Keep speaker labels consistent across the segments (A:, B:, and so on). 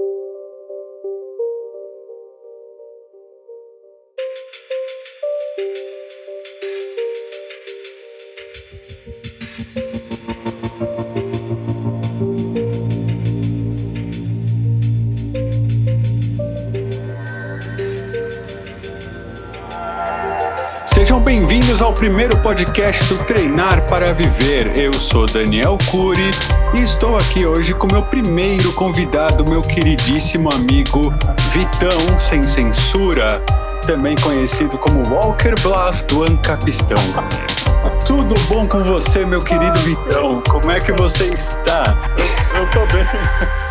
A: Thank you. Sejam bem-vindos ao primeiro podcast do Treinar para Viver. Eu sou Daniel Cury e estou aqui hoje com meu primeiro convidado, meu queridíssimo amigo Vitão Sem Censura, também conhecido como Walker Blas do Ancapistão. Tudo bom com você, meu querido Vitão? Como é que você está?
B: Eu, eu tô bem.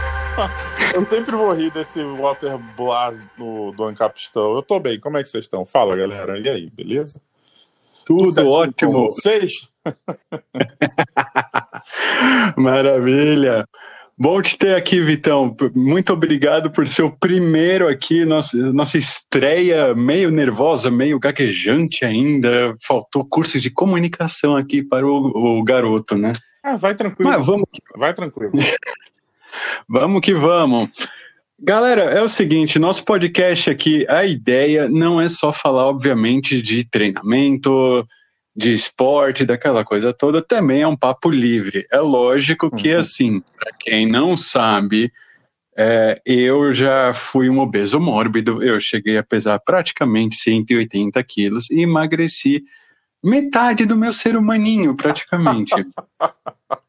B: Eu sempre vou rir desse Walter Blas do, do Ancapistão. Eu tô bem, como é que vocês estão? Fala, galera. E aí, beleza?
A: Tudo, Tudo ótimo.
B: Vocês?
A: Maravilha. Bom te ter aqui, Vitão. Muito obrigado por ser o primeiro aqui, nossa, nossa estreia meio nervosa, meio gaguejante ainda. Faltou curso de comunicação aqui para o, o garoto, né?
B: Ah, vai tranquilo.
A: Mas vamos.
B: Vai tranquilo.
A: vamos que vamos. Galera, é o seguinte, nosso podcast aqui, a ideia não é só falar, obviamente, de treinamento, de esporte, daquela coisa toda, também é um papo livre. É lógico que, uhum. assim, para quem não sabe, é, eu já fui um obeso mórbido, eu cheguei a pesar praticamente 180 quilos e emagreci metade do meu ser humaninho, praticamente.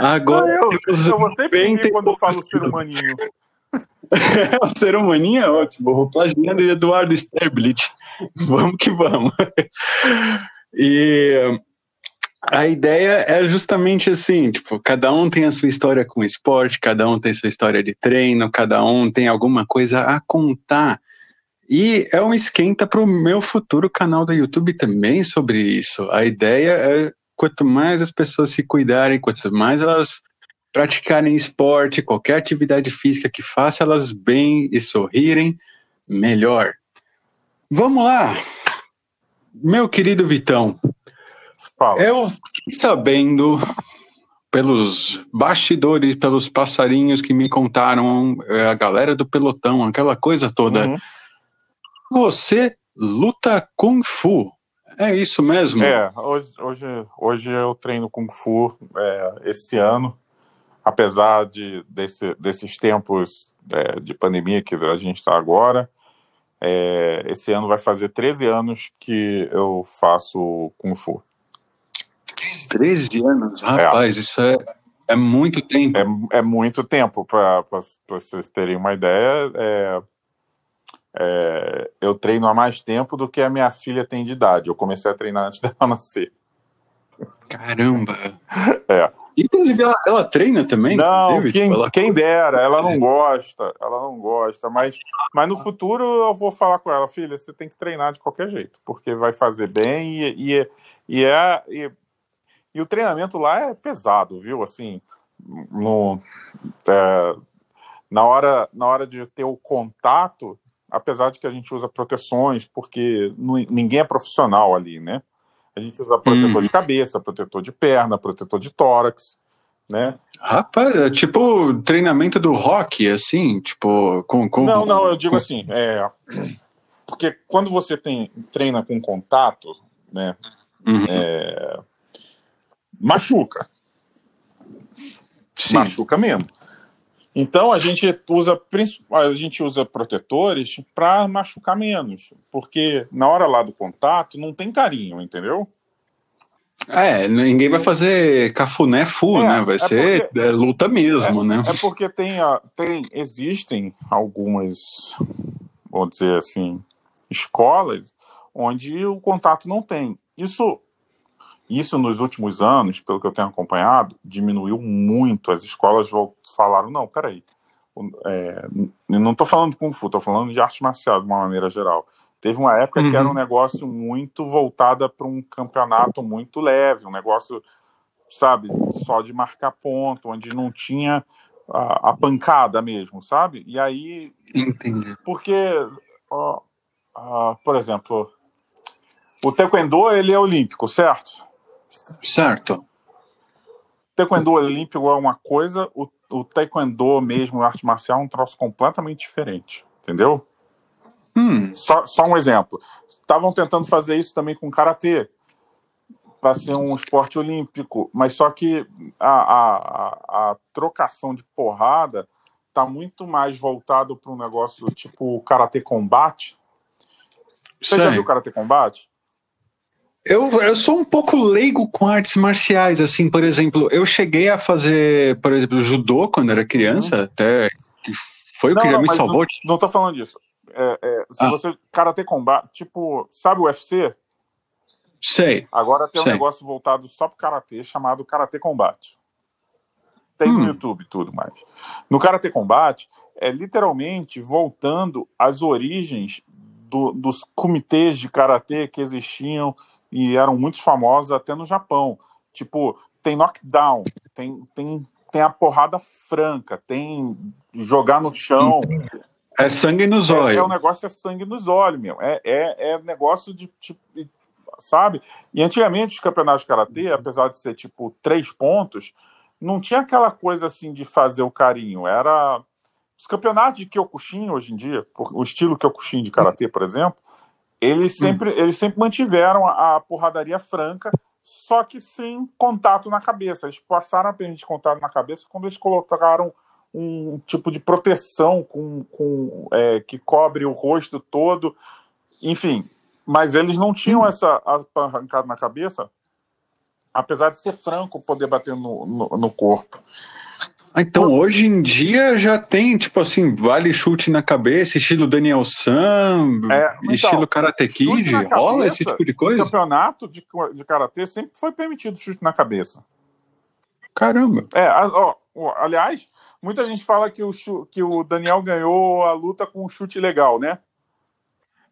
B: Agora, eu, eu vou sempre rir quando eu falo ser humaninho.
A: o ser humaninho é ótimo, vou plagiando Eduardo Sterblit. vamos que vamos. E a ideia é justamente assim, tipo, cada um tem a sua história com esporte, cada um tem sua história de treino, cada um tem alguma coisa a contar. E é um esquenta para o meu futuro canal do YouTube também sobre isso. A ideia é quanto mais as pessoas se cuidarem, quanto mais elas praticarem esporte, qualquer atividade física que faça elas bem e sorrirem, melhor. Vamos lá, meu querido Vitão.
B: Fala.
A: Eu fiquei sabendo pelos bastidores, pelos passarinhos que me contaram, é, a galera do pelotão, aquela coisa toda. Uhum. Você luta Kung Fu. É isso mesmo?
B: É, hoje, hoje, hoje eu treino Kung Fu é, esse ano, apesar de, desse, desses tempos é, de pandemia que a gente está agora. É, esse ano vai fazer 13 anos que eu faço Kung Fu.
A: 13 anos? Rapaz, é. isso é, é muito tempo.
B: É, é muito tempo, para vocês terem uma ideia. É, é, eu treino há mais tempo do que a minha filha tem de idade. Eu comecei a treinar antes dela nascer.
A: Caramba!
B: É.
A: Inclusive, ela, ela treina também?
B: Não, quem, tipo, ela... quem dera, ela não gosta, ela não gosta, mas, mas no futuro eu vou falar com ela, filha, você tem que treinar de qualquer jeito, porque vai fazer bem e, e, e é. E, e o treinamento lá é pesado, viu? Assim, no, é, na, hora, na hora de ter o contato, apesar de que a gente usa proteções, porque ninguém é profissional ali, né? A gente usa protetor de cabeça, protetor de perna, protetor de tórax, né?
A: Rapaz, é tipo treinamento do rock, assim, tipo, com. com
B: não, não, eu digo assim, é. Porque quando você tem, treina com contato, né? Uhum. É, machuca. Sim. Machuca mesmo. Então a gente usa a gente usa protetores para machucar menos, porque na hora lá do contato não tem carinho, entendeu?
A: É, ninguém vai fazer cafuné full, é, né? Vai é ser porque, é, luta mesmo,
B: é,
A: né?
B: É porque tem, tem existem algumas, vou dizer assim, escolas onde o contato não tem. Isso isso nos últimos anos, pelo que eu tenho acompanhado, diminuiu muito. As escolas falaram: não, peraí, é, não estou falando de Kung Fu, estou falando de arte marcial de uma maneira geral. Teve uma época uhum. que era um uhum. negócio muito voltada para um campeonato muito leve, um negócio, sabe, só de marcar ponto, onde não tinha a, a pancada mesmo, sabe? E aí.
A: Entendi.
B: Porque, ó, ó, por exemplo, o Taekwondo ele é olímpico, certo?
A: Certo.
B: Taekwondo olímpico é uma coisa, o o taekwondo mesmo, arte marcial, é um troço completamente diferente, entendeu?
A: Hum.
B: Só, só um exemplo. Estavam tentando fazer isso também com karatê para ser um esporte olímpico, mas só que a, a, a trocação de porrada está muito mais voltado para um negócio tipo karatê combate. Você já viu karatê combate?
A: Eu, eu sou um pouco leigo com artes marciais, assim, por exemplo, eu cheguei a fazer, por exemplo, judô quando era criança, até que foi o que já me salvou.
B: Não, não tô falando disso. É, é, se
A: Ah.
B: você karatê combate, tipo, sabe o UFC?
A: Sei.
B: Agora tem um
A: Sei.
B: negócio voltado só pro karatê chamado karatê combate. Tem no
A: Hum.
B: YouTube tudo mais. No karatê combate é literalmente voltando às origens do- dos comitês de karatê que existiam e eram muito famosos até no Japão. Tipo, tem knockdown, tem, tem, tem a porrada franca, tem jogar no chão.
A: É sangue nos
B: É, é
A: olhos.
B: um negócio é sangue nos olhos, meu. É, é, é negócio de, tipo, sabe? E antigamente os campeonatos de karatê, apesar de ser tipo três pontos, não tinha aquela coisa assim de fazer o carinho. Era os campeonatos de Kyokushin hoje em dia, o estilo Kyokushin de karatê, por exemplo, eles sempre, eles sempre mantiveram a, a porradaria franca, só que sem contato na cabeça. Eles passaram a permitir contato na cabeça quando eles colocaram um tipo de proteção com, com é, que cobre o rosto todo, enfim. Mas eles não tinham essa arrancada na cabeça, apesar de ser franco poder bater no, no, no corpo.
A: Ah, Então, hoje em dia já tem, tipo assim, vale chute na cabeça, estilo Daniel Sam,
B: É, então,
A: estilo Karate Kid, rola esse tipo de
B: O
A: coisa?
B: campeonato de, de karatê sempre foi permitido chute na cabeça.
A: Caramba.
B: É, ó, ó, aliás, muita gente fala que o, que o Daniel ganhou a luta com um chute legal, né?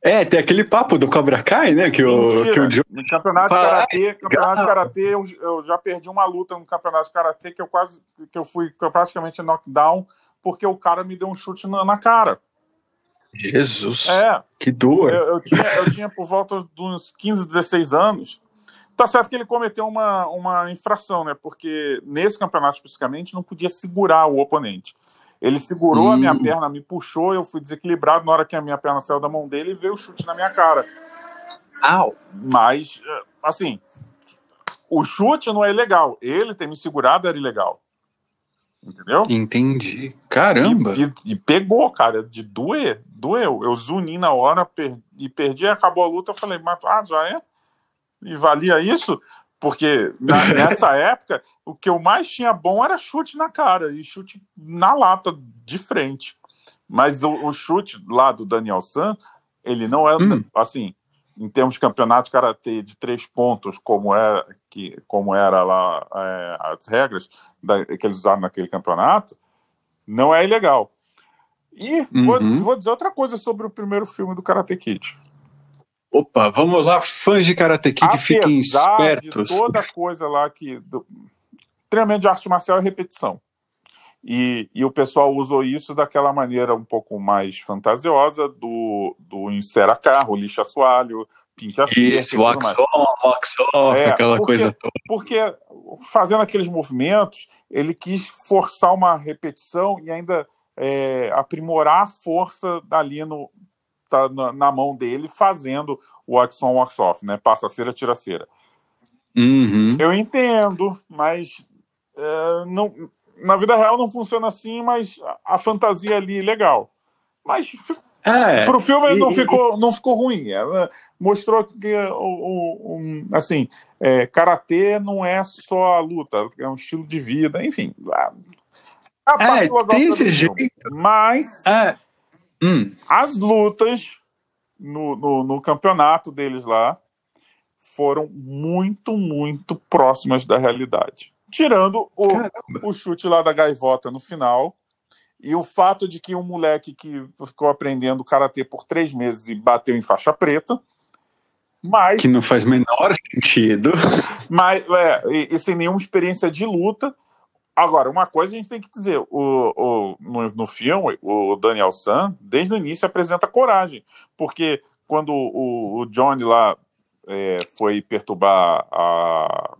A: É, tem aquele papo do Cobra Kai, né? Que o,
B: Mentira.
A: que o Joe
B: No campeonato de
A: Fala,
B: karatê, campeonato de karatê, eu, eu já perdi uma luta no campeonato de karatê que eu quase que eu fui praticamente knockdown porque o cara me deu um chute na, na cara.
A: Jesus,
B: É,
A: que dor.
B: eu, eu tinha, eu tinha por volta de uns 15, 16 anos. Tá certo que ele cometeu uma, uma infração, né? Porque nesse campeonato especificamente não podia segurar o oponente. Ele segurou a minha
A: Hum.
B: perna, me puxou, eu fui desequilibrado na hora que a minha perna saiu da mão dele e veio o chute na minha cara.
A: Au.
B: Mas, eh, assim, o chute não é ilegal. Ele ter me segurado era ilegal. Entendeu?
A: Entendi. Caramba.
B: E, e- e pegou, cara, de doer, doeu. Eu zuni na hora per- e perdi, acabou a luta. Eu falei, mas ah, já é? E valia isso? Porque na- nessa época, o que eu mais tinha bom era chute na cara e chute na lata de frente. Mas o, o chute lá do Daniel San, ele não é
A: Hum.
B: assim, em termos de campeonato de karatê de três pontos, como é que como era lá é, as regras da- que eles usaram naquele campeonato, não é ilegal. E vou,
A: Uhum.
B: vou dizer outra coisa sobre o primeiro filme do Karate Kid.
A: Opa, vamos lá, fãs de Karate Kid, fiquem
B: Apesar de
A: espertos.
B: toda coisa lá que. Do, treinamento de arte marcial é repetição. E, e o pessoal usou isso daquela maneira um pouco mais fantasiosa do, do insera carro, lixa assoalho, pinte a e
A: Isso, wax on, wax off,
B: É,
A: aquela
B: porque-
A: coisa toda.
B: Porque fazendo aqueles movimentos, ele quis forçar uma repetição e ainda é, aprimorar a força ali no, tá na, na mão dele, fazendo o wax on, wax off, né? Passa a cera, tira a cera.
A: Uhum.
B: Eu entendo, mas é, não, na vida real não funciona assim, mas a, a fantasia ali é legal. Mas
A: É,
B: pro filme
A: e-
B: não,
A: e-
B: ficou, não ficou ruim. Ela mostrou que o, um, assim, é, karatê não é só a luta, é um estilo de vida, enfim. A, a
A: É, tem esse
B: filme.
A: jeito.
B: Mas
A: é. Hum,
B: as lutas no, no, no campeonato deles lá foram muito, muito próximas da realidade. Tirando o,
A: caramba.
B: o chute lá da gaivota no final e o fato de que um moleque que ficou aprendendo karatê por três meses e bateu em faixa preta, mas,
A: Que não faz menor sentido.
B: mas é, e, e sem nenhuma experiência de luta. Agora, uma coisa a gente tem que dizer: o, o, no, no filme, o Daniel San, desde o início, apresenta coragem, porque quando o, o Johnny lá é, foi perturbar a,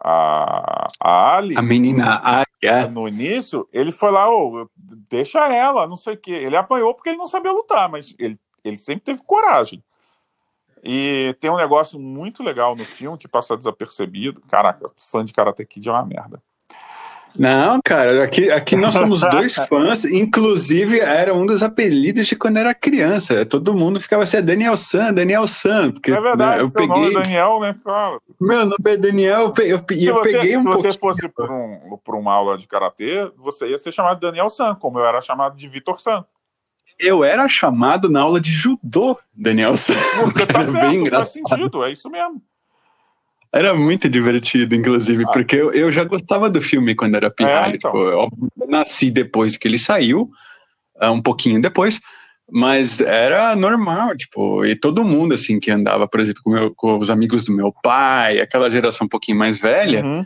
B: a, a Ali.
A: A menina Ali, é.
B: No início, ele foi lá, oh, deixa ela, não sei o quê. Ele apanhou porque ele não sabia lutar, mas ele, ele sempre teve coragem. E tem um negócio muito legal no filme que passa desapercebido. Caraca, fã de Karate Kid é uma merda.
A: Não, cara, aqui, aqui nós somos dois fãs, inclusive era um dos apelidos de quando era criança. Todo mundo ficava assim, é Daniel San, Daniel San. Porque,
B: é verdade,
A: né, eu peguei...
B: nome é Daniel, né?
A: Meu nome é Daniel, eu, eu,
B: Se
A: eu
B: você,
A: peguei um
B: se você fosse por, um, por uma aula de karatê, você ia ser chamado Daniel San, como eu era chamado de Vitor San.
A: Eu era chamado na aula de judô, Daniel San.
B: Porque tá certo,
A: bem
B: faz
A: engraçado.
B: sentido, é isso mesmo.
A: Era muito divertido, inclusive,
B: Ah.
A: porque eu, eu já gostava do filme quando era pirralho.
B: É, então.
A: tipo, eu nasci depois que ele saiu, ah, um pouquinho depois, mas era normal, tipo, e todo mundo, assim, que andava, por exemplo, com, meu- com os amigos do meu pai, aquela geração um pouquinho mais velha,
B: Uhum.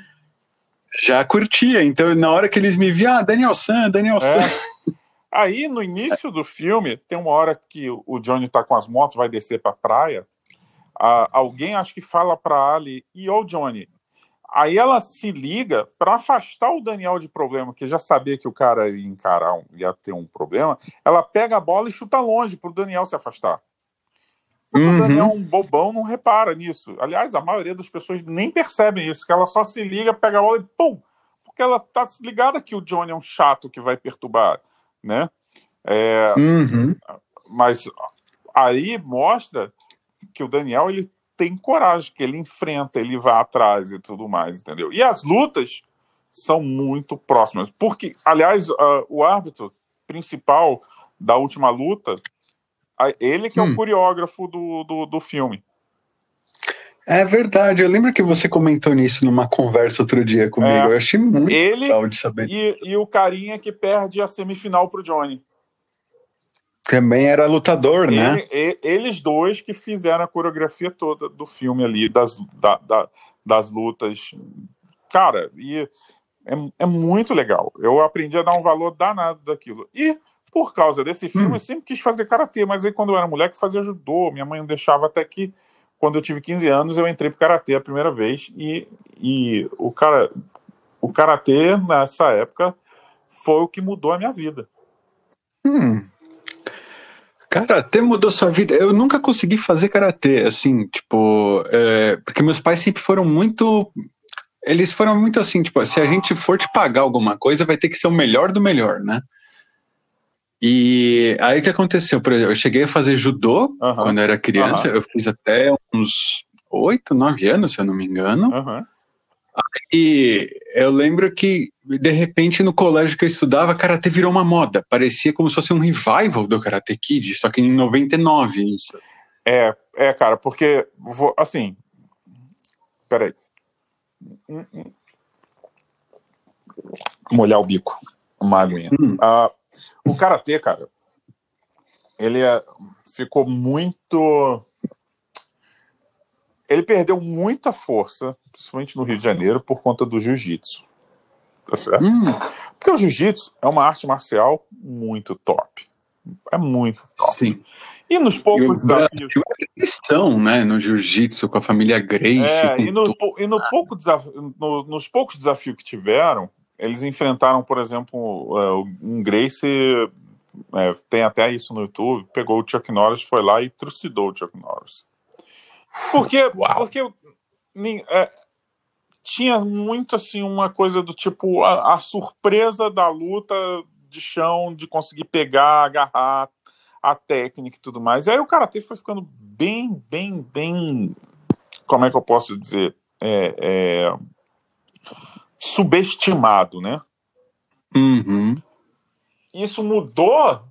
A: já curtia. Então, na hora que eles me viam, ah, Daniel San, Daniel San.
B: É. Aí, no início do filme, tem uma hora que o Johnny tá com as motos, vai descer pra praia. Alguém acho que fala pra Ali, e ô Johnny. Aí ela se liga pra afastar o Daniel de problema, que já sabia que o cara ia encarar, um- ia ter um problema. Ela pega a bola e chuta longe pro Daniel se afastar.
A: Uhum.
B: O Daniel, um bobão, não repara nisso. Aliás, a maioria das pessoas nem percebem isso, que ela só se liga, pega a bola e pum! Porque ela tá ligada que o Johnny é um chato que vai perturbar, né? É,
A: Uhum.
B: mas aí mostra que o Daniel ele tem coragem, que ele enfrenta, ele vai atrás e tudo mais, entendeu? E as lutas são muito próximas. Porque, aliás, ah, o árbitro principal da última luta, ele que é
A: Hum.
B: o coreógrafo do, do, do filme.
A: É verdade, eu lembro que você comentou nisso numa conversa outro dia comigo.
B: É.
A: Eu achei muito
B: Ele
A: legal de saber.
B: e, e o carinha que perde a semifinal pro Johnny.
A: Também era lutador, né?
B: Ele- e- eles dois que fizeram a coreografia toda do filme ali, das, da- da- das lutas. Cara, e é, é muito legal. Eu aprendi a dar um valor danado daquilo. E por causa desse filme,
A: Hum.
B: eu sempre quis fazer karatê, mas aí quando eu era moleque, fazia judô. Minha mãe não deixava até que, quando eu tive 15 anos, eu entrei pro karatê a primeira vez. E, e o, cara, o karatê, nessa época, foi o que mudou a minha vida.
A: Hum. Karatê mudou sua vida. Eu nunca consegui fazer karatê, assim, tipo, é, porque meus pais sempre foram muito. Eles foram muito assim, tipo, se a gente for te pagar alguma coisa, vai ter que ser o melhor do melhor, né? E aí o que aconteceu? Por exemplo, eu cheguei a fazer judô quando eu era criança, eu fiz até uns oito, nove anos, se eu não me engano.
B: Aham.
A: E eu lembro que, de repente, no colégio que eu estudava, karatê virou uma moda. Parecia como se fosse um revival do Karate Kid, só que em 99, isso.
B: É, é, cara, porque, vou- assim, peraí. Molhar o bico, uma aguinha.
A: Hum.
B: Ah, o Karatê, cara, ele é- ficou muito... Ele perdeu muita força, principalmente no Rio de Janeiro, por conta do jiu-jitsu. Tá certo?
A: Hum,
B: Porque o jiu-jitsu é uma arte marcial muito top. É muito top.
A: sim.
B: E nos
A: E
B: poucos desafios
A: Brasil é cristão, né? No jiu-jitsu, com a família Grace.
B: É, e, no, e no pouco desaf- no- nos poucos desafios que tiveram, eles enfrentaram, por exemplo, é, um Grace, é, tem até isso no YouTube, pegou o Chuck Norris, foi lá e trucidou o Chuck Norris. Porque,
A: Uau.
B: porque é, tinha muito assim uma coisa do tipo a, a surpresa da luta de chão, de conseguir pegar, agarrar a técnica e tudo mais. E aí o karatê foi ficando bem, bem, bem. Como é que eu posso dizer? É, é, subestimado, né?
A: Uhum.
B: Isso mudou.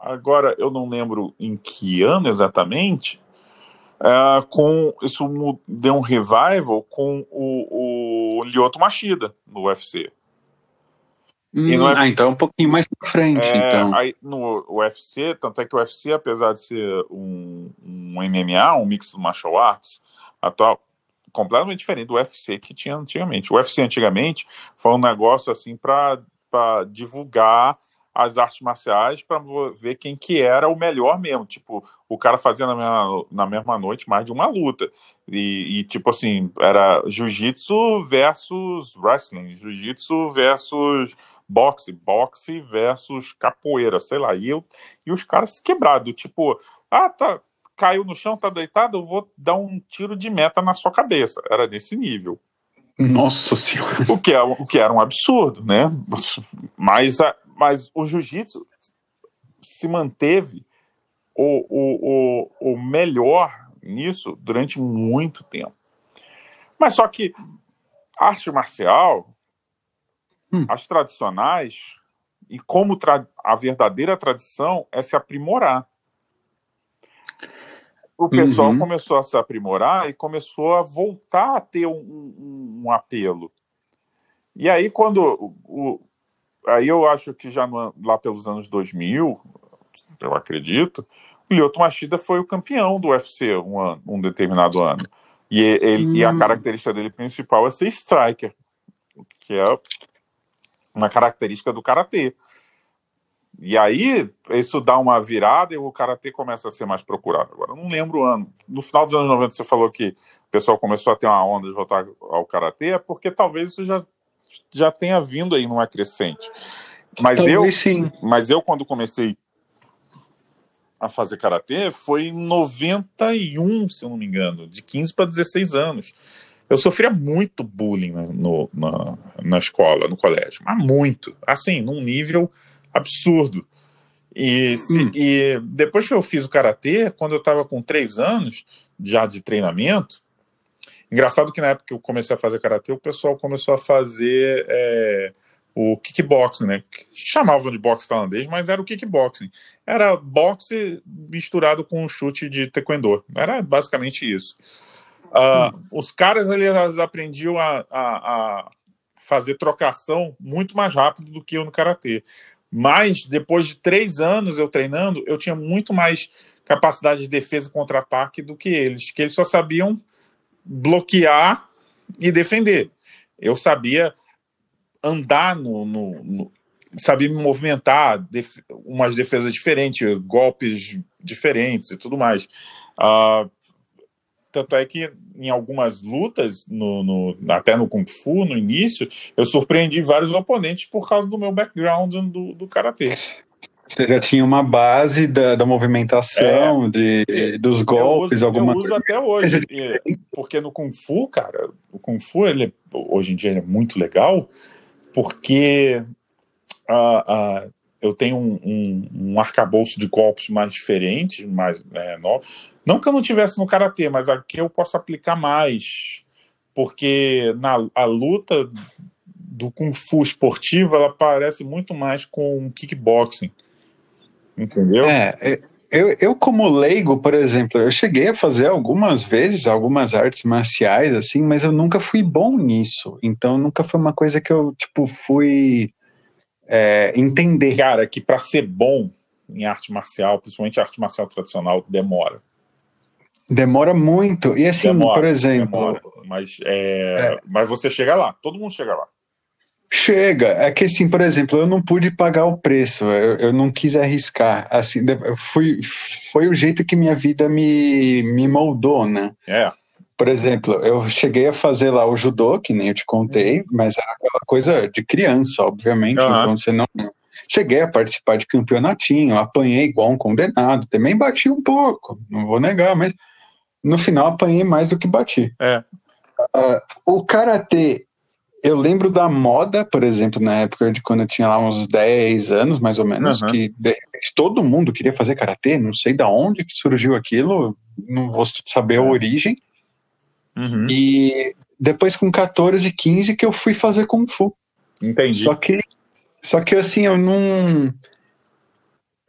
B: Agora eu não lembro em que ano exatamente. É, com isso deu um revival com o, o Lyoto Machida no UFC. E
A: Hum,
B: não é-
A: Ah, então um pouquinho mais pra frente,
B: É,
A: então.
B: aí no UFC, tanto é que o UFC, apesar de ser um, um MMA, um mix do martial arts atual, completamente diferente do UFC que tinha antigamente. O UFC antigamente foi um negócio assim para divulgar as artes marciais para ver quem que era o melhor mesmo. Tipo, o cara fazia na mesma, na mesma noite mais de uma luta. E, e tipo assim, era jiu-jitsu versus wrestling, jiu-jitsu versus boxe, boxe versus capoeira, sei lá. E, eu, e os caras quebrados, tipo, ah, tá, caiu no chão, tá deitado, eu vou dar um tiro de meta na sua cabeça. Era desse nível.
A: Nossa senhora.
B: O que, é, o que era um absurdo, né? Mas, mas o jiu-jitsu se manteve o, o, o, o melhor nisso durante muito tempo. Mas só que arte marcial, hum. as tradicionais, e como a verdadeira tradição é se aprimorar o pessoal uhum. começou a se aprimorar e começou a voltar a ter um, um, um apelo. E aí, quando. O, o, aí eu acho que já no, lá pelos anos 2000, eu acredito, o Lyoto Machida foi o campeão do UFC um, ano, um determinado ano. E, ele, uhum. e a hum. característica dele principal é ser striker, que é uma característica do karatê. E aí, isso dá uma virada e o karatê começa a ser mais procurado. Agora, eu não lembro o ano. No final dos anos 90, você falou que o pessoal começou a ter uma onda de voltar ao karatê, é porque talvez isso já, já tenha vindo aí numa crescente. Mas talvez eu, sim. mas eu, quando comecei a fazer karatê, foi em 91, se eu não me engano, de 15 para 16 anos. Eu sofria muito bullying no, na, na escola, no colégio, mas muito. Assim, num nível absurdo. E, se, hum. e depois que eu fiz o karatê, quando eu estava com três anos já de treinamento, engraçado que na época que eu comecei a fazer karatê, o pessoal começou a fazer é, o kickboxing, né? Chamavam de boxe tailandês, mas era o kickboxing. Era boxe misturado com um chute de taekwondo. Era basicamente isso. Uh, hum. Os caras ali aprendiam a, a, a fazer trocação muito mais rápido do que eu no karatê. Mas depois de três anos eu treinando, eu tinha muito mais capacidade de defesa contra-ataque do que eles, que eles só sabiam bloquear e defender. Eu sabia andar no, no, no sabia me movimentar, def, umas defesas diferentes, golpes diferentes e tudo mais. Uh, tanto é que em algumas lutas, no, no, até no Kung Fu, no início, eu surpreendi vários oponentes por causa do meu background do, do Karatê.
A: Você já tinha uma base da, da movimentação, é, de, dos golpes,
B: eu
A: uso, alguma
B: eu uso até hoje. Porque no Kung Fu, cara, o Kung Fu, ele, hoje em dia, é muito legal, porque uh, uh, eu tenho um, um, um arcabouço de golpes mais diferentes, mais é, novos. Não que eu não tivesse no karatê, mas aqui eu posso aplicar mais, porque na a luta do kung fu esportivo ela parece muito mais com kickboxing, entendeu?
A: É, eu, eu como leigo, por exemplo, eu cheguei a fazer algumas vezes algumas artes marciais assim, mas eu nunca fui bom nisso. Então nunca foi uma coisa que eu tipo fui é, entender.
B: Cara, que para ser bom em arte marcial, principalmente arte marcial tradicional, demora.
A: Demora muito. E assim, demora, por exemplo. Demora.
B: Mas, é, é, mas você chega lá, todo mundo chega lá.
A: Chega. É que assim, por exemplo, eu não pude pagar o preço, eu, eu não quis arriscar. Assim, fui, foi o jeito que minha vida me, me moldou, né?
B: É.
A: Por exemplo, eu cheguei a fazer lá o judô, que nem eu te contei, uhum. mas era aquela coisa de criança, obviamente. Uhum. Então você não. Cheguei a participar de campeonatinho, apanhei igual um condenado, também bati um pouco, não vou negar, mas no final apanhei mais do que bati.
B: É.
A: Uh, o karatê, eu lembro da moda, por exemplo, na época de quando eu tinha lá uns 10 anos, mais ou menos, uhum. que de, todo mundo queria fazer karatê, não sei da onde que surgiu aquilo, não vou saber a origem. Uhum. E depois com 14, 15 que eu fui fazer Kung Fu.
B: Entendi.
A: Só que, só que assim, eu não.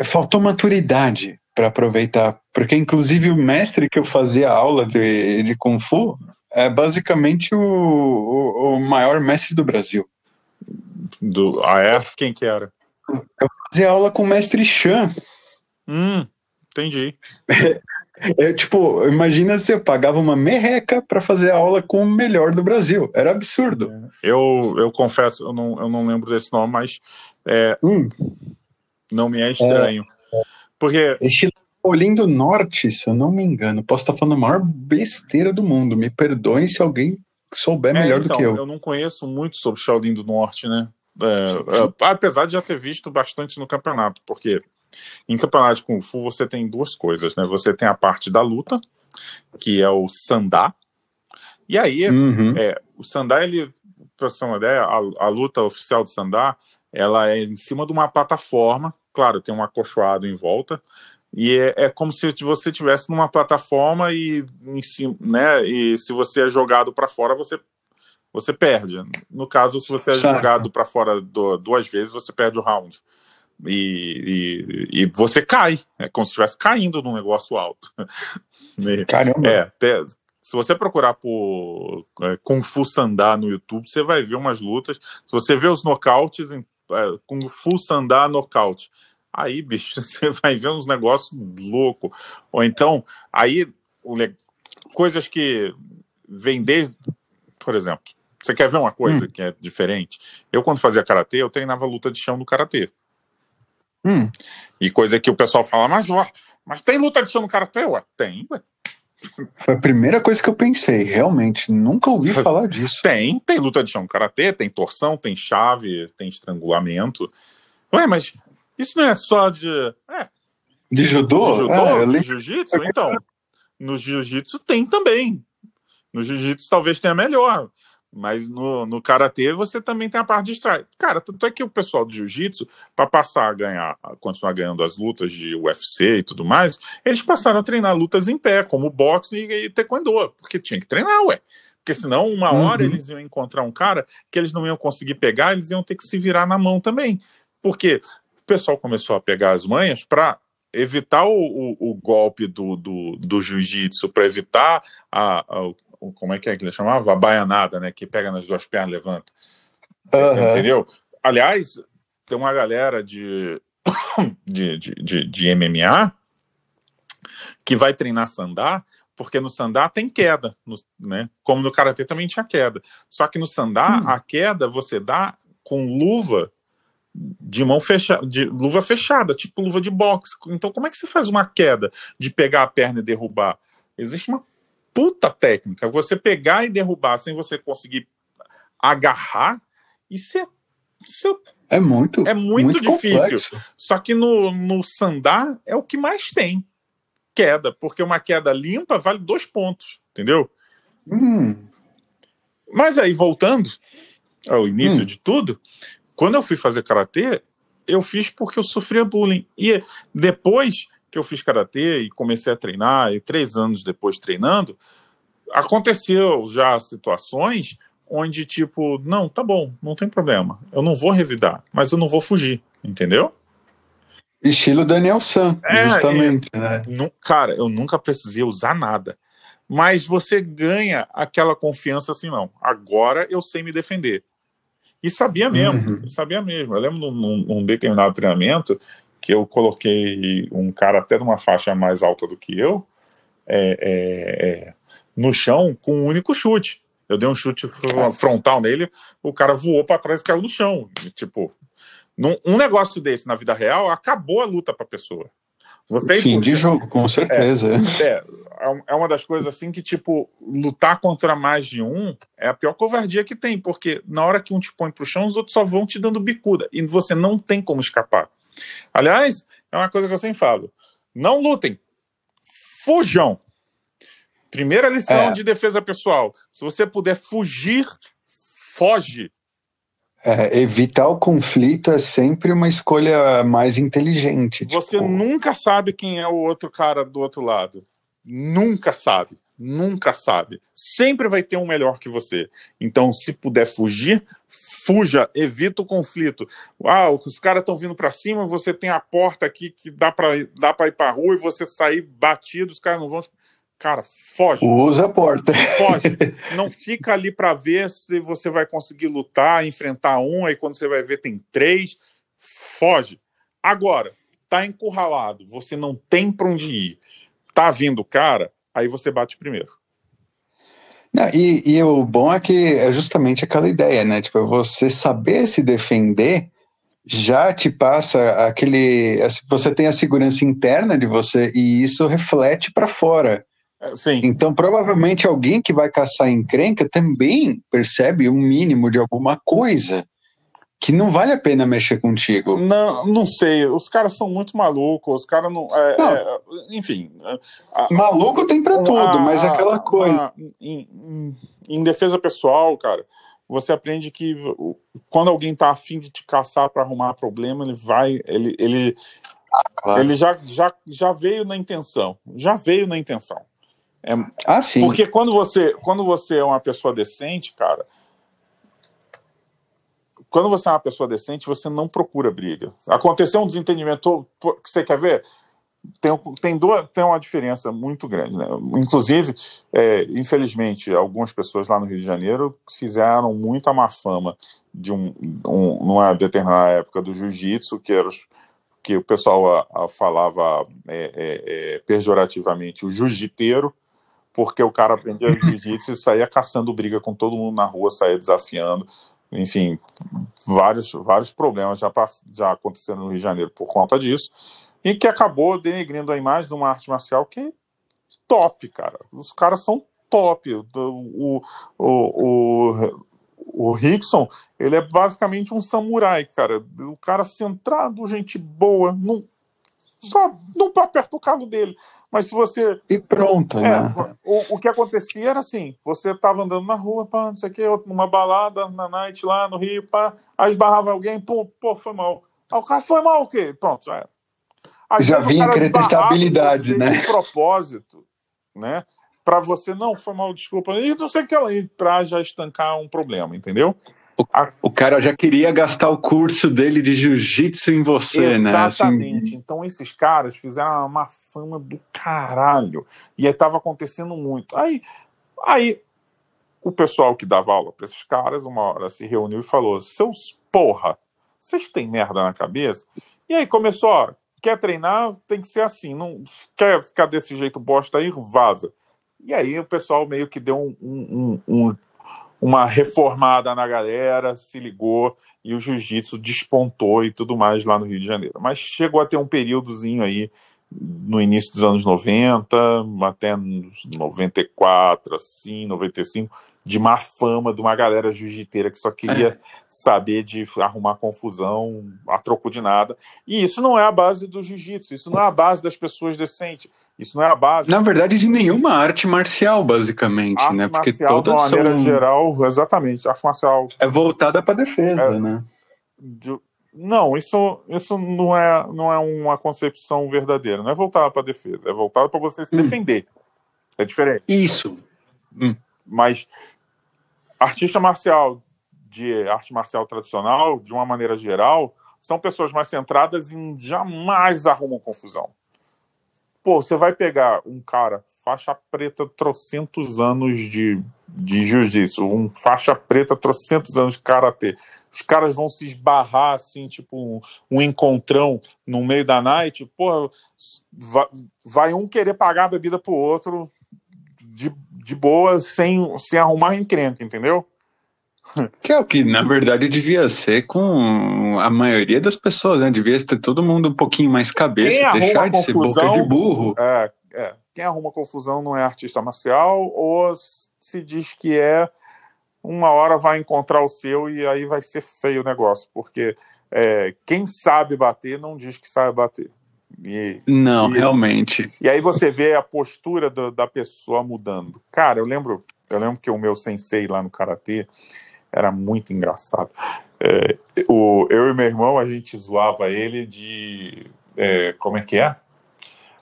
A: Faltou maturidade para aproveitar. Porque, inclusive, o mestre que eu fazia aula de, de Kung Fu é basicamente o, o, o maior mestre do Brasil.
B: Do, ah, é? Quem que era?
A: Eu fazia aula com o mestre Chan.
B: Hum, entendi.
A: É, tipo, imagina se eu pagava uma merreca para fazer aula com o melhor do Brasil. Era absurdo.
B: É, eu, eu confesso, eu não, eu não lembro desse nome, mas é, hum. Não me é estranho. É, porque.
A: Estilo Olhinho do Norte, se eu não me engano. Posso estar falando a maior besteira do mundo. Me perdoem se alguém souber é, melhor então, do que eu.
B: Eu não conheço muito sobre Shaolin do Norte, né? É, é, apesar de já ter visto bastante no campeonato, porque em campeonato de Kung Fu você tem duas coisas, né? Você tem a parte da luta, que é o Sandá, e aí uhum. é, o Sandá, ele, pra você ter uma ideia, a, a luta oficial do Sandá, ela é em cima de uma plataforma, claro, tem um acolchoado em volta, e é, é, como se você tivesse numa plataforma e, em cima, né, e se você é jogado para fora, você você perde. No caso, se você é certo. jogado para fora do, duas vezes, você perde o round. E, e, e, você cai, é como se estivesse caindo num negócio alto.
A: Caramba!
B: É, se você procurar por é, Kung Fu Sandá no YouTube, você vai ver umas lutas. Se você ver os nocautes, é, Kung Fu Sandá nocaute, aí, bicho, você vai ver uns negócios loucos. Ou então, aí, coisas que vender, por exemplo, você quer ver uma coisa hum. que é diferente? Eu, quando fazia karatê, eu treinava luta de chão no karatê. Hum. E coisa que o pessoal fala, mas, mas tem luta de chão no karatê? Ué, tem, ué.
A: Foi a primeira coisa que eu pensei, realmente. Nunca ouvi falar disso.
B: Tem, tem luta de chão no karatê, tem torção, tem chave, tem estrangulamento. Ué, mas isso não é só de. É,
A: de judô?
B: De judô? É, de jiu-jitsu? Então, no jiu-jitsu tem também. No jiu-jitsu talvez tenha melhor. Mas no, no karatê você também tem a parte de strike. Cara, tanto é que o pessoal do jiu-jitsu, para passar a ganhar, a continuar ganhando as lutas de UFC e tudo mais, eles passaram a treinar lutas em pé, como boxe e, e taekwondo, porque tinha que treinar, ué. Porque senão, uma uhum. hora eles iam encontrar um cara que eles não iam conseguir pegar, eles iam ter que se virar na mão também. Porque pessoal começou a pegar as manhas para evitar o, o, o, golpe do, do, do jiu-jitsu, para evitar a, a, como é que é que ele chamava? A baianada, né? Que pega nas duas pernas, levanta. Uhum. Entendeu? Aliás, tem uma galera de, de, de, de, de MMA que vai treinar sandá, porque no sandá tem queda, no, né? Como no karatê também tinha queda. Só que no sandá, hum. a queda você dá com luva de mão fechada, de luva fechada, tipo luva de boxe. Então, como é que você faz uma queda de pegar a perna e derrubar? Existe uma puta técnica. Você pegar e derrubar sem você conseguir agarrar, isso é. Isso
A: é, é muito,
B: é muito, muito difícil. Complexo. Só que no, no sandá é o que mais tem queda, porque uma queda limpa vale dois pontos, entendeu?
A: Hum.
B: Mas aí, voltando ao início hum. de tudo, quando eu fui fazer karatê, eu fiz porque eu sofria bullying. E depois que eu fiz karatê e comecei a treinar, e três anos depois treinando, aconteceu já situações onde, tipo, não, tá bom, não tem problema, eu não vou revidar, mas eu não vou fugir, entendeu?
A: Estilo Daniel San, é, justamente, é, né?
B: Cara, eu nunca precisei usar nada. Mas você ganha aquela confiança assim, não. Agora eu sei me defender. E sabia mesmo, uhum. sabia mesmo. Eu lembro num, num determinado treinamento que eu coloquei um cara até numa faixa mais alta do que eu é, é, é, no chão com um único chute. Eu dei um chute frontal nele, o cara voou para trás e caiu no chão. Tipo, num, um negócio desse na vida real acabou a luta para a pessoa.
A: Você Fim de jogo, com certeza.
B: É, é, é uma das coisas assim que, tipo, lutar contra mais de um é a pior covardia que tem, porque na hora que um te põe pro chão, os outros só vão te dando bicuda. E você não tem como escapar. Aliás, é uma coisa que eu sempre falo: não lutem, fujam. Primeira lição é. de defesa pessoal: se você puder fugir, foge.
A: É, evitar o conflito é sempre uma escolha mais inteligente.
B: Você tipo... nunca sabe quem é o outro cara do outro lado. Nunca sabe. Nunca sabe. Sempre vai ter um melhor que você. Então, se puder fugir, fuja, evita o conflito. Ah, os caras estão vindo para cima, você tem a porta aqui que dá para dá para ir para rua e você sair batido, os caras não vão. Cara, foge.
A: Usa a porta.
B: Foge. Não fica ali para ver se você vai conseguir lutar, enfrentar um, aí quando você vai ver tem três. Foge. Agora, tá encurralado, você não tem para onde ir. Tá vindo o cara, aí você bate primeiro.
A: Não, e, e, o bom é que é justamente aquela ideia, né? Tipo, você saber se defender já te passa aquele. Você tem a segurança interna de você e isso reflete para fora.
B: É, sim.
A: Então, provavelmente, alguém que vai caçar encrenca também percebe um mínimo de alguma coisa que não vale a pena mexer contigo.
B: Não, não sei. Os caras são muito malucos. Os caras não, é, não. É, enfim.
A: A, Maluco tem para tudo, a, mas aquela coisa.
B: Em, em, em, defesa pessoal, cara, você aprende que quando alguém tá afim de te caçar para arrumar problema, ele vai. Ele, ele, ah, claro. ele já, já, já veio na intenção. Já veio na intenção.
A: É, ah, sim.
B: Porque quando você, quando você é uma pessoa decente, cara quando você é uma pessoa decente, você não procura briga. Aconteceu um desentendimento que você quer ver? Tem, tem, duas, tem uma diferença muito grande. Né? Inclusive, é, infelizmente, algumas pessoas lá no Rio de Janeiro fizeram muito a má fama de um, um numa determinada época do jiu-jitsu, que era que o pessoal a, a falava é, é, é pejorativamente o jiu-jiteiro, porque o cara aprendia jiu-jitsu e saía caçando briga com todo mundo na rua, saía desafiando enfim, vários, vários problemas já, já aconteceram no Rio de Janeiro por conta disso, e que acabou denegrindo a imagem de uma arte marcial que é top, cara. Os caras são top. O, o, o, o Rickson, ele é basicamente um samurai, cara. O cara centrado, gente boa, não, só não aperta o carro dele. Mas se você.
A: E pronto, é,
B: né? O, o que acontecia era assim: você estava andando na rua, pá, não sei o quê, numa balada na night lá no Rio, pá, aí esbarrava alguém, pô, pô, foi mal. Aí o cara foi mal o quê? Pronto, já era.
A: já vinha querendo estabilidade, né?
B: De propósito, né? Para você, não, foi mal, desculpa, e não sei o que para já estancar um problema, entendeu?
A: O, o, cara já queria gastar o curso dele de jiu-jitsu em você,
B: Exatamente.
A: né?
B: Exatamente. Assim... Então esses caras fizeram uma fama do caralho. E aí tava acontecendo muito. Aí, aí o pessoal que dava aula para esses caras, uma hora se reuniu e falou: seus porra, vocês têm merda na cabeça? E aí começou, ó, quer treinar, tem que ser assim. Não quer ficar desse jeito bosta aí, vaza. E aí o pessoal meio que deu um, um, um, uma reformada na galera, se ligou e o jiu-jitsu despontou e tudo mais lá no Rio de Janeiro. Mas chegou a ter um períodozinho aí no início dos anos 90, até 94, assim, 95, de má fama de uma galera jiu-jiteira que só queria é. saber de arrumar confusão a troco de nada. E isso não é a base do jiu-jitsu, isso não é a base das pessoas decentes. Isso não é a base.
A: Na verdade, de nenhuma arte marcial, basicamente,
B: arte
A: né?
B: Porque marcial, todas de uma maneira
A: são...
B: geral, exatamente. Arte marcial.
A: É voltada para defesa, é, né?
B: De... Não, isso, isso não, é, não é uma concepção verdadeira. Não é voltada para defesa. É voltada para você se hum. defender. É diferente.
A: Isso.
B: Hum. Mas artista marcial de arte marcial tradicional, de uma maneira geral, são pessoas mais centradas em jamais arrumam confusão. Pô, você vai pegar um cara, faixa preta, trocentos anos de, de jiu-jitsu, um faixa preta, trocentos anos de karatê. Os caras vão se esbarrar, assim, tipo um, um encontrão no meio da night. Pô, vai, vai um querer pagar a bebida pro outro de, de boa, sem, sem arrumar encrenca, entendeu?
A: Que é o que, na verdade, devia ser com a maioria das pessoas, né? Devia ter todo mundo um pouquinho mais cabeça, deixar de confusão, ser boca de burro.
B: É, é. Quem arruma confusão não é artista marcial ou se diz que é, uma hora vai encontrar o seu e aí vai ser feio o negócio, porque é, quem sabe bater não diz que sabe bater.
A: E, não, e, realmente.
B: E aí você vê a postura do, da pessoa mudando. Cara, eu lembro, eu lembro que o meu sensei lá no karatê, era muito engraçado. É, o, eu e meu irmão, a gente zoava ele de. É, como é que é?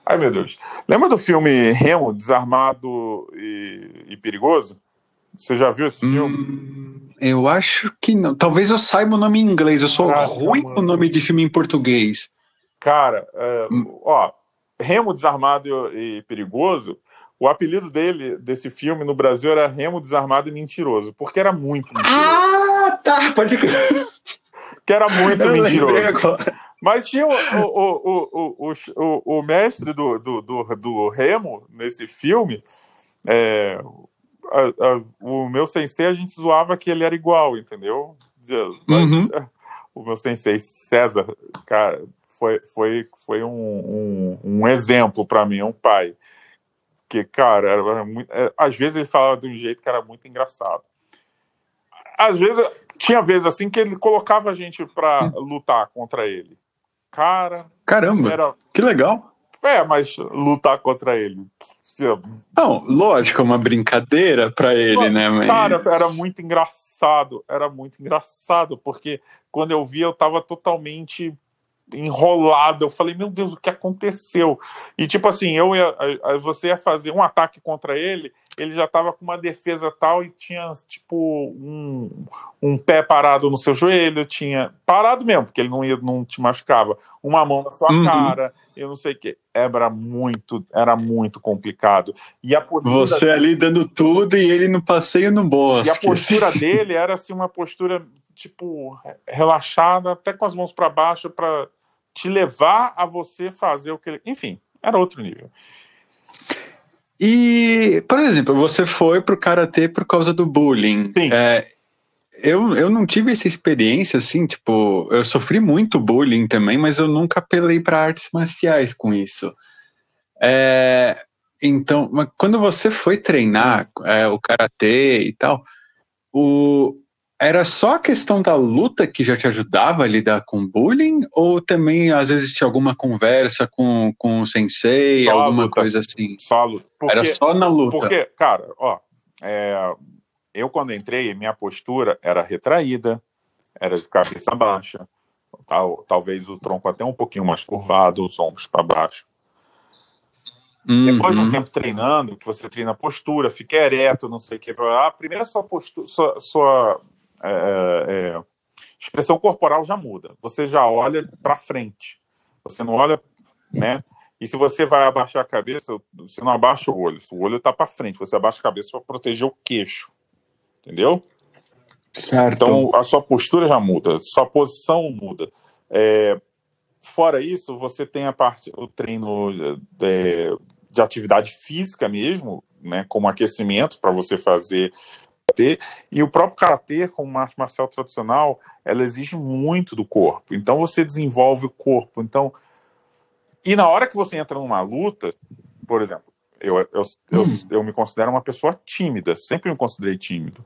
B: Ai, meu Deus. Lembra do filme Remo, Desarmado e, e Perigoso? Você já viu esse filme? Hum,
A: eu acho que não. Talvez eu saiba o nome em inglês. Eu sou Caraca, ruim mano. com o nome de filme em português.
B: Cara, é, hum. ó, Remo, Desarmado e, e Perigoso o apelido dele, desse filme, no Brasil, era Remo Desarmado e Mentiroso, porque era muito
A: mentiroso. Ah, tá, pode
B: Que era muito Eu mentiroso. Mas tinha o, o, o, o, o, mestre do, do, do, do Remo nesse filme. É, a, a, o meu sensei, a gente zoava que ele era igual, entendeu? Mas, uhum. o meu sensei César, cara, foi, foi, foi um, um, um exemplo para mim, um pai. Que, cara, era, era muito, é, às vezes ele falava de um jeito que era muito engraçado. Às vezes, tinha vezes assim que ele colocava a gente para lutar contra ele. Cara.
A: Caramba! Era... Que legal!
B: É, mas lutar contra ele.
A: Não, lógico, é uma brincadeira para ele, né? Mas...
B: Cara, era muito engraçado, era muito engraçado, porque quando eu vi, eu tava totalmente enrolado. Eu falei, meu Deus, o que aconteceu? E tipo assim, eu ia, você ia fazer um ataque contra ele, ele já estava com uma defesa tal e tinha tipo um, um pé parado no seu joelho, tinha parado mesmo, porque ele não ia, não te machucava, uma mão na sua uhum. cara, eu não sei o que. Era muito, era muito complicado. E a
A: Você dele, ali dando tudo e ele no passeio no bosque.
B: E a postura dele era assim uma postura tipo relaxada, até com as mãos para baixo para te levar a você fazer o que ele, enfim, era outro nível.
A: E, por exemplo, você foi pro karatê por causa do bullying.
B: Sim.
A: É, eu, eu não tive essa experiência assim, tipo, eu sofri muito bullying também, mas eu nunca apelei para artes marciais com isso. É, então, quando você foi treinar é, o karatê e tal, o, era só a questão da luta que já te ajudava a lidar com bullying? Ou também, às vezes, tinha alguma conversa com, com o sensei, alguma coisa assim?
B: Luta.
A: Porque, era só na luta.
B: Porque, cara, ó, é, eu quando entrei, minha postura era retraída, era de cabeça baixa, tal, talvez o tronco até um pouquinho mais curvado, os ombros para baixo. Uhum. Depois de um tempo treinando, que você treina postura, fica ereto, não sei o que, a primeira sua postura, sua, sua é, é, é, expressão corporal já muda. Você já olha para frente. Você não olha, né? E se você vai abaixar a cabeça, você não abaixa o olho. O olho está para frente. Você abaixa a cabeça para proteger o queixo. Entendeu?
A: Certo.
B: Então a sua postura já muda, sua posição muda. É, fora isso, você tem a parte, o treino de, de atividade física mesmo, né, como aquecimento para você fazer karatê. E o próprio karatê, como arte marcial tradicional, ela exige muito do corpo. Então você desenvolve o corpo. Então, e na hora que você entra numa luta, por exemplo, eu, eu, eu, hum. eu me considero uma pessoa tímida, sempre me considerei tímido.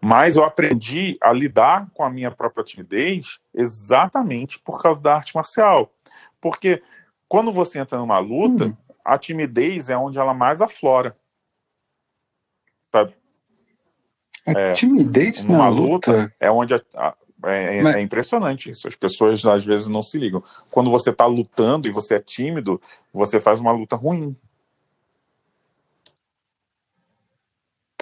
B: Mas eu aprendi a lidar com a minha própria timidez exatamente por causa da arte marcial. Porque quando você entra numa luta, hum. a timidez é onde ela mais aflora. Sabe?
A: A é, timidez na luta, luta,
B: é onde a, a, é, é Mas... é, impressionante isso. As pessoas às vezes não se ligam. Quando você está lutando e você é tímido, você faz uma luta ruim.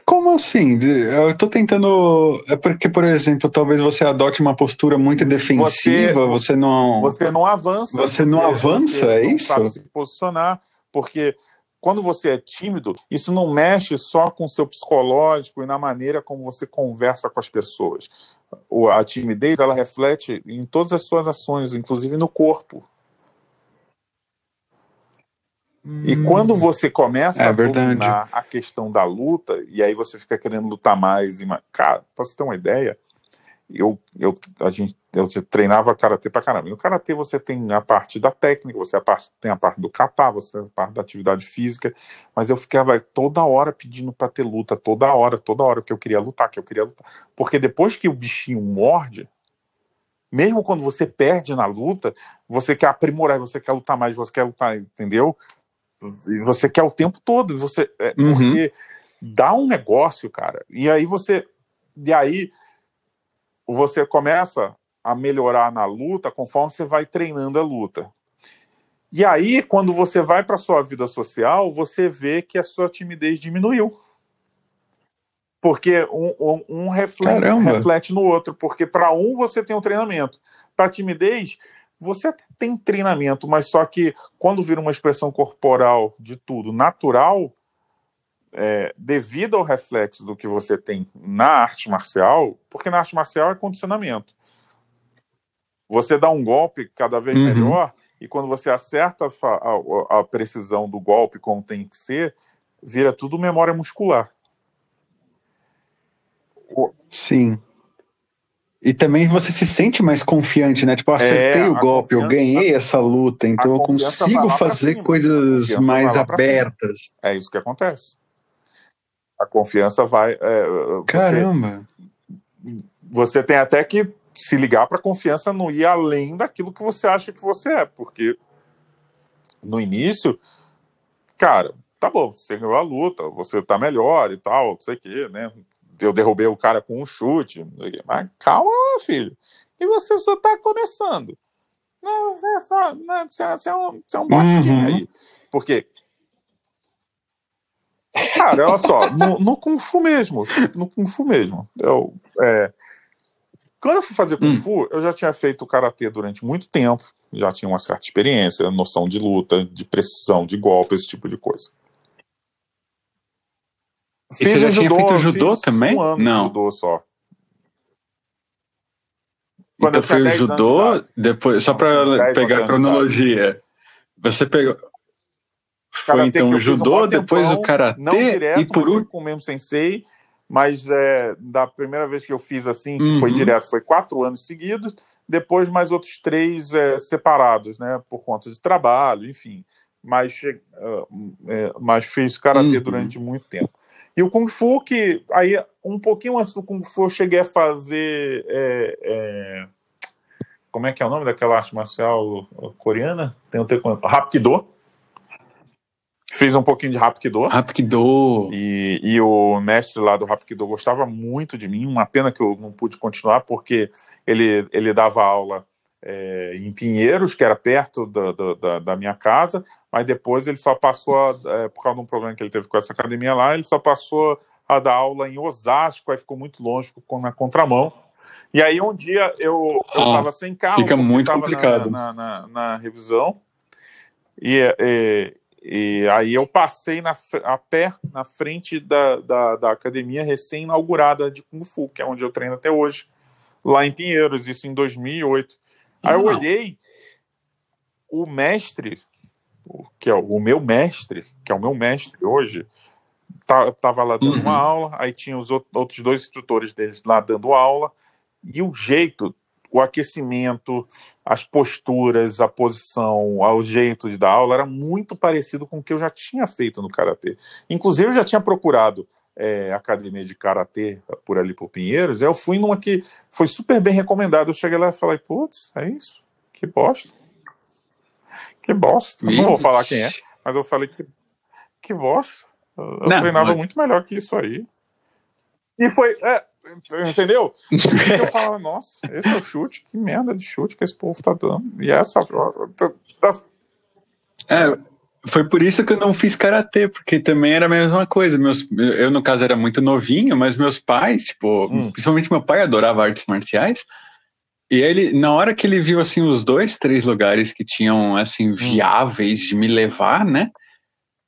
A: Como assim? Eu estou tentando. É porque, por exemplo, talvez você adote uma postura muito defensiva, você, você não.
B: Você não avança.
A: Você não avança, você é não isso? Sabe
B: se posicionar, porque quando você é tímido, isso não mexe só com o seu psicológico e na maneira como você conversa com as pessoas. A timidez, ela reflete em todas as suas ações, inclusive no corpo. Hum, e quando você começa
A: é
B: a
A: dominar
B: a questão da luta, e aí você fica querendo lutar mais e mais. Cara, pra você ter uma ideia, eu, eu, a gente, eu treinava karatê pra caramba. No karatê você tem a parte da técnica, você a parte, tem a parte do kata, você tem a parte da atividade física, mas eu ficava toda hora pedindo pra ter luta, toda hora, toda hora que eu queria lutar, que eu queria lutar. Porque depois que o bichinho morde, mesmo quando você perde na luta, você quer aprimorar, você quer lutar mais, você quer lutar, entendeu? E você quer o tempo todo, você é, uhum. porque dá um negócio, cara. E aí você e aí você começa a melhorar na luta conforme você vai treinando a luta. E aí, quando você vai para sua vida social, você vê que a sua timidez diminuiu. Porque um, um, um reflete, reflete, no outro. Porque para um você tem um treinamento. Para timidez, você tem treinamento, mas só que quando vira uma expressão corporal de tudo natural, é, devido ao reflexo do que você tem na arte marcial, porque na arte marcial é condicionamento. Você dá um golpe cada vez uhum. melhor, e quando você acerta a, a, a, precisão do golpe como tem que ser, vira tudo memória muscular.
A: Sim. E também você se sente mais confiante, né? Tipo, eu acertei
B: É,
A: o golpe, eu ganhei essa luta, então eu consigo fazer coisas mais abertas.
B: É isso que acontece. A confiança vai. é, você-
A: Caramba.
B: você tem até que se ligar para a confiança não ir além daquilo que você acha que você é, porque no início, cara, tá bom, você ganhou a luta, você tá melhor e tal, não sei o quê, né? Eu derrubei o cara com um chute, mas calma, filho, e você só tá começando. Não, é só, não, você, é- você é um, você é um
A: Uhum.
B: aí. Porque, cara, olha só, no, no Kung Fu mesmo, no Kung Fu mesmo, eu, é, quando eu fui fazer Kung
A: Hum.
B: Fu, eu já tinha feito Karatê durante muito tempo, já tinha uma certa experiência, noção de luta, de precisão, de golpe, esse tipo de coisa.
A: E você já tinha feito judô
B: fiz
A: também?
B: Um ano
A: Não.
B: judô só. Quando
A: então foi o
B: 10 anos de
A: judô, depois, só
B: 10
A: pegar a cronologia. Você pegou. Foi então o
B: um
A: judô,
B: mó
A: depois o karatê
B: Não direto,
A: e por último.
B: com o mesmo sensei. Mas é, da primeira vez que eu fiz assim, que
A: Uhum.
B: foi direto, foi quatro anos seguidos. Depois mais outros três é, separados, né? Por conta de trabalho, enfim. Mas, ah, é, mas fiz karatê
A: Uhum.
B: durante muito tempo. E o Kung Fu, que aí um pouquinho antes do Kung Fu eu cheguei a fazer. é, é, como é que é o nome daquela arte marcial coreana? Tem um tempo. Hapkido. Fiz um pouquinho de Hapkido.
A: Rapkido.
B: E, e o mestre lá do Hapkido gostava muito de mim. Uma pena que eu não pude continuar, porque ele, ele dava aula é, em Pinheiros, que era perto da, da, da- minha casa, mas depois ele só passou, a, é, por causa de um problema que ele teve com essa academia lá, ele só passou a dar aula em Osasco, aí ficou muito longe, ficou na contramão. E aí um dia eu estava
A: Ah,
B: sem carro,
A: fica muito complicado.
B: Na, na, na- na revisão, e, e, e aí eu passei na, a pé na frente da, da, da academia recém-inaugurada de Kung Fu, que é onde eu treino até hoje, lá em Pinheiros, isso em 2008. Aí eu olhei, o mestre, que é o meu mestre, que é o meu mestre hoje, tá, tava lá dando
A: Uhum.
B: uma aula, aí tinha os out- outros dois instrutores deles lá dando aula, e o jeito, o aquecimento, as posturas, a posição, o jeito de dar aula era muito parecido com o que eu já tinha feito no karatê. Inclusive, eu já tinha procurado é, academia de karatê por ali por Pinheiros. Eu fui numa que foi super bem recomendada. Eu cheguei lá e falei, putz, é isso? Que bosta. Que bosta. Não vou falar quem é, mas eu falei que, que bosta. Eu
A: Não,
B: treinava
A: mas-
B: muito melhor que isso aí. E foi. é, entendeu? Eu falava, nossa, esse é o chute, que merda de chute que esse povo tá dando. E essa.
A: É, foi por isso que eu não fiz karatê, porque também era a mesma coisa. Meus, eu, no caso, era muito novinho, mas meus pais, tipo,
B: Hum.
A: principalmente meu pai adorava artes marciais. E ele, na hora que ele viu assim os dois, três lugares que tinham
B: Hum.
A: assim viáveis de me levar, né?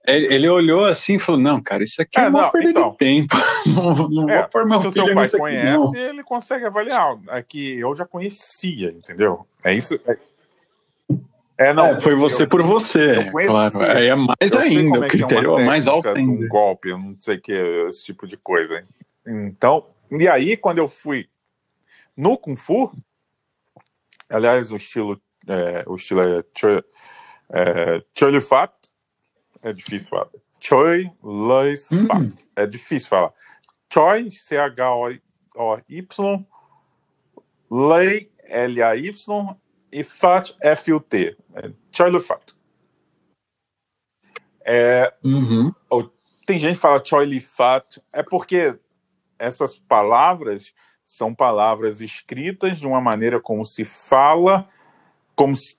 A: Ele, olhou assim e falou: Não, cara, isso aqui é,
B: É,
A: uma perda
B: então.
A: de tempo. Não, não
B: É,
A: vou pôr meu
B: se
A: filho
B: seu pai
A: aqui,
B: conhece,
A: não.
B: ele consegue avaliar. Aqui eu já conhecia, entendeu? É isso. É, é, não.
A: É, foi você
B: eu-
A: por você,
B: eu conheci.
A: claro. Aí é mais ainda,
B: como
A: o
B: é que é
A: critério é mais alto ainda.
B: Um golpe, não sei o que, esse tipo de coisa. hein? Então, e aí, quando eu fui no Kung Fu, aliás, o estilo, é, o estilo é é, Fat, é difícil falar. Choi Lu Fat,
A: Hum.
B: é difícil falar. Choi, C-H-O-Y, Lei, L-A-Y, e Fat, F-U-T. É Choi Lu Fat. É,
A: Uhum.
B: tem gente que fala Choi Li Fat, é porque essas palavras são palavras escritas de uma maneira como se fala, como se-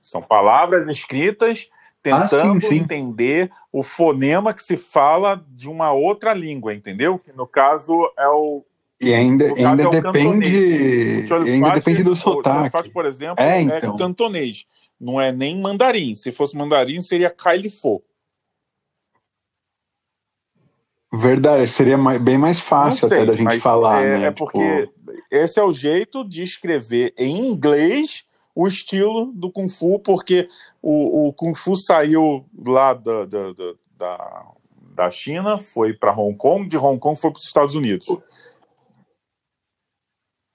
B: são palavras escritas
A: Ah, sim,
B: tentando
A: sim.
B: entender o fonema que se fala de uma outra língua, entendeu? Que no caso é o
A: E ainda, ainda
B: é o
A: depende,
B: o
A: ainda depende do
B: O Cholifate,
A: sotaque.
B: por exemplo,
A: É,
B: é,
A: então.
B: cantonês. Não é nem mandarim. Se fosse mandarim, seria Kailifo.
A: Verdade, seria mai- bem mais fácil
B: sei,
A: até da gente falar,
B: é,
A: né?
B: É
A: Tipo,
B: porque esse é o jeito de escrever em inglês o estilo do Kung Fu, porque o, o Kung Fu saiu lá da, da, da, da, China, foi para Hong Kong, de Hong Kong foi para os Estados Unidos.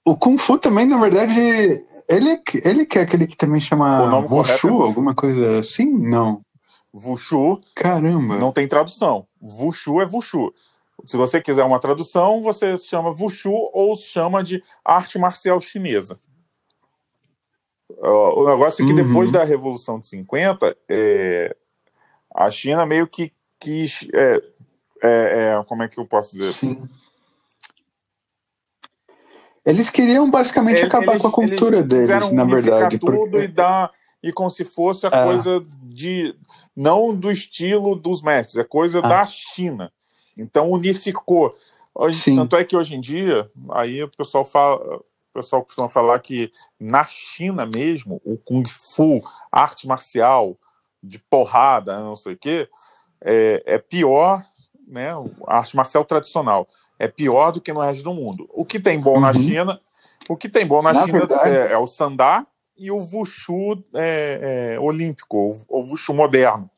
A: o Kung Fu também, na verdade, ele, ele que é aquele que também chama
B: O nome
A: Wushu,
B: é-
A: alguma coisa assim? Não.
B: Wushu
A: Caramba.
B: não tem tradução. Wushu é Wushu. Se você quiser uma tradução, você chama Wushu ou chama de arte marcial chinesa. O negócio é que
A: Uhum.
B: depois da Revolução de 50, é, a China meio que quis. é, é, é, como é que eu posso dizer?
A: Sim. Eles queriam basicamente acabar
B: Eles-
A: com a cultura
B: eles
A: deles, na verdade.
B: tudo
A: porque-
B: e dar e como se fosse a
A: É.
B: coisa de não do estilo dos mestres, é coisa
A: Ah.
B: da China. Então unificou.
A: Sim.
B: Tanto é que hoje em dia, aí o pessoal fala, o pessoal costuma falar que na China mesmo, o kung fu, arte marcial de porrada, não sei o quê, é, é pior, né? A arte marcial tradicional é pior do que no resto do mundo. O que tem bom na
A: Uhum.
B: China, o que tem bom na,
A: Na
B: China é, é o sandá e o wushu é, é, olímpico, o, o wushu moderno.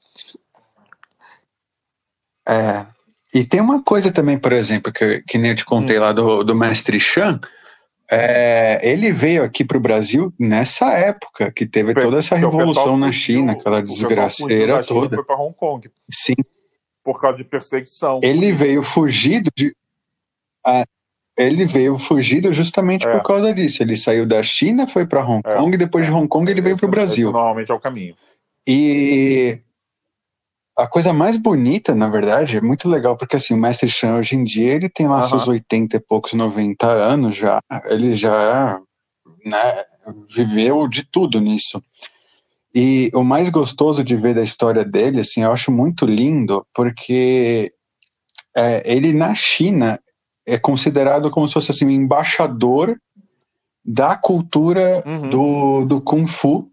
A: É. E tem uma coisa também, por exemplo, que, que nem eu te contei
B: Hum.
A: lá do, do mestre Chan. É, ele veio aqui para o Brasil nessa época que teve toda essa
B: Porque
A: revolução na
B: fugiu-
A: China, aquela
B: fugiu
A: desgraceira
B: China e
A: toda.
B: Foi para Hong Kong
A: Sim,
B: por causa de perseguição.
A: ele veio fugido de. ah, ele veio fugido justamente
B: É.
A: por causa disso. Ele saiu da China, foi para Hong
B: É.
A: Kong, e depois de Hong Kong ele veio para o Brasil.
B: normalmente é o caminho.
A: E a coisa mais bonita, na verdade, é muito legal, porque assim, o Mestre Chan hoje em dia, ele tem lá
B: Aham.
A: seus 80 e poucos, 90 anos já, ele já né, viveu de tudo nisso. E o mais gostoso de ver da história dele, assim, eu acho muito lindo, porque é, ele na China é considerado como se fosse assim, um embaixador da cultura
B: Uhum.
A: do, do Kung Fu,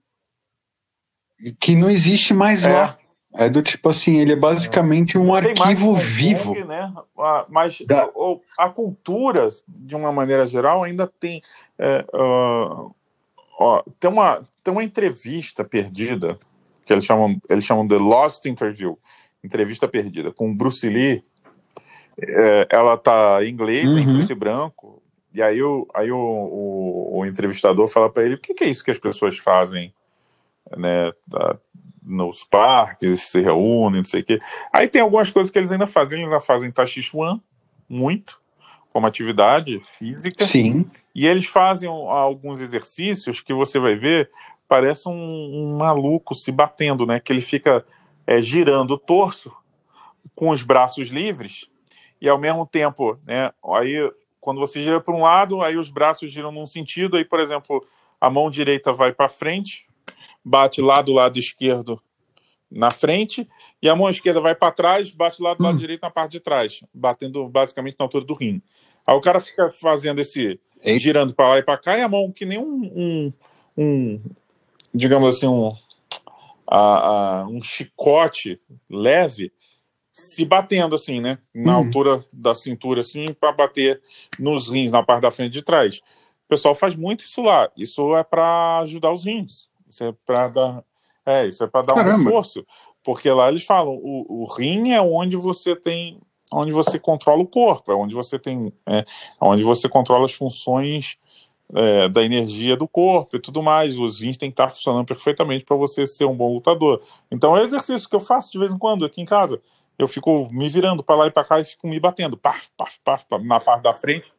A: que não existe mais
B: É.
A: lá. É do tipo assim, ele é basicamente um arquivo
B: Kong,
A: vivo.
B: né? Mas
A: Da-
B: a cultura, de uma maneira geral, ainda tem. é, ah, ó, tem, uma, tem uma entrevista perdida, que eles chamam, eles chamam de Lost Interview entrevista perdida, com o Bruce Lee. É, ela tá em inglês, em
A: Uhum.
B: preto e branco. E aí, o, aí o, o, o entrevistador fala para ele: o que, que é isso que as pessoas fazem né, nos parques, se reúnem, não sei o quê. Aí tem algumas coisas que eles ainda fazem, eles ainda fazem Tai Chi Chuan, muito, como atividade física.
A: Sim.
B: E eles fazem alguns exercícios que você vai ver, parece um, um maluco se batendo, né? Que ele fica é, girando o torso com os braços livres e ao mesmo tempo, né? Aí quando você gira para um lado, aí os braços giram num sentido, aí por exemplo a mão direita vai para frente, bate lá do lado esquerdo na frente e a mão esquerda vai para trás, bate lá do lado
A: Hum.
B: direito na parte de trás, batendo basicamente na altura do rim. Aí o cara fica fazendo esse
A: Eita.
B: girando para lá e para cá e a mão que nem um, um, um, digamos assim um a- a- um chicote leve se batendo assim, né, na
A: Hum.
B: altura da cintura assim para bater nos rins na parte da frente de trás. O pessoal faz muito isso lá. Isso é para ajudar os rins. Isso é para dar é, isso é para dar um
A: Caramba.
B: reforço, porque lá eles falam o, o rim é onde você tem onde você controla o corpo, é onde você tem é, onde você controla as funções é, da energia do corpo e tudo mais. Os rins têm que estar funcionando perfeitamente para você ser um bom lutador. Então é um exercício que eu faço de vez em quando aqui em casa. Eu fico me virando para lá e para cá e fico me batendo, paf, paf, paf, na parte da frente,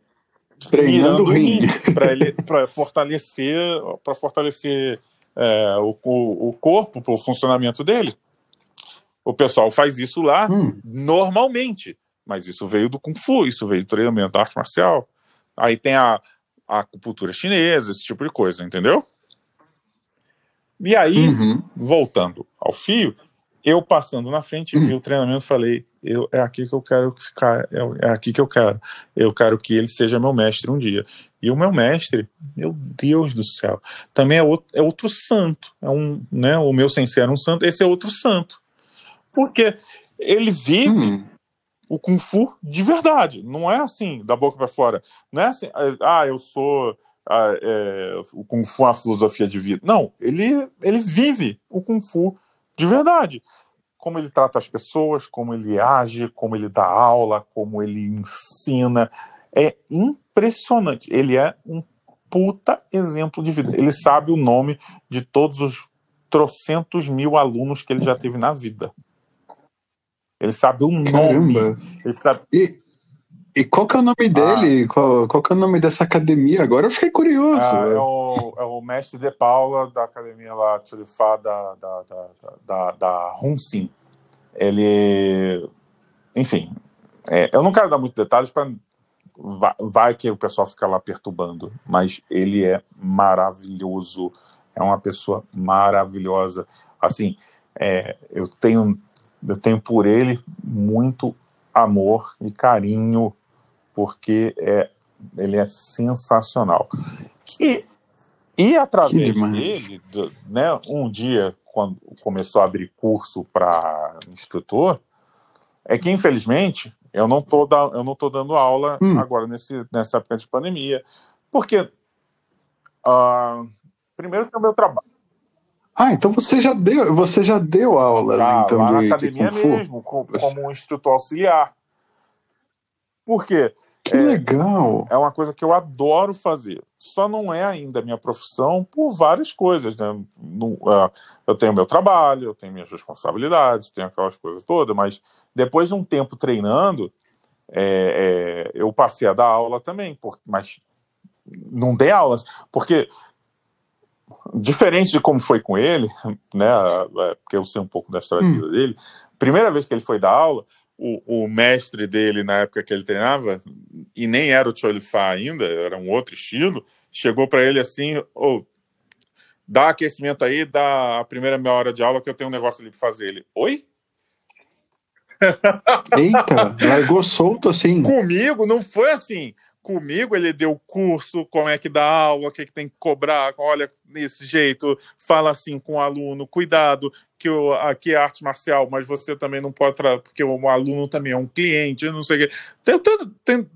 A: Treinando o rim.
B: para ele para fortalecer para fortalecer é, o, o, corpo para o funcionamento dele. O pessoal faz isso lá
A: Hum,
B: normalmente, mas isso veio do Kung Fu, isso veio do treinamento da arte marcial. Aí tem a, a acupuntura chinesa, esse tipo de coisa, entendeu? E aí,
A: uhum.
B: voltando ao fio, eu passando na frente, vi o treinamento falei, eu, é aqui que eu quero ficar, é, é aqui que eu quero. Eu quero que ele seja meu mestre um dia. E o meu mestre, meu Deus do céu, também é outro, é outro santo. É um, né, o meu sensei era um santo, esse é outro santo. Porque ele vive
A: Hum,
B: o Kung Fu de verdade. Não é assim, da boca para fora. Não é assim, ah, eu sou. ah, é, o Kung Fu é uma filosofia de vida. Não, ele, ele vive o Kung Fu de verdade. Como ele trata as pessoas, como ele age, como ele dá aula, como ele ensina. É impressionante. Ele é um puta exemplo de vida. Ele sabe o nome de todos os trocentos mil alunos que ele já teve na vida. Ele sabe o nome.
A: Caramba.
B: Ele sabe.
A: E, e qual que é o nome dele? Qual, qual que é o nome dessa academia? Agora eu fiquei curioso.
B: Ah, é, o, é o mestre de Paula da academia lá, Tchulifá, da, da, da, da, da Hunsim. Ele. Enfim, é, eu não quero dar muitos detalhes para. Vai, vai que o pessoal fica lá perturbando, mas ele é maravilhoso. É uma pessoa maravilhosa. Assim, é, eu tenho eu tenho por ele muito amor e carinho, porque é, ele é sensacional. E, e através dele, do- né, um dia, quando começou a abrir curso para instrutor, é que infelizmente eu não tô, da, eu não tô dando aula
A: Hum.
B: agora nesse, nessa época de pandemia, porque ah, primeiro que é o meu trabalho.
A: Ah, então você já deu, você já deu aulas então
B: lá na
A: de, de
B: academia mesmo, co- como, um instrutor auxiliar. Por quê?
A: Que legal.
B: É uma coisa que eu adoro fazer. Só não é ainda minha profissão por várias coisas. Né? Não- ah, eu tenho meu trabalho, eu tenho minhas responsabilidades, tenho aquelas coisas todas, mas depois de um tempo treinando, é, é, eu passei a dar aula também, por- mas não dei aulas, porque diferente de como foi com ele, né, é, porque eu sei um pouco da história
A: Hum.
B: dele, primeira vez que ele foi dar aula, o, o mestre dele, na época que ele treinava, e nem era o Cholifá ainda, era um outro estilo, chegou para ele assim, ô, dá aquecimento aí, dá a primeira meia hora de aula que eu tenho um negócio ali para fazer. Ele, oi?
A: Eita, largou solto assim.
B: Comigo não foi assim. Comigo ele deu curso, como é que dá aula, o que, que tem que cobrar, olha desse jeito, fala assim com o aluno, cuidado, que o, aqui é arte marcial, mas você também não pode, porque o aluno também é um cliente, não sei o quê. Deu todo, tem-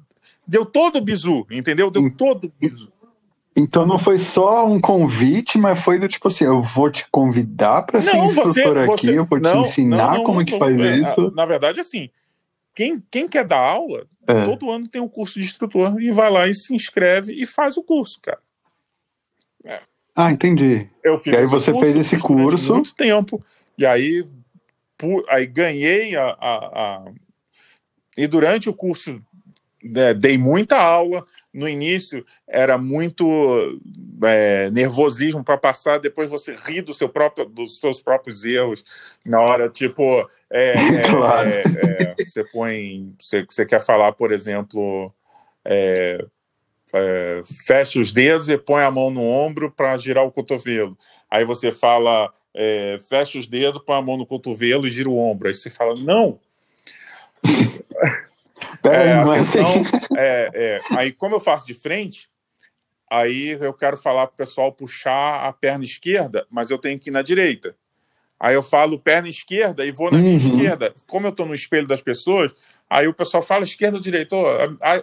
B: deu todo o bizu, entendeu? Deu todo o bizu.
A: Então não foi só um convite, mas foi do tipo assim, eu vou te convidar para ser instrutor aqui, eu vou te
B: não,
A: ensinar
B: não, não,
A: como é que
B: não,
A: faz
B: é,
A: isso.
B: Na verdade, assim, quem, quem quer dar aula,
A: É.
B: todo ano tem um curso de instrutor e vai lá e se inscreve e faz o curso, cara.
A: Ah, entendi.
B: Eu fiz
A: E aí você fez esse curso.
B: muito tempo e aí pu- aí ganhei a, a- a- e durante o curso né, dei muita aula no início era muito é, nervosismo para passar depois você ri do seu próprio dos seus próprios erros na hora tipo é, é,
A: Claro.
B: é, é, você põe você, você quer falar por exemplo fecha os dedos e põe a mão no ombro para girar o cotovelo. Aí você fala, fecha os dedos, põe a mão no cotovelo e gira o ombro. Aí você fala, não.
A: Pera
B: É,
A: aí,
B: a
A: mas
B: questão
A: assim,
B: é, é, aí, como eu faço de frente, aí eu quero falar para o pessoal puxar a perna esquerda, mas eu tenho que ir na direita. Aí eu falo perna esquerda e vou na minha
A: Uhum.
B: esquerda. Como eu estou no espelho das pessoas, aí o pessoal fala esquerda ou direita. Ô, A,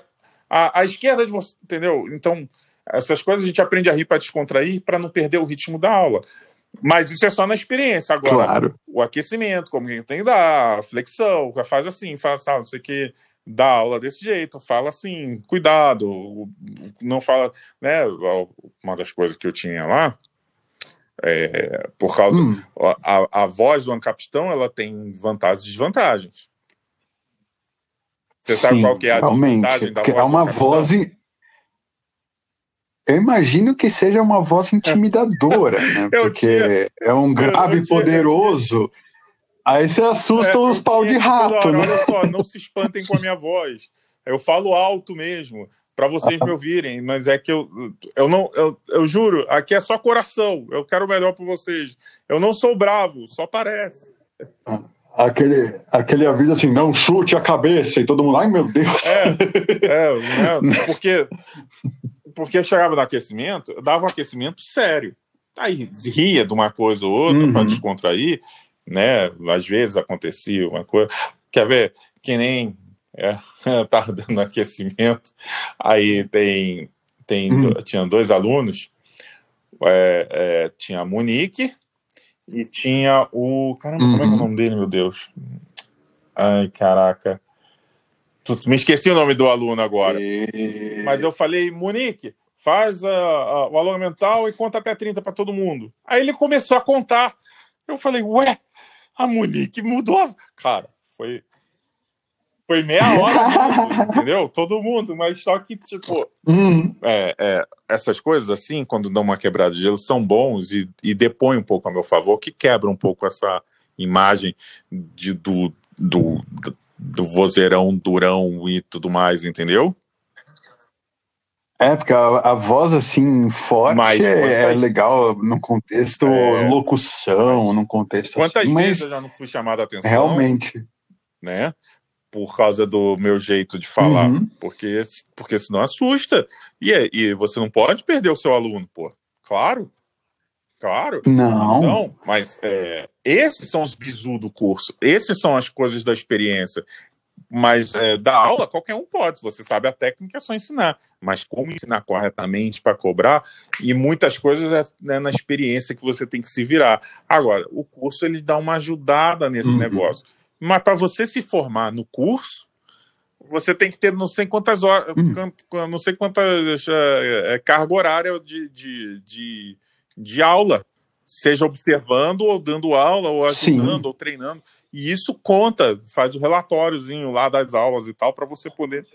B: a, a esquerda de você, entendeu? Então, essas coisas a gente aprende a rir para descontrair, para não perder o ritmo da aula. Mas isso é só na experiência. Agora,
A: claro.
B: o aquecimento, como que tem que dar, a flexão, faz assim, faz assim, não sei o que, dá aula desse jeito, fala assim, cuidado, não fala, né, uma das coisas que eu tinha lá, é, por causa,
A: Hum,
B: a, a voz do Ancapistão, ela tem vantagens e desvantagens. Você sabe
A: sim,
B: qual que é a desvantagem da
A: Porque
B: voz
A: é uma voz. in- Eu imagino que seja uma voz intimidadora, né? Porque é um grave
B: tinha-
A: poderoso. Aí você assusta
B: É,
A: os pau de rato,
B: hora,
A: né?
B: Olha só, não se espantem com a minha voz. Eu falo alto mesmo, para vocês me ouvirem, mas é que eu, eu não, eu, eu juro, aqui é só coração. Eu quero o melhor para vocês. Eu não sou bravo, só parece.
A: Aquele, aquele aviso assim, não chute a cabeça, e todo mundo, ai meu Deus.
B: É, é, né, porque porque eu chegava no aquecimento, eu dava um aquecimento sério. Aí ria de uma coisa ou outra
A: Uhum.
B: para descontrair, né? Às vezes acontecia uma coisa. Quer ver? Que nem é, tava dando aquecimento, aí tem, tem
A: Hum.
B: tinha dois alunos, é, é, tinha a Monique e tinha o. Caramba, como é que é o
A: Uhum.
B: nome dele, meu Deus? Ai, caraca. Me esqueci o nome do aluno agora.
A: E-
B: Mas eu falei, Monique, faz a, a, o alongamento mental e conta até 30 para todo mundo. Aí ele começou a contar. Eu falei, ué, a Monique mudou. Cara, foi. Foi meia hora, entendeu? Todo mundo, mas só que, tipo,
A: Hum,
B: é, é, essas coisas assim, quando dão uma quebrada de gelo, são bons e, e depõem um pouco a meu favor, que quebra um pouco essa imagem de, do, do, do, do vozeirão durão e tudo mais, entendeu?
A: É, porque a, a voz assim forte
B: Mas
A: é, é legal no contexto
B: É.
A: locução, num contexto
B: Quantas
A: assim,
B: vezes
A: mas
B: eu já não fui chamado a atenção,
A: realmente.
B: né? Por causa do meu jeito de falar.
A: Uhum.
B: Porque, porque senão assusta. E, é- e você não pode perder o seu aluno, pô. Claro. Claro.
A: Não.
B: Não, mas é, esses são os bizu do curso. Esses são as coisas da experiência. Mas é, da aula, qualquer um pode. Você sabe a técnica, é só ensinar. Mas como ensinar corretamente para cobrar, e muitas coisas é né, na experiência que você tem que se virar. Agora, o curso ele dá uma ajudada nesse
A: Uhum.
B: negócio. Mas para você se formar no curso, você tem que ter não sei quantas horas,
A: Hum.
B: can- não sei quantas é, é, carga horária de, de, de, de aula, seja observando ou dando aula, ou
A: Sim.
B: ajudando, ou treinando. E isso conta, faz o relatóriozinho lá das aulas e tal, para você poder.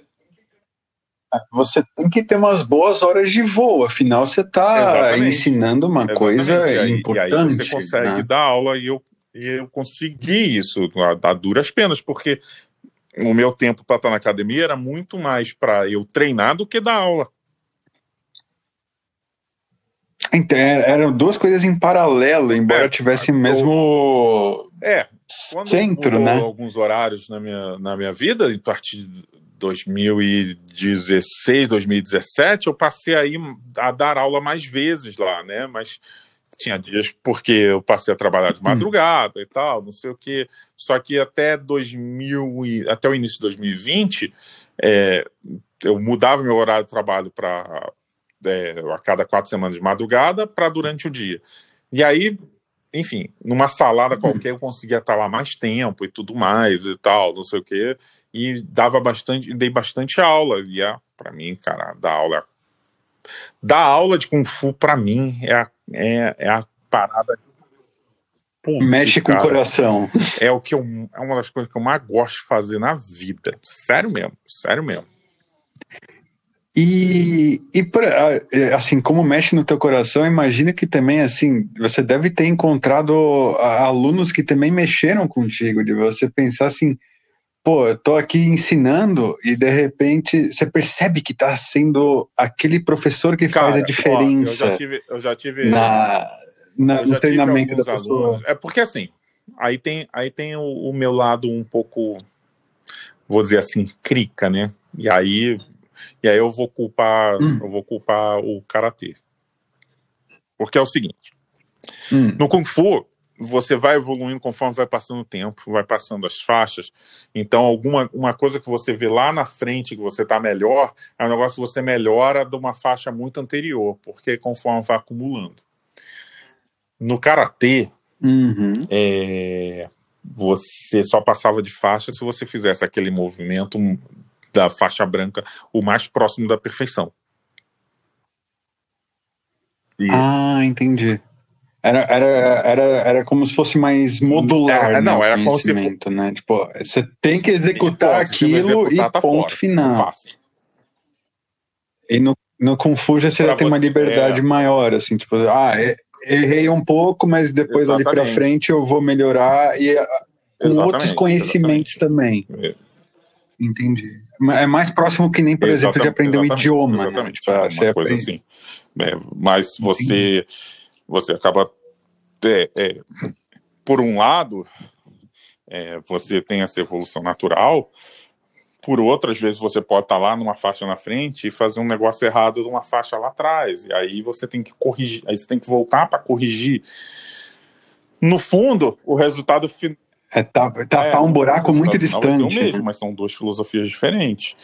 A: Você tem que ter umas boas horas de voo, afinal você está ensinando uma coisa
B: Exatamente. E aí-
A: importante.
B: E aí você consegue
A: né?
B: dar aula e eu, e eu consegui isso a, a duras penas, porque o meu tempo para estar na academia era muito mais para eu treinar do que dar aula.
A: Então, é- eram duas coisas em paralelo, embora
B: É,
A: tivesse mesmo
B: É,
A: centro,
B: mudou
A: né?
B: alguns horários na minha, na minha vida, a partir 2016, 2017, eu passei aí a dar aula mais vezes lá, né? Mas tinha dias porque eu passei a trabalhar de madrugada e tal, não sei o quê. Só que até 2000 e, até o início de 2020, é, eu mudava meu horário de trabalho para a cada quatro semanas de madrugada para durante o dia. E aí enfim, numa salada qualquer eu conseguia estar lá mais tempo e tudo mais e tal, não sei o quê, e dava bastante, dei bastante aula, e é, para mim, cara, dar aula dar aula de Kung Fu para mim é a, é, é a parada Putz,
A: Mexe com o
B: cara,
A: coração.
B: É o que eu, é uma das coisas que eu mais gosto de fazer na vida. Sério mesmo, sério mesmo.
A: E, e pra- assim, como mexe no teu coração, imagina que também, assim, você deve ter encontrado alunos que também mexeram contigo, de você pensar assim, pô, eu tô aqui ensinando e de repente você percebe que tá sendo aquele professor que faz a
B: Cara, ó,
A: diferença
B: eu já tive, eu já tive
A: na, na-
B: eu
A: no treinamento da pessoa.
B: alunos- É porque assim, aí tem, aí tem o, o meu lado um pouco, vou dizer assim, crica, né? E aí, e aí eu vou culpar,
A: Hum.
B: eu vou culpar o karatê. Porque é o seguinte,
A: Hum,
B: no kung fu você vai evoluindo conforme vai passando o tempo, vai passando as faixas. Então, alguma uma coisa que você vê lá na frente que você está melhor, é um negócio que você melhora de uma faixa muito anterior, porque conforme vai acumulando. No karatê,
A: uhum.
B: é, você só passava de faixa se você fizesse aquele movimento da faixa branca o mais próximo da perfeição. E,
A: Ah, entendi. Era, era, era, era como se fosse mais modular,
B: É, não,
A: né, o
B: era como se
A: conhecimento, né? Tipo, você tem que executar
B: não
A: aquilo
B: executar,
A: e
B: tá
A: ponto
B: fora,
A: final.
B: não.
A: E no, no Kung Fu já você já tem uma liberdade
B: é.
A: maior, assim, tipo, ah, errei um pouco, mas depois ali pra
B: Exatamente.
A: frente eu vou melhorar e ah, com
B: Exatamente,
A: outros conhecimentos também.
B: É.
A: Entendi. É mais próximo que nem, por exemplo, de aprender um idioma, né?
B: Exatamente,
A: ah,
B: uma coisa
A: aprende-
B: assim. É, mas você, você acaba. é, é, por um lado, é, você tem essa evolução natural, por outro, às vezes você pode estar lá numa faixa na frente e fazer um negócio errado numa faixa lá atrás. E aí você tem que corrigir, aí você tem que voltar para corrigir. No fundo, o resultado final.
A: É ta- tapar
B: É,
A: um
B: no
A: buraco muito
B: o
A: distante.
B: mesmo,
A: né?
B: mas são duas filosofias diferentes.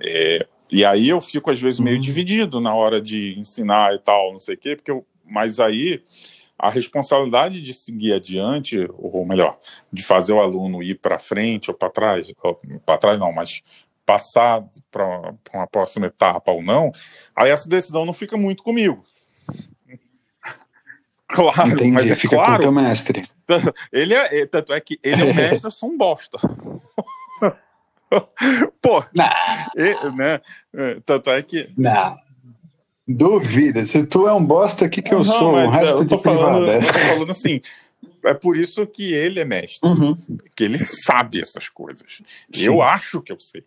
B: É, e aí eu fico, às vezes, meio
A: Hum.
B: dividido na hora de ensinar e tal, não sei o quê, porque eu, mas aí a responsabilidade de seguir adiante, ou melhor, de fazer o aluno ir para frente ou para trás, para trás não, mas passar para uma próxima etapa ou não, aí essa decisão não fica muito comigo. Claro,
A: Entendi,
B: mas é
A: fica
B: claro,
A: com o teu mestre.
B: ele é, tanto é que ele é um mestre, eu sou um bosta. Pô,
A: Não,
B: e- né? é, Tanto é que.
A: não. Duvida. Se tu é um bosta, o que, que eu
B: Não,
A: sou? O
B: mas
A: resto
B: eu tô
A: de
B: falando, eu tô falando assim. É por isso que ele é mestre,
A: Uhum.
B: que ele sabe essas coisas.
A: Sim.
B: Eu acho que eu sei.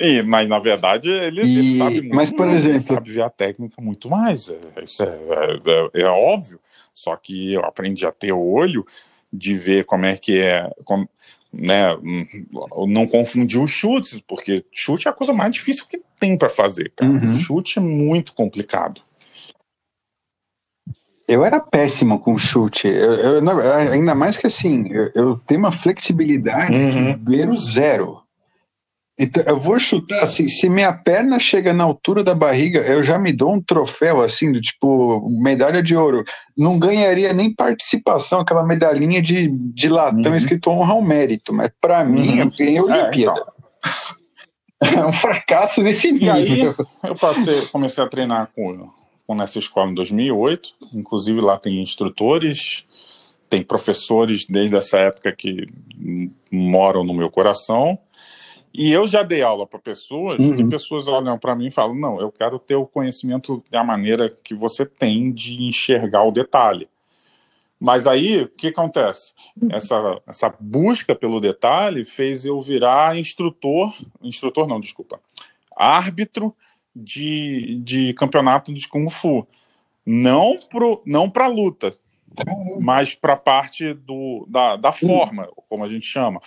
B: E, mas na verdade ele, ele
A: E-
B: sabe muito
A: mas, por
B: mais, ele
A: exemplo-
B: sabe ver a técnica muito mais. É, isso é, é- é óbvio. Só que eu aprendi a ter olho de ver como é que é, como- né? hum, Não confundir os chutes, porque chute é a coisa mais difícil que tem para fazer, cara.
A: Uhum.
B: Chute é muito complicado.
A: Eu era péssimo com chute. Eu, eu ainda mais que assim, eu, eu tenho uma flexibilidade
B: Uhum.
A: de beiro zero. Então, eu vou chutar assim, se minha perna chega na altura da barriga, eu já me dou um troféu assim, do tipo, medalha de ouro. Não ganharia nem participação, aquela medalhinha de, de latão
B: Uhum.
A: escrito honra ao mérito, mas pra mim,
B: Uhum.
A: eu ganhei a
B: É,
A: Olimpíada. É um fracasso nesse
B: E aí,
A: nível.
B: eu passei, comecei a treinar com, com nessa escola em 2008. Inclusive, lá tem instrutores, tem professores desde essa época que moram no meu coração. E eu já dei aula para pessoas,
A: Uhum.
B: e pessoas olham para mim e falam: Não, eu quero ter o conhecimento da maneira que você tem de enxergar o detalhe. Mas aí, o que acontece? Essa, essa busca pelo detalhe fez eu virar instrutor, instrutor não, desculpa, árbitro de, de campeonato de Kung Fu. Não pro, não para luta, mas para a parte do, da, da forma, como a gente chama.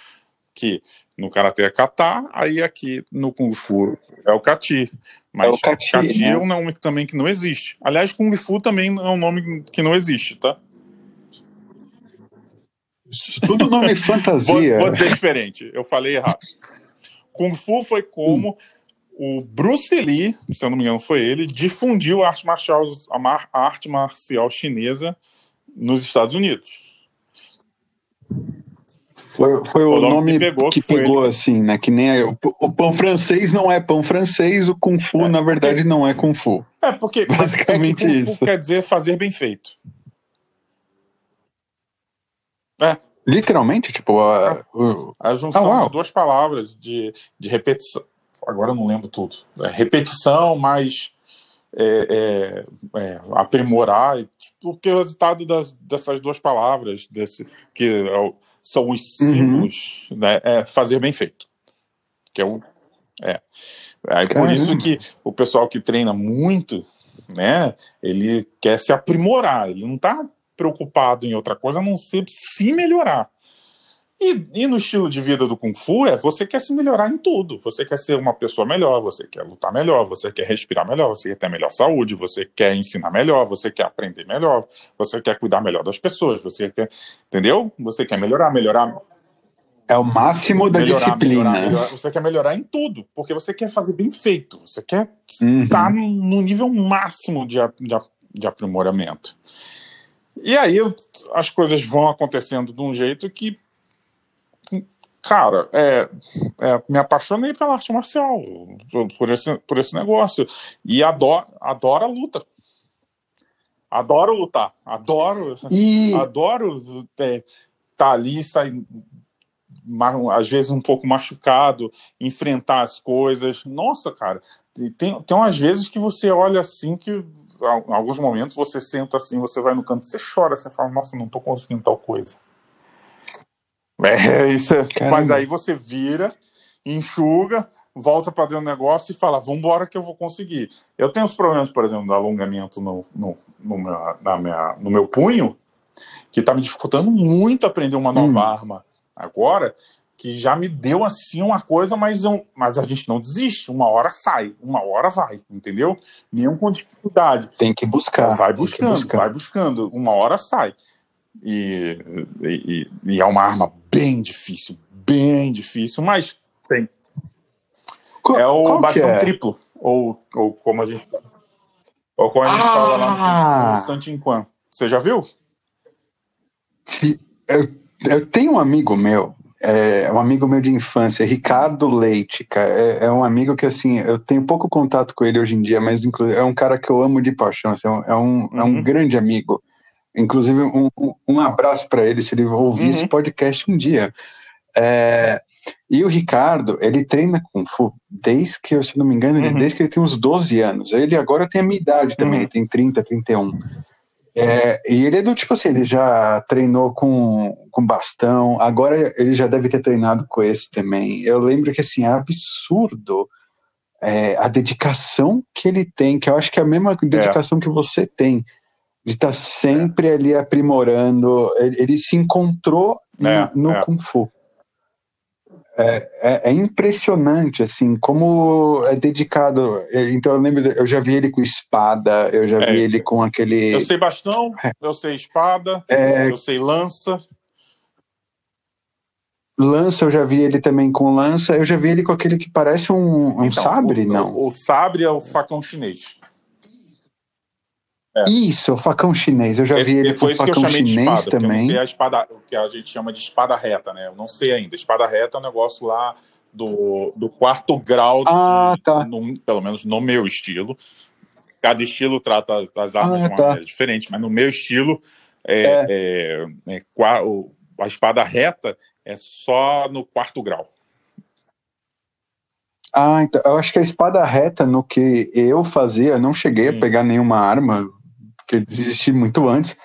B: Que no Karatê é kata, aí aqui no Kung Fu é o Kati. Mas
A: É o kati, né?
B: é um nome também que não existe. Aliás, Kung Fu também é um nome que não existe, tá?
A: Tudo nome
B: Vou,
A: fantasia.
B: vou dizer diferente, eu falei errado. Kung Fu foi como o Bruce Lee, se eu não me engano foi ele, difundiu a arte marcial, a mar- a arte marcial chinesa nos Estados Unidos.
A: Foi, foi o,
B: O nome que pegou,
A: que pegou, assim, né? Que nem o, o pão francês não é pão francês, o Kung Fu,
B: É,
A: na verdade, não é Kung Fu.
B: É, porque
A: Basicamente
B: é que Kung Fu
A: isso.
B: quer dizer fazer bem feito. É,
A: Literalmente, tipo, a, o-
B: a junção
A: Ah,
B: de duas palavras de, de repetição. Agora eu não lembro tudo. É repetição, mais é, é, é, aprimorar, porque o resultado das, dessas duas palavras, desse, que é o- são os símbolos, né, é fazer bem feito. Que é o. É. Aí por isso que o pessoal que treina muito, né, ele quer se aprimorar, ele não está preocupado em outra coisa a não ser se melhorar. E, e no estilo de vida do Kung Fu é você quer se melhorar em tudo. Você quer ser uma pessoa melhor, você quer lutar melhor, você quer respirar melhor, você quer ter melhor saúde, você quer ensinar melhor, você quer aprender melhor, você quer cuidar melhor das pessoas, você quer. Entendeu? Você quer melhorar, melhorar.
A: é o máximo da
B: melhorar,
A: disciplina.
B: melhorar, melhorar. Você quer melhorar em tudo, porque você quer fazer bem feito. Você quer
A: Uhum.
B: estar no, nível máximo de, de, de aprimoramento. E aí as coisas vão acontecendo de um jeito que, cara, é, é, me apaixonei pela arte marcial, por- esse, por esse negócio. E adoro, adoro a luta. Adoro lutar. Adoro
A: E
B: adoro estar tá ali, sair às vezes um pouco machucado, enfrentar as coisas. Nossa, cara, tem, tem umas vezes que você olha assim que em alguns momentos você senta assim, você vai no canto, você chora, você fala, nossa, não tô conseguindo tal coisa. É, isso é, mas aí você vira, enxuga, volta para dentro do negócio e fala, vambora que eu vou conseguir. Eu tenho os problemas, por exemplo, do alongamento no, no, no, meu, na minha, no meu punho, que tá me dificultando muito aprender uma nova
A: Hum.
B: arma agora, que já me deu assim uma coisa, mas, eu, mas a gente não desiste. Uma hora sai, uma hora vai, entendeu? Mesmo com dificuldade.
A: tem que buscar.
B: vai buscando,
A: buscar.
B: vai buscando. Uma hora sai. E, e, e é uma arma bem difícil, bem difícil, mas tem.
A: Qual-
B: É o bastão
A: é?
B: triplo, ou, ou como a gente. Ou como a gente fala lá
A: Ah!
B: no, no Santinquan. Você já viu?
A: Eu, eu tenho um amigo meu é um amigo meu de infância, Ricardo Leite, cara. É, é, um amigo que, assim, eu tenho pouco contato com ele hoje em dia, mas é um cara que eu amo de paixão. Assim, é, um, uhum. é um uhum. grande amigo. Inclusive, um, um abraço para ele se ele ouvir uhum. esse podcast um dia. É, e o Ricardo, ele treina Kung Fu desde que, se não me engano, uhum. desde que ele tem uns 12 anos. Ele agora tem a minha idade também, uhum. ele tem 30, 31. É, e ele é do tipo assim, ele já treinou com, com bastão, agora ele já deve ter treinado com esse também. Eu lembro que assim, é absurdo é, a dedicação que ele tem, que eu acho que é a mesma dedicação é. que você tem, de estar tá sempre ali aprimorando. Ele, ele se encontrou é, no, no é. Kung Fu. É, é, é, impressionante, assim, como é dedicado. É, então eu lembro, eu já vi ele com espada, eu já é, vi ele com aquele.
B: Eu sei bastão, é. eu sei espada, eu sei lança.
A: Lança, eu já vi ele também com lança, eu já vi ele com aquele que parece um, um então, sabre,
B: o,
A: não?
B: O, o sabre é o facão chinês.
A: É. Isso, o facão chinês. Eu já Esse, vi ele com facão chinês
B: espada,
A: também.
B: Eu não sei a espada, o que a gente chama de espada reta, né? Eu não sei ainda. Espada reta é um negócio lá do, do quarto grau,
A: ah, de, tá.
B: no, pelo menos no meu estilo. Cada estilo trata as armas ah, de uma tá. maneira diferente, mas no meu estilo, é, é. é, é a espada reta é só no quarto grau.
A: Ah, então, eu acho que a espada reta, no que eu fazia, eu não cheguei Sim. a pegar nenhuma arma, que desisti muito antes.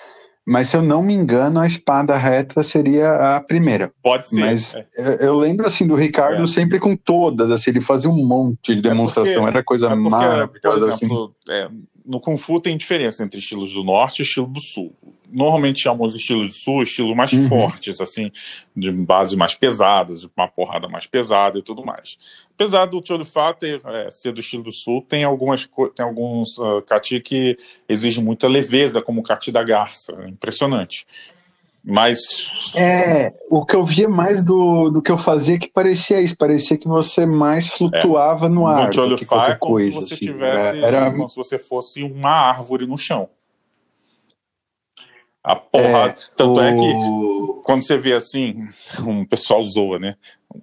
A: Mas se eu não me engano, a espada reta seria a primeira.
B: Pode ser.
A: Mas é. eu lembro assim do Ricardo é. sempre com todas, assim, ele fazia um monte de demonstração, é porque, era coisa é maravilhosa. Assim.
B: É, no Kung Fu tem diferença entre estilos do norte e estilo do sul. Normalmente chamam os estilos do sul estilos mais uhum. fortes, assim, de base mais pesadas, de uma porrada mais pesada e tudo mais. Apesar do Tio Fá ter, é, ser do estilo do sul, tem algumas tem alguns uh, kati que exigem muita leveza, como o kati da garça, é impressionante. Mas.
A: É, o que eu via mais do, do que eu fazia que parecia isso, parecia que você mais flutuava é. no ar. No qualquer é como coisa,
B: se você
A: assim.
B: tivesse, era... como se você fosse uma árvore no chão. A porrada. É, Tanto o... é que quando você vê assim, um pessoal zoa, né?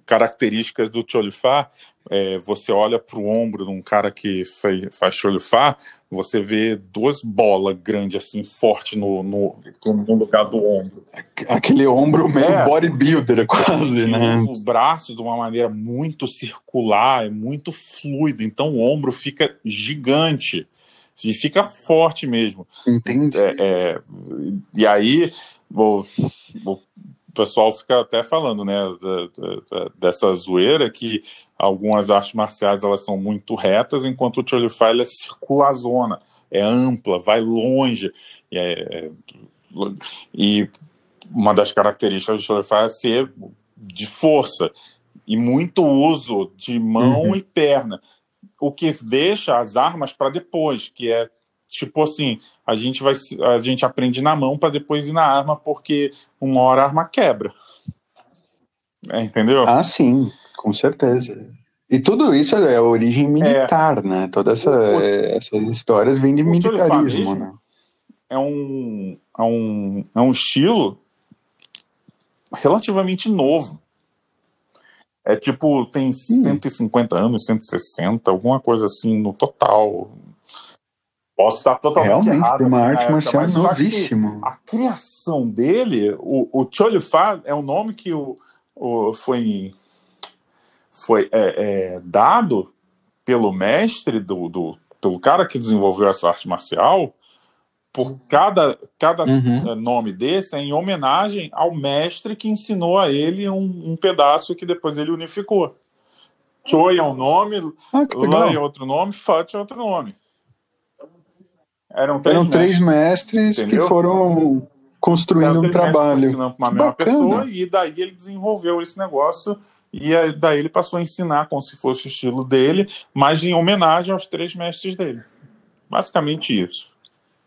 B: Características do Cholifá, é, você olha para o ombro de um cara que faz, faz Cholifá, você vê duas bolas grandes assim, forte no, no, no, lugar do ombro.
A: Aquele ombro meio é, bodybuilder quase, né?
B: O braço de uma maneira muito circular, é muito fluido, então o ombro fica gigante e fica forte mesmo.
A: Entendi.
B: É, é, e aí, o, o pessoal fica até falando, né, dessa zoeira que algumas artes marciais elas são muito retas, enquanto o Cholify é circulazona, é ampla, vai longe. E, é, é, e uma das características do Cholify é ser de força e muito uso de mão uhum. e perna o que deixa as armas para depois, que é tipo assim, a gente vai a gente aprende na mão para depois ir na arma porque uma hora a arma quebra. É, entendeu?
A: Ah, sim, com certeza. E tudo isso é origem militar, é. né? Todas essa, essas histórias vêm de militarismo, né?
B: É um, é, um, é um estilo relativamente novo. É tipo, tem hum. 150 anos, 160, alguma coisa assim no total. Posso estar totalmente
A: Realmente,
B: errado.
A: uma arte marcial novíssimo.
B: A criação dele, o, o Cholio Fa é um nome que o, o foi, foi é, é, dado pelo mestre, do, do, pelo cara que desenvolveu essa arte marcial, por cada, cada uhum. Eh, nome desse é em homenagem ao mestre que ensinou a ele um, um pedaço que depois ele unificou. Choi é um nome, ah, Lan é outro nome, Fat é outro nome.
A: Eram três, Eram três mestres, mestres que foram construindo um trabalho.
B: Ensinando uma mesma pessoa e daí ele desenvolveu esse negócio e daí ele passou a ensinar como se fosse o estilo dele, mas em homenagem aos três mestres dele. Basicamente isso.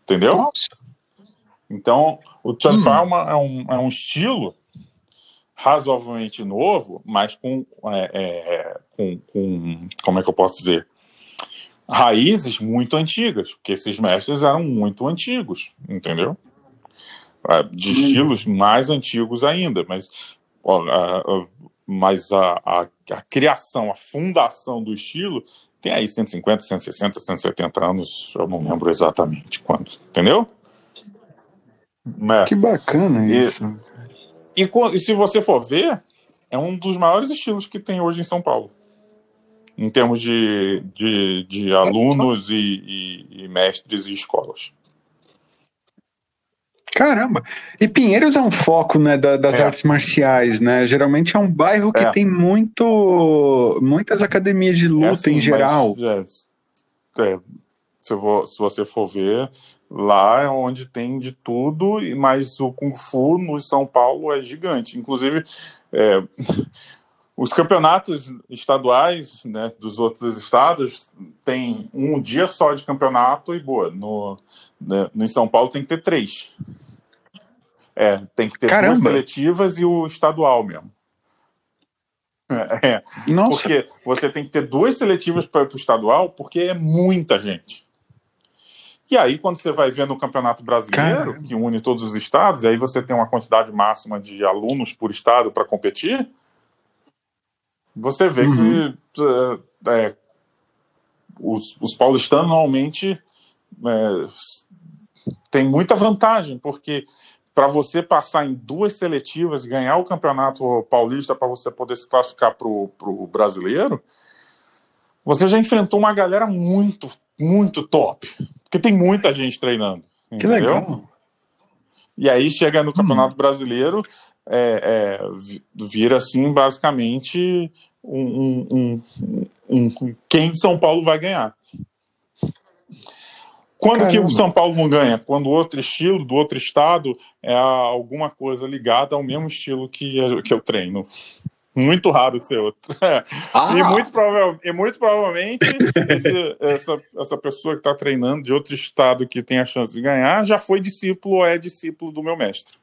B: Entendeu? Nossa. Então, o Chanfar hum. é, um, é um estilo razoavelmente novo, mas com, é, é, com, com, como é que eu posso dizer? Raízes muito antigas, porque esses mestres eram muito antigos, entendeu? É, de hum. estilos mais antigos ainda, mas mas a, a, a, criação, a fundação do estilo tem aí 150, 160, 170 anos, eu não lembro exatamente quando, entendeu?
A: É. Que bacana isso.
B: E, e, e se você for ver, é um dos maiores estilos que tem hoje em São Paulo em termos de, de, de alunos e, e, e, mestres e escolas.
A: Caramba! E Pinheiros é um foco né, da, das é. artes marciais, né? Geralmente é um bairro que é. tem muito, muitas academias de luta é assim, em geral. Mas,
B: é, é, se, vou, se você for ver, lá é onde tem de tudo, mas o Kung Fu no São Paulo é gigante. Inclusive, é, os campeonatos estaduais né, dos outros estados tem um dia só de campeonato e boa. No, né, no São Paulo tem que ter três. É, tem que ter Caramba. duas seletivas e o estadual mesmo. É, Nossa. Porque você tem que ter duas seletivas para o estadual, porque é muita gente. E aí, quando você vai ver no Campeonato Brasileiro, Caramba. que une todos os estados, aí você tem uma quantidade máxima de alunos por estado para competir, você vê uhum. que é, é, os, os paulistanos normalmente é, têm muita vantagem, porque para você passar em duas seletivas e ganhar o campeonato paulista para você poder se classificar para o brasileiro, você já enfrentou uma galera muito, muito top. Porque tem muita gente treinando. Que entendeu? legal. E aí chega no Campeonato hum. Brasileiro, é, é, vira assim, basicamente, um, um, um, um, quem São Paulo vai ganhar. Quando Caramba. que o São Paulo não ganha? Quando o outro estilo do outro estado é alguma coisa ligada ao mesmo estilo que, que eu treino. Muito raro ser outro. Ah. E, muito e muito provavelmente esse, essa, essa pessoa que está treinando de outro estado que tem a chance de ganhar já foi discípulo ou é discípulo do meu mestre.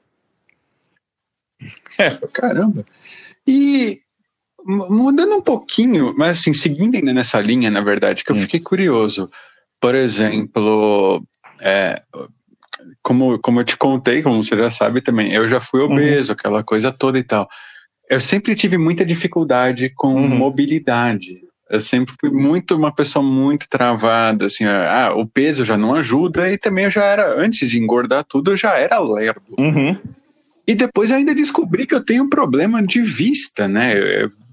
A: É. Caramba! E mudando um pouquinho, mas assim, seguindo ainda nessa linha, na verdade, que eu hum. fiquei curioso. Por exemplo, é, como, como eu te contei, como você já sabe também, eu já fui uhum. obeso, uhum. aquela coisa toda e tal. Eu sempre tive muita dificuldade com uhum. mobilidade. Eu sempre fui muito uma pessoa muito travada, assim, ah, o peso já não ajuda e também eu já era, antes de engordar tudo, eu já era lerdo.
B: Uhum.
A: E depois eu ainda descobri que eu tenho um problema de vista, né?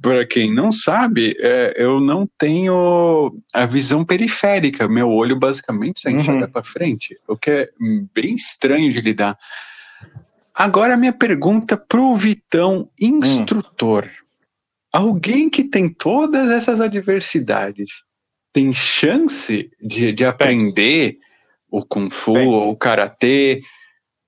A: Para quem não sabe, é, eu não tenho a visão periférica. Meu olho basicamente só enxerga uhum. para frente, o que é bem estranho de lidar. Agora, minha pergunta pro Vitão, instrutor. Hum. Alguém que tem todas essas adversidades tem chance de, de aprender o Kung Fu ou o Karatê,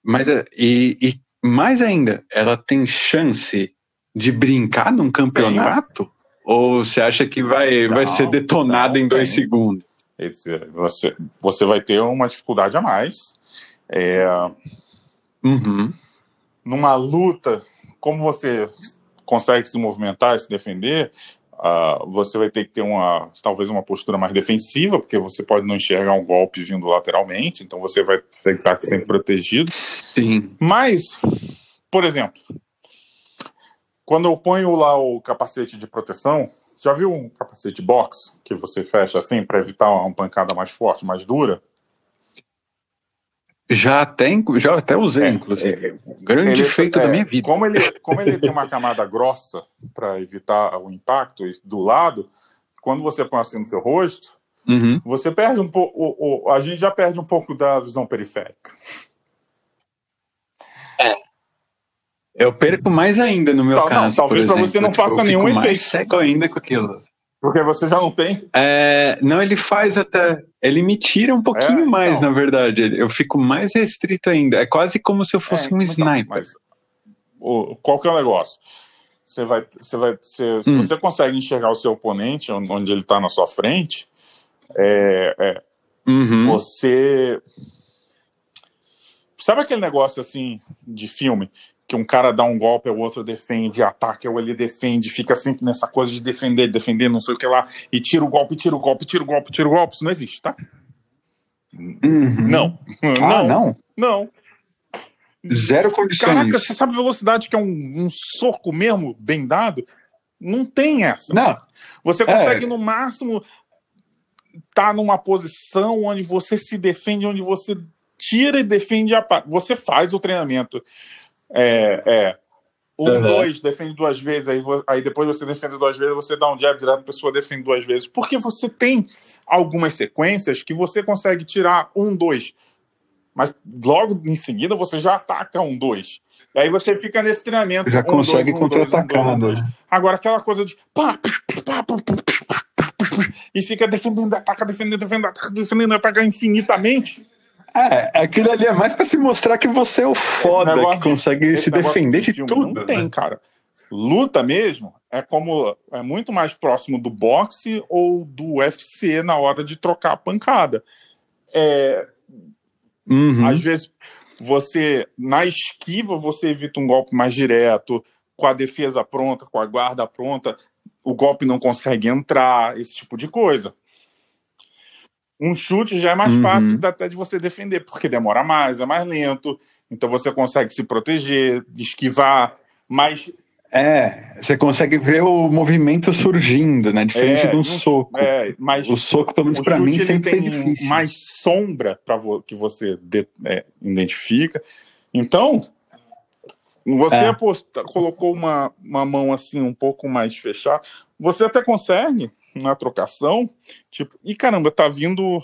A: mas e, e mais ainda, ela tem chance de brincar num campeonato? Tem. Ou você acha que vai, não, vai ser detonada em dois tem. segundos?
B: Esse, você, você vai ter uma dificuldade a mais. É,
A: uhum.
B: Numa luta, como você consegue se movimentar e se defender, Uh, você vai ter que ter uma talvez uma postura mais defensiva, porque você pode não enxergar um golpe vindo lateralmente, então você vai ter que estar sempre protegido.
A: Sim.
B: Mas, por exemplo, quando eu ponho lá o capacete de proteção, já viu um capacete box que você fecha assim para evitar uma pancada mais forte, mais dura?
A: Já tem, já até usei, é, inclusive. É, Grande ele, feito é, da minha vida.
B: Como ele, como ele tem uma camada grossa para evitar o impacto do lado, quando você põe assim no seu rosto,
A: uhum.
B: você perde um pouco. A gente já perde um pouco da visão periférica.
A: É. Eu perco mais ainda no meu
B: não,
A: caso.
B: Não, talvez para você não faça nenhum efeito. Mais
A: cego ainda com aquilo.
B: Porque você já não tem?
A: É, não, ele faz até. Ele me tira um pouquinho é, mais, então. na verdade. Eu fico mais restrito ainda. É quase como se eu fosse é, um então, sniper. Mas,
B: o, qual que é o negócio? Você vai, você vai, você, hum. se você consegue enxergar o seu oponente onde ele está na sua frente, é, é
A: uhum.
B: você sabe aquele negócio assim de filme que um cara dá um golpe, o outro defende, ataca, ou ele defende, fica sempre nessa coisa de defender, defender, não sei o que lá, e tira o golpe, tira o golpe, tira o golpe, tira o golpe. Isso não existe, tá?
A: Uhum.
B: Não.
A: Ah, não?
B: Não.
A: Zero condições.
B: Caraca, você sabe velocidade que é um, um soco mesmo, bem dado? Não tem essa.
A: Não.
B: Você consegue, é... no máximo, estar tá numa posição onde você se defende, onde você tira e defende a Você faz o treinamento. É, é um, uhum. dois, defende duas vezes, aí, aí depois você defende duas vezes, você dá um jab direto, a pessoa defende duas vezes. Porque você tem algumas sequências que você consegue tirar um, dois. Mas logo em seguida você já ataca um, dois. E aí você fica nesse treinamento.
A: Já um, consegue um, contra-atacar, um, um, né?
B: Agora aquela coisa de. Pá, pá, pá, e fica defendendo, ataca, defendendo, defendendo, ataca, defendendo, ataca infinitamente.
A: É, aquilo ali é mais para se mostrar que você é o foda que consegue se defender de, de tudo.
B: Não tem, né? cara. Luta mesmo é como é muito mais próximo do boxe ou do UFC na hora de trocar a pancada. É,
A: uhum.
B: Às vezes você na esquiva você evita um golpe mais direto, com a defesa pronta, com a guarda pronta, o golpe não consegue entrar, esse tipo de coisa. Um chute já é mais uhum. fácil até de você defender, porque demora mais, é mais lento, então você consegue se proteger, esquivar, mas.
A: É, você consegue ver o movimento surgindo, né? Diferente é, de um soco.
B: É, mas
A: o soco, pelo menos para mim, sempre foi difícil.
B: mais sombra para vo que você de, é, identifica. Então, você é. aposta, colocou uma, uma mão assim um pouco mais fechada. Você até consegue na trocação, tipo, e caramba, tá vindo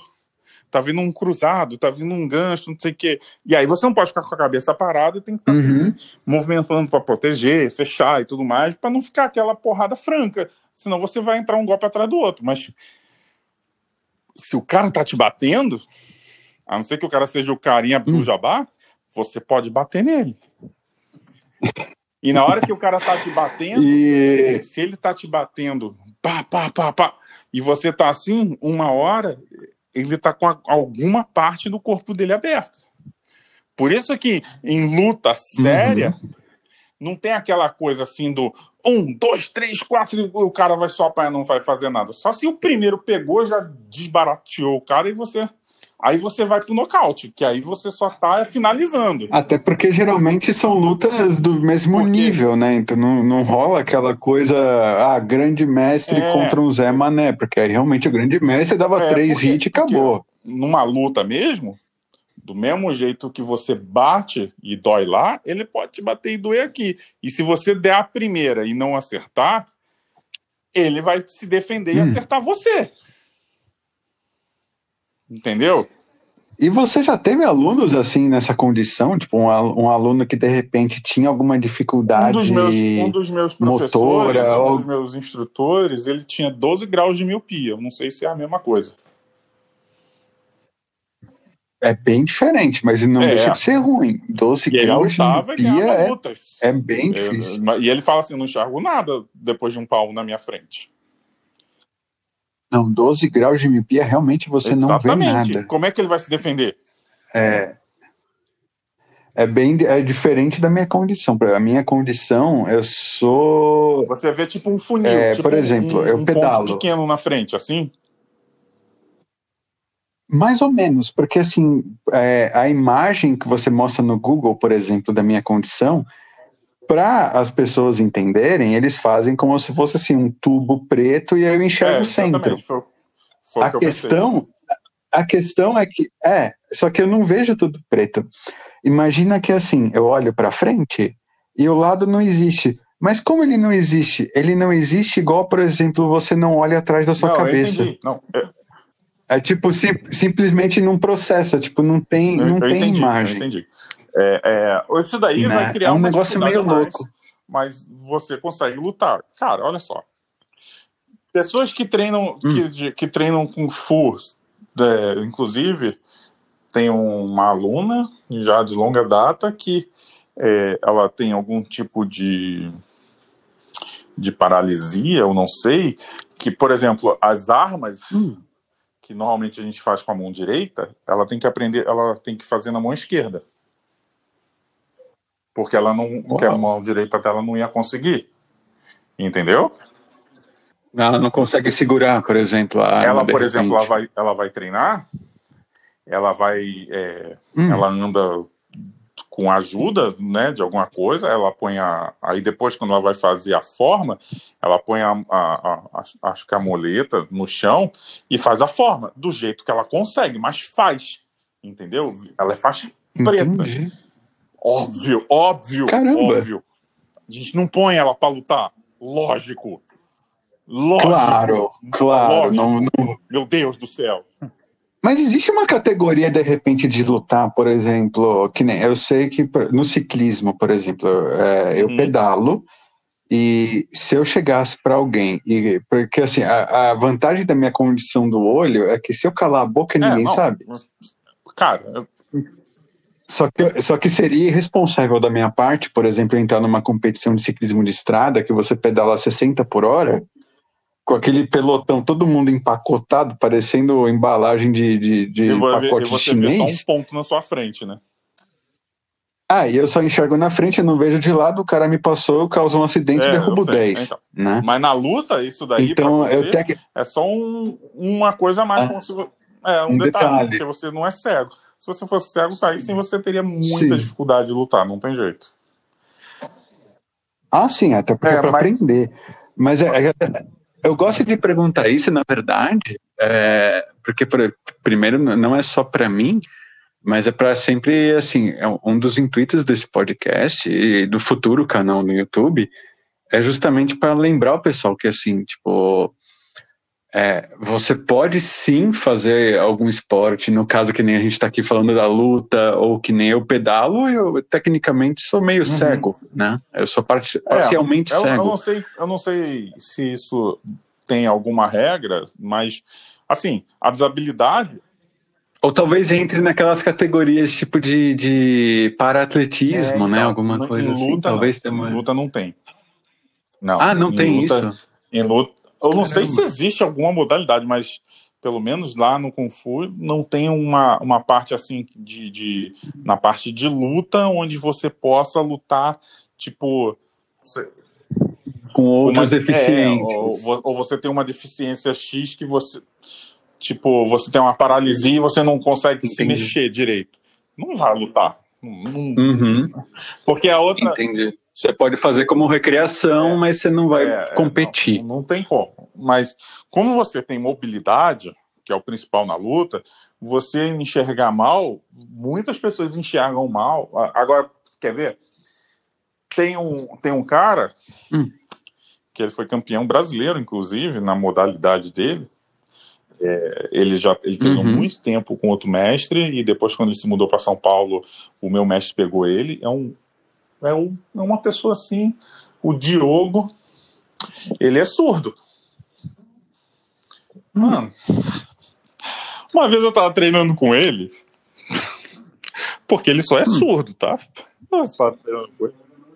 B: tá vindo um cruzado, tá vindo um gancho, não sei o quê. E aí você não pode ficar com a cabeça parada e tem que estar tá
A: uhum.
B: movimentando para proteger, fechar e tudo mais, para não ficar aquela porrada franca. Senão você vai entrar um golpe atrás do outro. Mas se o cara tá te batendo, a não ser que o cara seja o carinha do uhum. jabá, você pode bater nele. E na hora que o cara tá te batendo, e... se ele tá te batendo pá, pá, pá, pá, e você tá assim, uma hora, ele tá com a, alguma parte do corpo dele aberta. Por isso que em luta séria, uhum. não tem aquela coisa assim do um, dois, três, quatro, e o cara vai só apanhar, não vai fazer nada. Só se o primeiro pegou, já desbarateou o cara e você aí você vai pro nocaute, que aí você só tá finalizando.
A: Até porque geralmente são lutas do mesmo nível, né? Então não, não rola aquela coisa, ah, grande mestre é, contra um Zé Mané, porque aí realmente o grande mestre dava é, três hits e acabou.
B: Numa luta mesmo, do mesmo jeito que você bate e dói lá, ele pode te bater e doer aqui. E se você der a primeira e não acertar, ele vai se defender hum. e acertar você. Entendeu?
A: E você já teve alunos assim nessa condição? Tipo, um, um aluno que de repente tinha alguma dificuldade um dos
B: meus, um dos meus professores, motora, um ou... dos meus instrutores, ele tinha 12 graus de miopia. Eu não sei se é a mesma coisa.
A: É bem diferente, mas não é. deixa de ser ruim. 12 e graus de miopia é, é, bem difícil.
B: e ele fala assim, não enxergo nada depois de um pau na minha frente.
A: Não, 12 graus de miopia, realmente você Exatamente. não vê nada.
B: Como é que ele vai se defender?
A: É, é bem é diferente da minha condição. A minha condição, eu sou.
B: Você vê tipo um funil.
A: É,
B: tipo
A: por exemplo,
B: um,
A: eu pedalo.
B: Um pequeno na frente, assim?
A: Mais ou menos, porque assim, é, a imagem que você mostra no Google, por exemplo, da minha condição, para as pessoas entenderem, eles fazem como se fosse assim um tubo preto e eu enxergo é, o centro. Foi, foi a que questão, a questão é que é, só que eu não vejo tudo preto. Imagina que assim, eu olho para frente e o lado não existe. Mas como ele não existe? Ele não existe igual, por exemplo, você não olha atrás da sua
B: não,
A: cabeça.
B: Não,
A: é... é tipo sim, simplesmente não processa, tipo não tem, eu, não eu tem
B: entendi,
A: imagem.
B: Eu entendi. É, é, isso daí né? vai criar
A: é um negócio meio mais, louco.
B: Mas você consegue lutar. Cara, olha só. Pessoas que treinam, hum. que, que treinam com Fu, é, inclusive, tem uma aluna já de longa data que é, ela tem algum tipo de, de paralisia, eu não sei, que, por exemplo, as armas hum. que normalmente a gente faz com a mão direita, ela tem que aprender, ela tem que fazer na mão esquerda porque ela não, que a mão direita dela não ia conseguir. Entendeu?
A: Ela não consegue segurar, por exemplo, a
B: Ela, por exemplo, ela vai, ela vai treinar, ela vai, é, hum. ela anda com ajuda né, de alguma coisa, ela põe a. Aí depois, quando ela vai fazer a forma, ela põe a, a, a, acho que a moleta no chão e faz a forma, do jeito que ela consegue, mas faz. Entendeu? Ela é faixa preta. Entendi. Óbvio, óbvio, Caramba. óbvio. A gente não põe ela para lutar. Lógico. Lógico.
A: Claro, claro. Lógico. Não, não...
B: Meu Deus do céu.
A: Mas existe uma categoria, de repente, de lutar, por exemplo, que nem eu sei que no ciclismo, por exemplo, é, eu uhum. pedalo e se eu chegasse para alguém, e, porque assim, a, a, vantagem da minha condição do olho é que se eu calar a boca, é, ninguém é, sabe.
B: Cara, eu...
A: Só que, só que seria irresponsável da minha parte, por exemplo, entrar numa competição de ciclismo de estrada que você pedala 60 por hora com aquele pelotão, todo mundo empacotado, parecendo embalagem de, de, de e pacote e você chinês.
B: Só um ponto na sua frente, né?
A: Ah, e eu só enxergo na frente, eu não vejo de lado, o cara me passou, causou um acidente e é, derrubo 10. Então.
B: Né? Mas na luta, isso daí
A: então,
B: te... é só um, uma coisa a mais, ah, se... é um, um detalhe, detalhe, porque você não é cego. Se você fosse cego, tá aí sim você teria muita sim. dificuldade de lutar, não tem jeito.
A: Ah, sim, até porque é, é para mas... aprender. Mas é, é, eu gosto de perguntar isso, na verdade, é, porque primeiro não é só para mim, mas é para sempre assim, é um dos intuitos desse podcast e do futuro canal no YouTube é justamente para lembrar o pessoal que assim, tipo, é, você pode sim fazer algum esporte, no caso que nem a gente está aqui falando da luta, ou que nem eu pedalo, eu tecnicamente sou meio uhum. cego, né? Eu sou é, parcialmente
B: eu,
A: cego.
B: Eu não, sei, eu não sei se isso tem alguma regra, mas, assim, a desabilidade...
A: Ou talvez entre naquelas categorias tipo de, de para-atletismo, é, né? Então, Alguma coisa assim.
B: Luta,
A: talvez
B: não. Em luta não tem. Não.
A: Ah, não tem
B: luta,
A: isso?
B: Em luta, eu não Caramba. sei se existe alguma modalidade, mas pelo menos lá no Kung Fu não tem uma, uma parte assim de, de na parte de luta onde você possa lutar tipo
A: com outras uma, deficiências
B: é, ou, ou, você tem uma deficiência X que você tipo você tem uma paralisia e você não consegue Entendi. se mexer direito não vai lutar não,
A: uhum.
B: porque a outra
A: Entendi. Você pode fazer como recreação, é, mas você não vai é, é competir.
B: Não, não, tem como. Mas como você tem mobilidade, que é o principal na luta, você enxergar mal, muitas pessoas enxergam mal. Agora, quer ver? Tem um, tem um cara hum. que ele foi campeão brasileiro, inclusive, na modalidade dele. É, ele já ele treinou uhum. muito tempo com outro mestre e depois quando ele se mudou para São Paulo o meu mestre pegou ele é um é, é uma pessoa assim. O Diogo, ele é surdo. Mano, uma vez eu tava treinando com ele, porque ele só é hum. surdo, tá?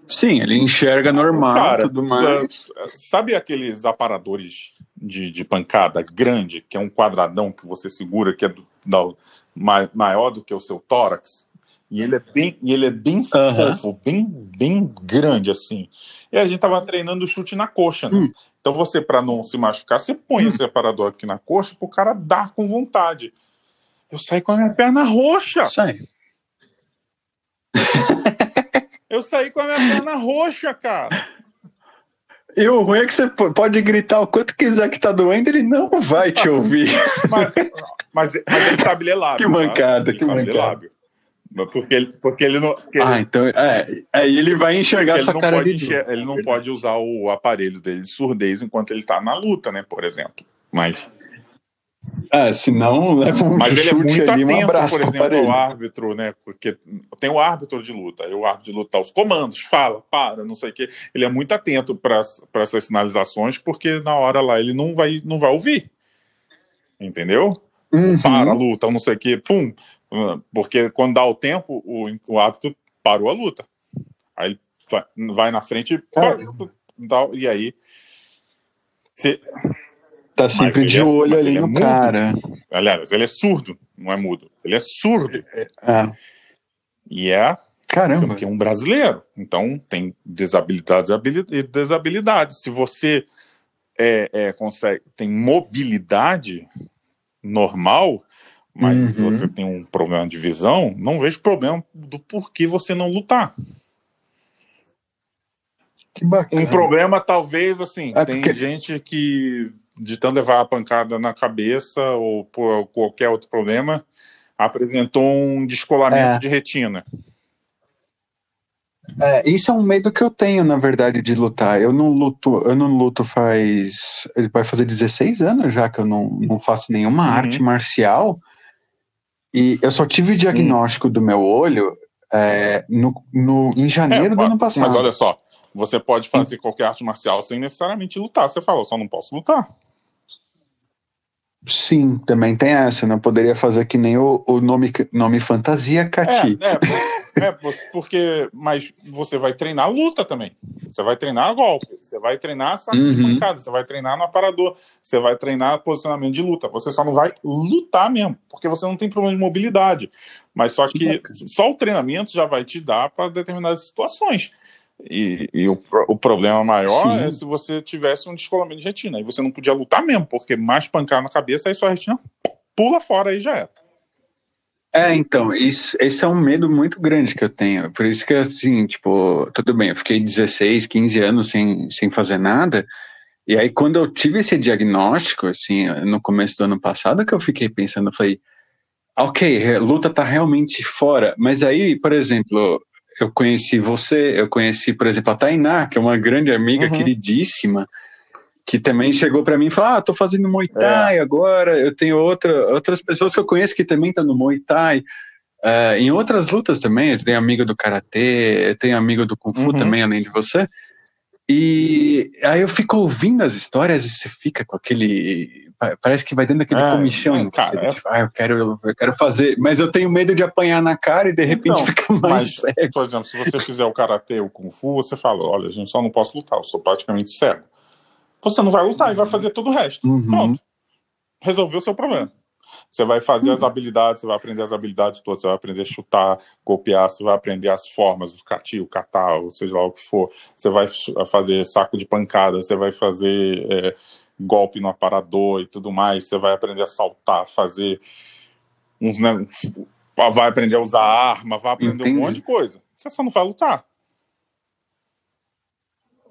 A: Sim, ele enxerga normal Cara, tudo mais.
B: Sabe aqueles aparadores de, de pancada grande, que é um quadradão que você segura, que é do, da, maior do que o seu tórax? E ele é bem, e ele é bem uhum. fofo, bem, bem grande assim. E a gente tava treinando o chute na coxa, né? Hum. Então você, para não se machucar, você põe hum. esse separador aqui na coxa pro cara dar com vontade. Eu saí com a minha perna roxa.
A: Sai.
B: Eu saí com a minha perna roxa, cara.
A: E o ruim é que você pode gritar o quanto quiser que tá doendo, ele não vai te ouvir.
B: mas, mas, mas ele sabe ler lábio.
A: Que mancada, tá? que mancada.
B: Porque ele, porque ele não. Porque
A: ah, então. É, aí ele vai enxergar essa cara de
B: enxer, Ele não pode usar o aparelho dele de surdez enquanto ele está na luta, né? Por exemplo. Mas.
A: É, senão leva um
B: Mas ele é muito
A: ali,
B: atento,
A: um abraço
B: por exemplo, ao árbitro, né? Porque tem o árbitro de luta, aí o árbitro de luta os comandos, fala, para, não sei o quê. Ele é muito atento para essas sinalizações, porque na hora lá ele não vai, não vai ouvir. Entendeu?
A: Uhum.
B: Para a luta, não sei o quê, pum. Porque quando dá o tempo, o, o árbitro parou a luta. Aí vai, vai na frente pá, e aí. Você...
A: Tá sempre de é, olho ali é no cara.
B: Aliás, ele é surdo, não é mudo. Ele é surdo.
A: É. é.
B: E é
A: Caramba.
B: é um brasileiro. Então tem desabilidades e desabilidades. Se você é, é, consegue, tem mobilidade normal, Mas
A: Uhum.
B: se você tem um problema de visão, não vejo problema do porquê você não lutar.
A: Que bacana.
B: Um problema, talvez, assim,
A: É
B: tem
A: porque-
B: gente que, de tanto levar a pancada na cabeça ou por qualquer outro problema, apresentou um descolamento
A: É.
B: de retina.
A: É, isso é um medo que eu tenho, na verdade, de lutar. Eu não luto, eu não luto faz. Ele vai fazer 16 anos já que eu não, não faço nenhuma
B: Uhum.
A: arte marcial. E eu só tive o diagnóstico do meu olho é, no, no, em janeiro
B: É,
A: do ano passado.
B: Mas olha só, você pode fazer qualquer arte marcial sem necessariamente lutar. Você falou, só não posso lutar.
A: Sim, também tem essa. Não poderia fazer que nem o, o nome, nome fantasia Cati.
B: É, é, é, por- porque. Mas você vai treinar luta também. Você vai treinar golpe, você vai treinar saco de
A: Uhum.
B: pancada, você vai treinar no aparador, você vai treinar posicionamento de luta. Você só não vai lutar mesmo, porque você não tem problema de mobilidade. Mas só
A: Que
B: só o treinamento já vai te dar para determinadas situações. E, e o, o problema maior
A: Sim.
B: é se você tivesse um descolamento de retina. Aí você não podia lutar mesmo, porque mais pancada na cabeça, aí sua retina pula fora e já era.
A: É, então, isso, esse é um medo muito grande que eu tenho. Por isso que, assim, tipo, tudo bem, eu fiquei 16, 15 anos sem, sem fazer nada. E aí, quando eu tive esse diagnóstico, assim, no começo do ano passado, que eu fiquei pensando, eu falei, ok, luta tá realmente fora. Mas aí, por exemplo, eu conheci você, eu conheci, por exemplo, a Tainá, que é uma grande amiga,
B: Uhum.
A: queridíssima, que também chegou para mim e falou: Ah, tô fazendo Muay Thai agora. Eu tenho outra, outras pessoas que eu conheço que também estão no Muay Thai. Eh, em outras lutas também, eu tenho amigo do Karatê, eu tenho amigo do Kung Fu
B: Uhum.
A: também, além de você. E aí eu fico ouvindo as histórias e você fica com aquele. pa- Parece que vai dentro daquele
B: É,
A: comichão.
B: é,
A: você,
B: cara, é-
A: tipo, ah, eu quero, eu quero fazer, mas eu tenho medo de apanhar na cara e de repente
B: Então,
A: fica mais
B: mas-
A: sério.
B: Por exemplo, se você fizer o karatê ou o kung fu, você fala: olha, gente, só não posso lutar, eu sou praticamente cego. Você não vai lutar e vai fazer todo o resto.
A: Uhum.
B: Pronto. Resolveu o seu problema. Você vai fazer as habilidades, você vai aprender as habilidades todas, você vai aprender a chutar, golpear, você vai aprender as formas, o cati, o catar, ou seja lá o que for. Você vai f- fazer saco de pancada, você vai fazer é, golpe no aparador e tudo mais, você vai aprender a saltar, fazer uns. Né, vai aprender a usar arma, vai aprender
A: Entendi.
B: um monte de coisa. Você só não vai lutar.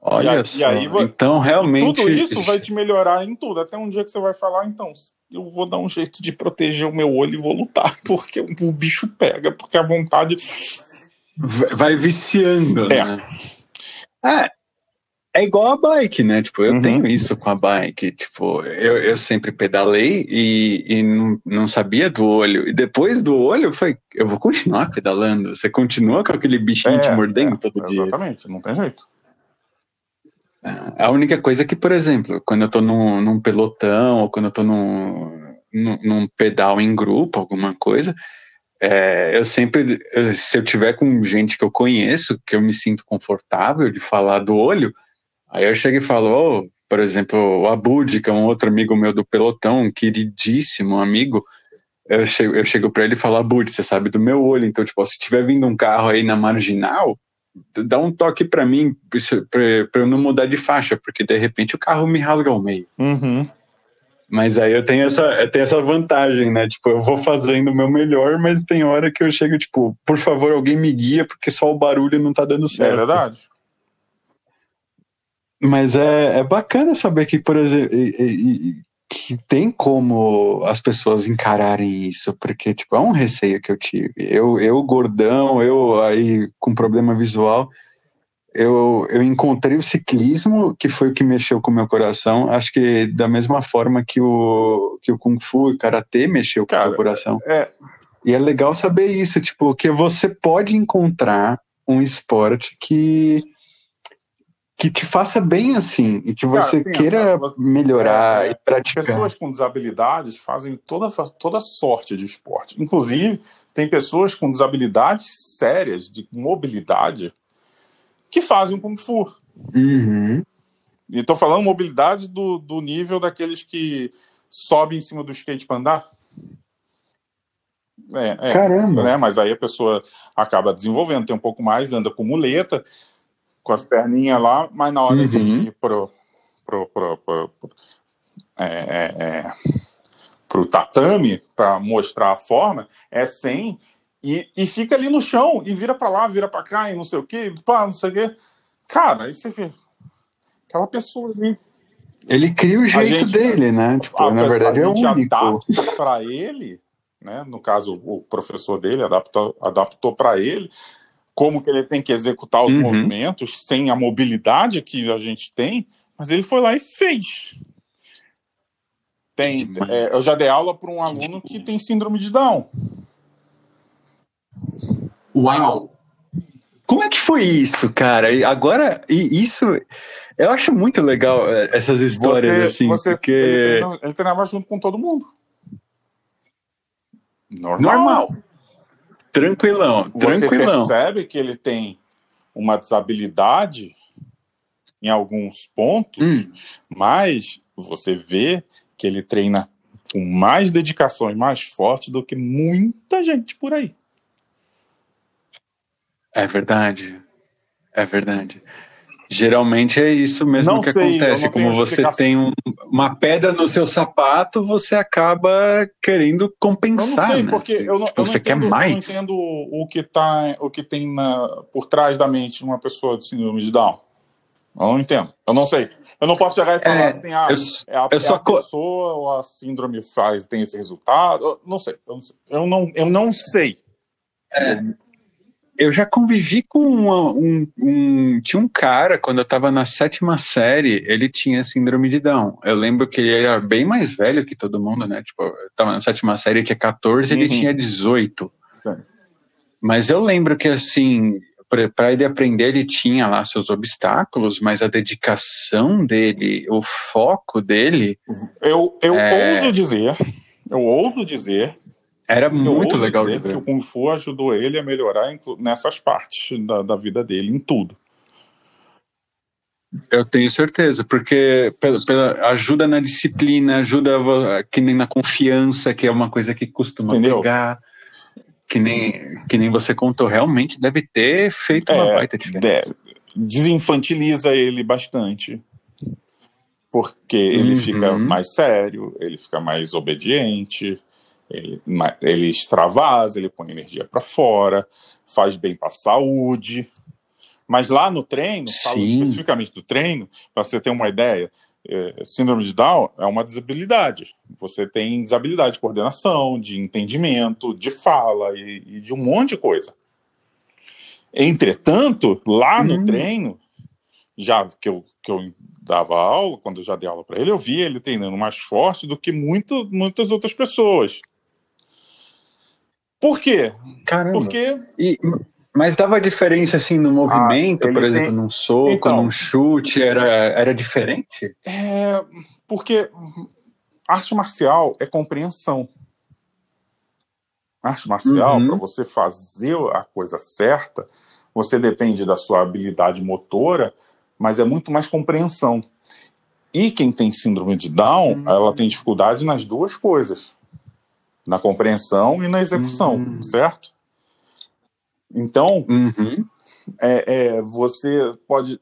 A: Olha
B: aí- e
A: só.
B: aí vai-
A: então, realmente.
B: Tudo isso vai te melhorar em tudo. Até um dia que você vai falar, então, eu vou dar um jeito de proteger o meu olho e vou lutar, porque o bicho pega, porque a vontade.
A: Vai viciando,
B: É.
A: né? É, é igual a bike, né? Tipo, eu
B: Uhum.
A: tenho isso com a bike. Tipo, eu, eu sempre pedalei e, e não, não sabia do olho. E depois do olho, eu falei, eu vou continuar pedalando. Você continua com aquele bichinho te mordendo
B: é,
A: todo dia.
B: Exatamente, não tem jeito.
A: A única coisa é que, por exemplo, quando eu tô num, num pelotão ou quando eu tô num, num, pedal em grupo, alguma coisa, é, eu sempre, se eu tiver com gente que eu conheço, que eu me sinto confortável de falar do olho, aí eu chego e falo, "Ô, por exemplo, o Abud, que é um outro amigo meu do pelotão, um queridíssimo amigo, eu chego, eu chego pra ele e falo, Abud, você sabe do meu olho, então, tipo, se tiver vindo um carro aí na marginal, dá um toque pra mim, pra eu não mudar de faixa, porque de repente o carro me rasga ao meio.
B: Uhum.
A: Mas aí eu tenho essa, eu tenho essa vantagem, né? Tipo, eu vou fazendo o meu melhor, mas tem hora que eu chego, tipo, por favor, alguém me guia, porque só o barulho não tá dando
B: É
A: certo.
B: verdade.
A: Mas é, é bacana saber que, por exemplo, e- e- e- que tem como as pessoas encararem isso, porque, tipo, é um receio que eu tive. Eu, eu gordão, eu aí com problema visual, eu, eu encontrei o ciclismo, que foi o que mexeu com o meu coração, acho que da mesma forma que o, que o Kung Fu e o Karatê mexeu com o
B: Cara,
A: meu coração.
B: É,
A: E é legal saber isso, tipo, que você pode encontrar um esporte que que te faça bem assim e que
B: Cara,
A: você
B: pensa,
A: queira
B: você-
A: melhorar
B: é, é,
A: e praticar.
B: pessoas com desabilidades fazem toda, toda sorte de esporte. Inclusive, tem pessoas com desabilidades sérias de mobilidade que fazem Kung Fu.
A: Uhum.
B: E estou falando mobilidade do, do nível daqueles que sobem em cima do skate para andar. É, é,
A: Caramba.
B: né? Mas aí a pessoa acaba desenvolvendo, tem um pouco mais, anda com muleta, com as perninhas lá, mas na hora
A: Uhum.
B: de ir pro, pro, pro, pro, pro- é, é, é, pro tatame para mostrar a forma é sem e, e fica ali no chão e vira para lá, vira para cá e não sei o que, pá, não sei o que. Cara, aí você vê aquela pessoa ali.
A: Ele cria o jeito gente, dele, né? Tipo, na verdade é o único.
B: para ele, né? No caso, o professor dele adaptou, adaptou para ele como que ele tem que executar os uhum. movimentos sem a mobilidade que a gente tem, mas ele foi lá e fez. Tem, é, eu já dei aula para um aluno que tem síndrome de Down.
A: Uau! Como é que foi isso, cara? E agora, e isso, eu acho muito legal é, essas histórias você, assim, você, porque ele,
B: treina, ele treinava junto com todo mundo.
A: Normal. Normal. Tranquilão, tranquilão.
B: Você percebe que ele tem uma desabilidade em alguns pontos, hum. mas você vê que ele treina com mais dedicação e mais forte do que muita gente por aí.
A: É verdade. É verdade. Geralmente é isso mesmo não que sei, acontece. Como você tem um, uma pedra no seu sapato, você acaba querendo compensar. Eu não sei,
B: né? porque eu não, tipo, você entendo, quer mais. Eu não entendo o que, tá, o que tem na, por trás da mente de uma pessoa de síndrome de Down. Eu não entendo. Eu não sei. Eu não posso chegar e falar é, assim, ah, eu, é a, eu é a pessoa ou a síndrome faz, tem esse resultado. Eu não sei. Eu não sei. Eu não, eu não sei.
A: É, eu já convivi com uma, um, um, Tinha um cara, quando eu estava na sétima série, ele tinha síndrome de Down. Eu lembro que ele era bem mais velho que todo mundo, né? Tipo, eu tava na sétima série, ele tinha 14, uhum. ele tinha 18. Sim. Mas eu lembro que, assim, para ele aprender, ele tinha lá seus obstáculos, mas a dedicação dele, o foco dele.
B: Eu, eu é... ouso dizer, eu ouso dizer
A: era muito legal de
B: ver. Que o Kung Fu ajudou ele a melhorar nessas partes da, da vida dele, em tudo.
A: Eu tenho certeza, porque pela, pela, ajuda na disciplina, ajuda que nem na confiança, que é uma coisa que costuma Entendeu? pegar. Que nem, que nem você contou, realmente deve ter feito uma é, baita diferença.
B: Desinfantiliza ele bastante. Porque ele uhum. fica mais sério, ele fica mais obediente, ele, ele extravasa, ele põe energia para fora, faz bem para a saúde. Mas lá no treino, especificamente do treino, para você ter uma ideia, é, síndrome de Down é uma desabilidade. Você tem desabilidade de coordenação, de entendimento, de fala e, e de um monte de coisa. Entretanto, lá no hum. treino, já que eu, que eu dava aula, quando eu já dei aula para ele, eu via ele treinando mais forte do que muito, muitas outras pessoas. Por quê?
A: Caramba. Porque. E, mas dava diferença assim no movimento, ah, por exemplo, tem... num soco, então, num chute, era, era diferente?
B: É, porque arte marcial é compreensão. Arte marcial, uhum. para você fazer a coisa certa, você depende da sua habilidade motora, mas é muito mais compreensão. E quem tem síndrome de Down, uhum. ela tem dificuldade nas duas coisas na compreensão e na execução, uhum. certo? Então, uhum. é, é, você pode,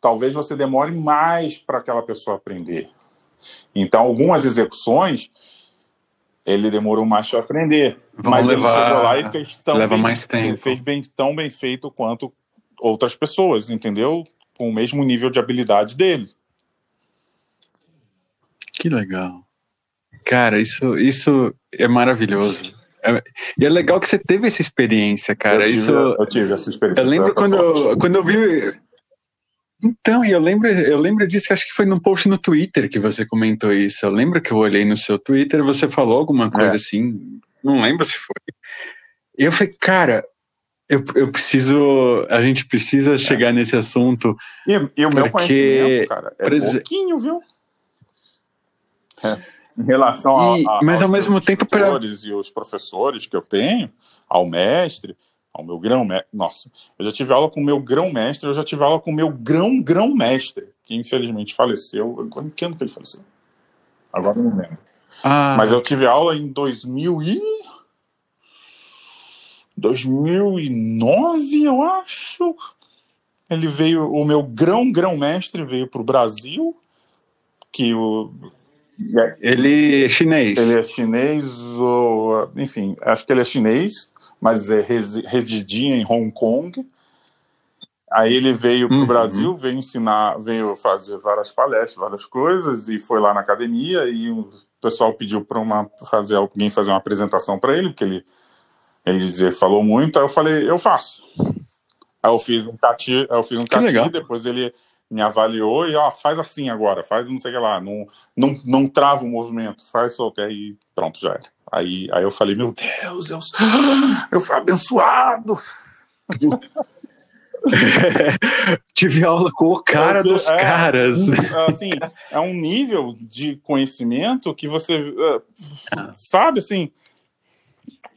B: talvez você demore mais para aquela pessoa aprender. Então, algumas execuções ele demorou mais para aprender, Vamos mas levar, ele chegou lá e fez tão
A: leva bem, mais tempo.
B: fez bem, tão bem feito quanto outras pessoas, entendeu? Com o mesmo nível de habilidade dele.
A: Que legal. Cara, isso, isso é maravilhoso. É, e é legal que você teve essa experiência, cara.
B: Eu tive,
A: isso,
B: eu tive essa experiência.
A: Eu lembro quando, eu, quando eu vi. Então, e eu lembro, eu lembro disso, acho que foi num post no Twitter que você comentou isso. Eu lembro que eu olhei no seu Twitter e você falou alguma coisa é. assim. Não lembro se foi. E eu falei, cara, eu, eu preciso. A gente precisa é. chegar nesse assunto.
B: E, e o meu conhecimento, cara, é pouquinho, viu? É em relação e, a,
A: a, mas ao mesmo tempo para
B: e os professores que eu tenho, ao mestre, ao meu grão mestre. Nossa, eu já tive aula com o meu grão mestre, eu já tive aula com o meu grão grão mestre, que infelizmente faleceu. Em que ano que ele faleceu? Agora não lembro. Ah. Mas eu tive aula em 2000 e 2009, eu acho. Ele veio, o meu grão grão mestre veio para o Brasil, que o
A: Ele é chinês.
B: Ele é chinês, ou, enfim, acho que ele é chinês, mas é, residia em Hong Kong. Aí ele veio para o uhum. Brasil, veio ensinar, veio fazer várias palestras, várias coisas, e foi lá na academia, e o pessoal pediu para uma fazer alguém fazer uma apresentação para ele, porque ele ele dizia, falou muito, aí eu falei, eu faço. Aí eu fiz um cati, eu fiz um cati, depois ele me avaliou e ó, faz assim agora, faz não sei o que lá, não, não, não trava o movimento, faz solto, aí pronto, já era. Aí, aí eu falei, meu Deus, eu, eu fui abençoado.
A: Tive aula com o cara dos é, caras.
B: Assim, é um nível de conhecimento que você uh, sabe, assim.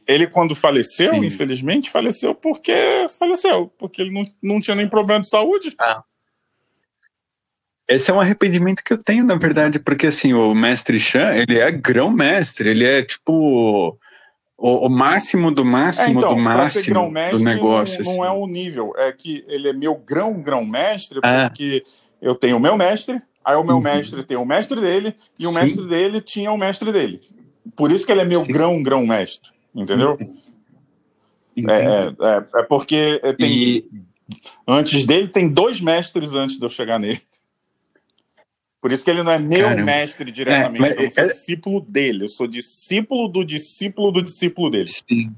B: Ele, quando faleceu, Sim. infelizmente, faleceu porque faleceu, porque ele não, não tinha nem problema de saúde. Ah.
A: Esse é um arrependimento que eu tenho, na verdade, porque assim, o mestre Chan, ele é grão-mestre, ele é tipo o, o máximo do máximo é, então, do máximo do negócio.
B: Não, não é assim. é o nível, é que ele é meu grão-grão-mestre, é. porque eu tenho o meu mestre, aí o meu uhum. mestre tem o mestre dele, e o Sim. mestre dele tinha o mestre dele. Por isso que ele é meu grão-grão-mestre, entendeu? É, é, é, é, porque tem, e... antes dele tem dois mestres antes de eu chegar nele. Por isso que ele não é meu Caramba. mestre diretamente, é, eu sou é... discípulo dele, eu sou discípulo do discípulo do discípulo dele. Sim.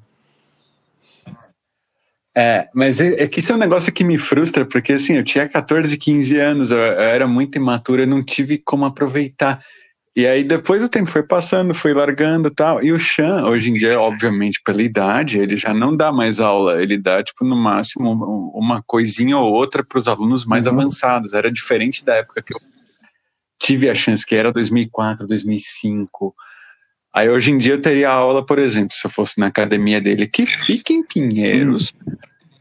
A: É, mas é, é, que isso é um negócio que me frustra, porque assim, eu tinha 14, 15 anos, eu, eu era muito imaturo, eu não tive como aproveitar. E aí depois o tempo foi passando, foi largando e tal. E o Chan, hoje em dia, obviamente pela idade, ele já não dá mais aula, ele dá tipo no máximo uma coisinha ou outra para os alunos mais uhum. avançados. Era diferente da época que eu tive a chance, que era 2004, 2005. Aí hoje em dia eu teria aula, por exemplo, se eu fosse na academia dele, que fica em Pinheiros.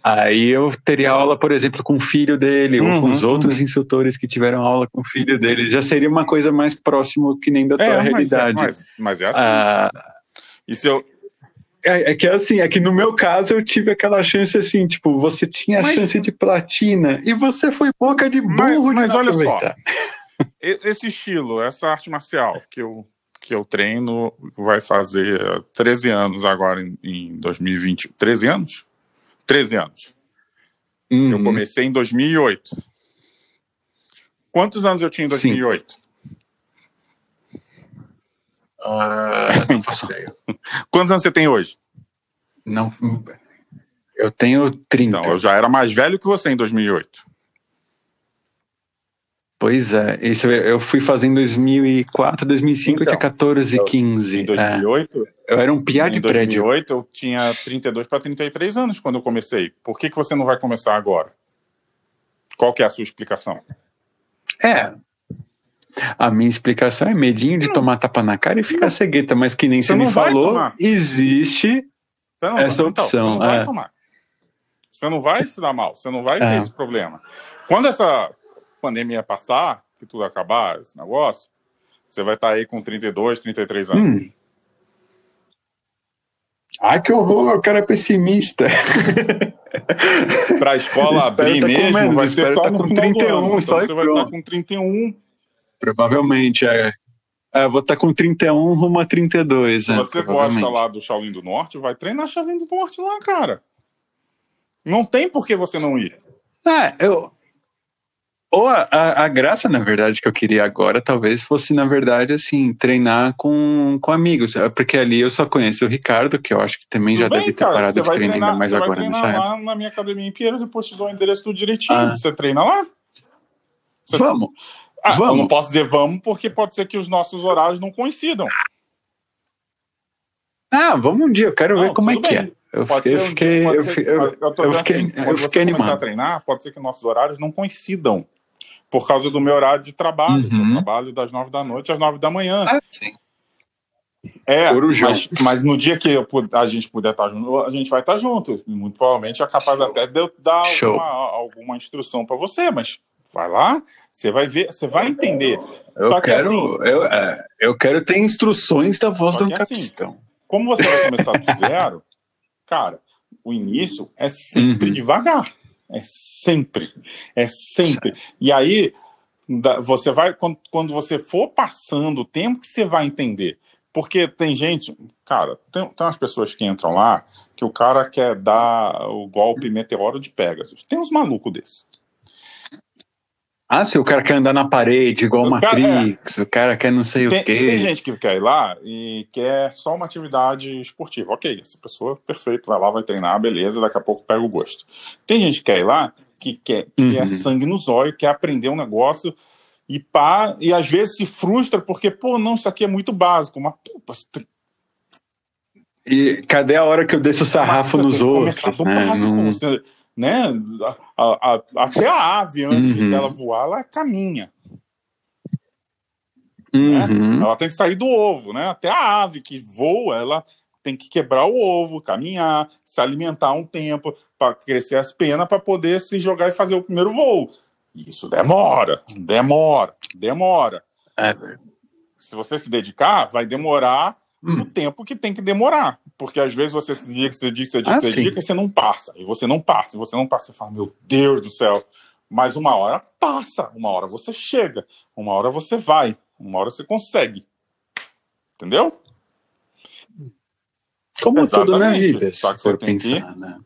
A: Aí eu teria aula, por exemplo, com o filho dele uhum, ou com os uhum, outros uhum. instrutores que tiveram aula com o filho dele. Já seria uma coisa mais próxima que nem da tua é, realidade.
B: Mas é, mas, mas é assim. Ah, e se eu,
A: é, é, que assim, é que no meu caso eu tive aquela chance assim, tipo, você tinha a mas, chance de platina e você foi boca de burro
B: mas, mas olha só, esse estilo, essa arte marcial que eu, que eu treino vai fazer 13 anos agora em, em 2020. 13 anos? 13 anos. Uhum. Eu comecei em 2008. Quantos anos eu tinha em 2008? Uh, não faço ideia. Quantos anos você tem hoje?
A: Não. Eu tenho 30.
B: Então, eu já era mais velho que você em 2008.
A: Pois é, isso eu fui fazer em 2004, 2005, então, eu tinha 14, 15.
B: Em 2008?
A: É. Eu era um piá de prédio.
B: Em 2008 eu tinha 32 para 33 anos quando eu comecei. Por que, que você não vai começar agora? Qual que é a sua explicação?
A: É, a minha explicação é medinho de hum. tomar tapa na cara e ficar hum. cegueta, mas que nem você, você me falou, existe não, essa então, opção. Você
B: não vai é. tomar. Você não vai se dar mal, você não vai é. ter esse problema. Quando essa pandemia passar, que tudo acabar, esse negócio, você vai estar tá aí com 32, 33 anos. Hum.
A: Ai, que horror, o cara é pessimista.
B: Para a escola abrir tá mesmo, vai ser só tá no com 31, ano, só então você vai estar tá com 31.
A: Provavelmente, é. é vou estar tá com 31 rumo a 32.
B: Se é, você gosta lá do Shaolin do Norte, vai treinar Shaolin do Norte lá, cara. Não tem por que você não ir.
A: É, eu, ou a, a, a, graça, na verdade, que eu queria agora, talvez fosse, na verdade, assim, treinar com, com amigos. Porque ali eu só conheço o Ricardo, que eu acho que também Tudo já bem, deve ter cara, parado de treinar, ainda mais agora
B: vai treinar lá época. na minha academia em Pinheiro, depois te dou o endereço tudo direitinho. Ah. Você treina lá?
A: Você... Vamos.
B: Ah, vamos. Eu não posso dizer vamos, porque pode ser que os nossos horários não coincidam.
A: Ah, vamos um dia, eu quero não, ver como é que é. Eu fiquei, eu fiquei, eu, fiquei, eu, eu, fiquei, assim, eu fiquei animado.
B: a treinar, pode ser que nossos horários não coincidam por causa do meu horário de trabalho. Uhum. Eu trabalho das nove da noite às nove da manhã. Ah, sim. É, mas, mas, no dia que eu, a gente puder estar junto, a gente vai estar junto. Muito provavelmente é capaz até de eu dar alguma, alguma, instrução para você, mas vai lá, você vai ver, você vai entender.
A: Eu Só quero, assim, eu, é, eu quero ter instruções da voz do assim, capitão.
B: Como você vai começar do zero, cara, o início é sempre uhum. devagar. É sempre. É sempre. E aí, você vai, quando, você for passando o tempo que você vai entender. Porque tem gente, cara, tem, tem umas pessoas que entram lá que o cara quer dar o golpe meteoro de Pegasus. Tem uns malucos desses.
A: Ah, se o cara quer andar na parede igual o Matrix, cara, é. o cara quer não sei
B: tem,
A: o quê.
B: Tem gente que quer ir lá e quer só uma atividade esportiva. Ok, essa pessoa, perfeito, vai lá, vai treinar, beleza, daqui a pouco pega o gosto. Tem gente que quer ir lá que quer que é uhum. é sangue no zóio, quer aprender um negócio e pá, e às vezes se frustra porque, pô, não, isso aqui é muito básico, mas pô,
A: e cadê a hora que eu desço o sarrafo nos outros? Né? Básico, não...
B: você, né? A, a, até a ave, antes uhum. dela voar, ela caminha. Né? Uhum. Né? Ela tem que sair do ovo, né? Até a ave que voa, ela tem que quebrar o ovo, caminhar, se alimentar um tempo para crescer as penas para poder se jogar e fazer o primeiro voo. Isso demora, demora, demora. É. Se você se dedicar, vai demorar hum. o tempo que tem que demorar. Porque às vezes você se dedica, você dedica, você dedica, ah, você dedica e você não passa. E você não passa, e você não passa. Você fala, meu Deus do céu. Mas uma hora passa, uma hora você chega, uma hora você vai, uma hora você consegue. Entendeu?
A: Como Exatamente. tudo na vida, só que você tem pensar, que né?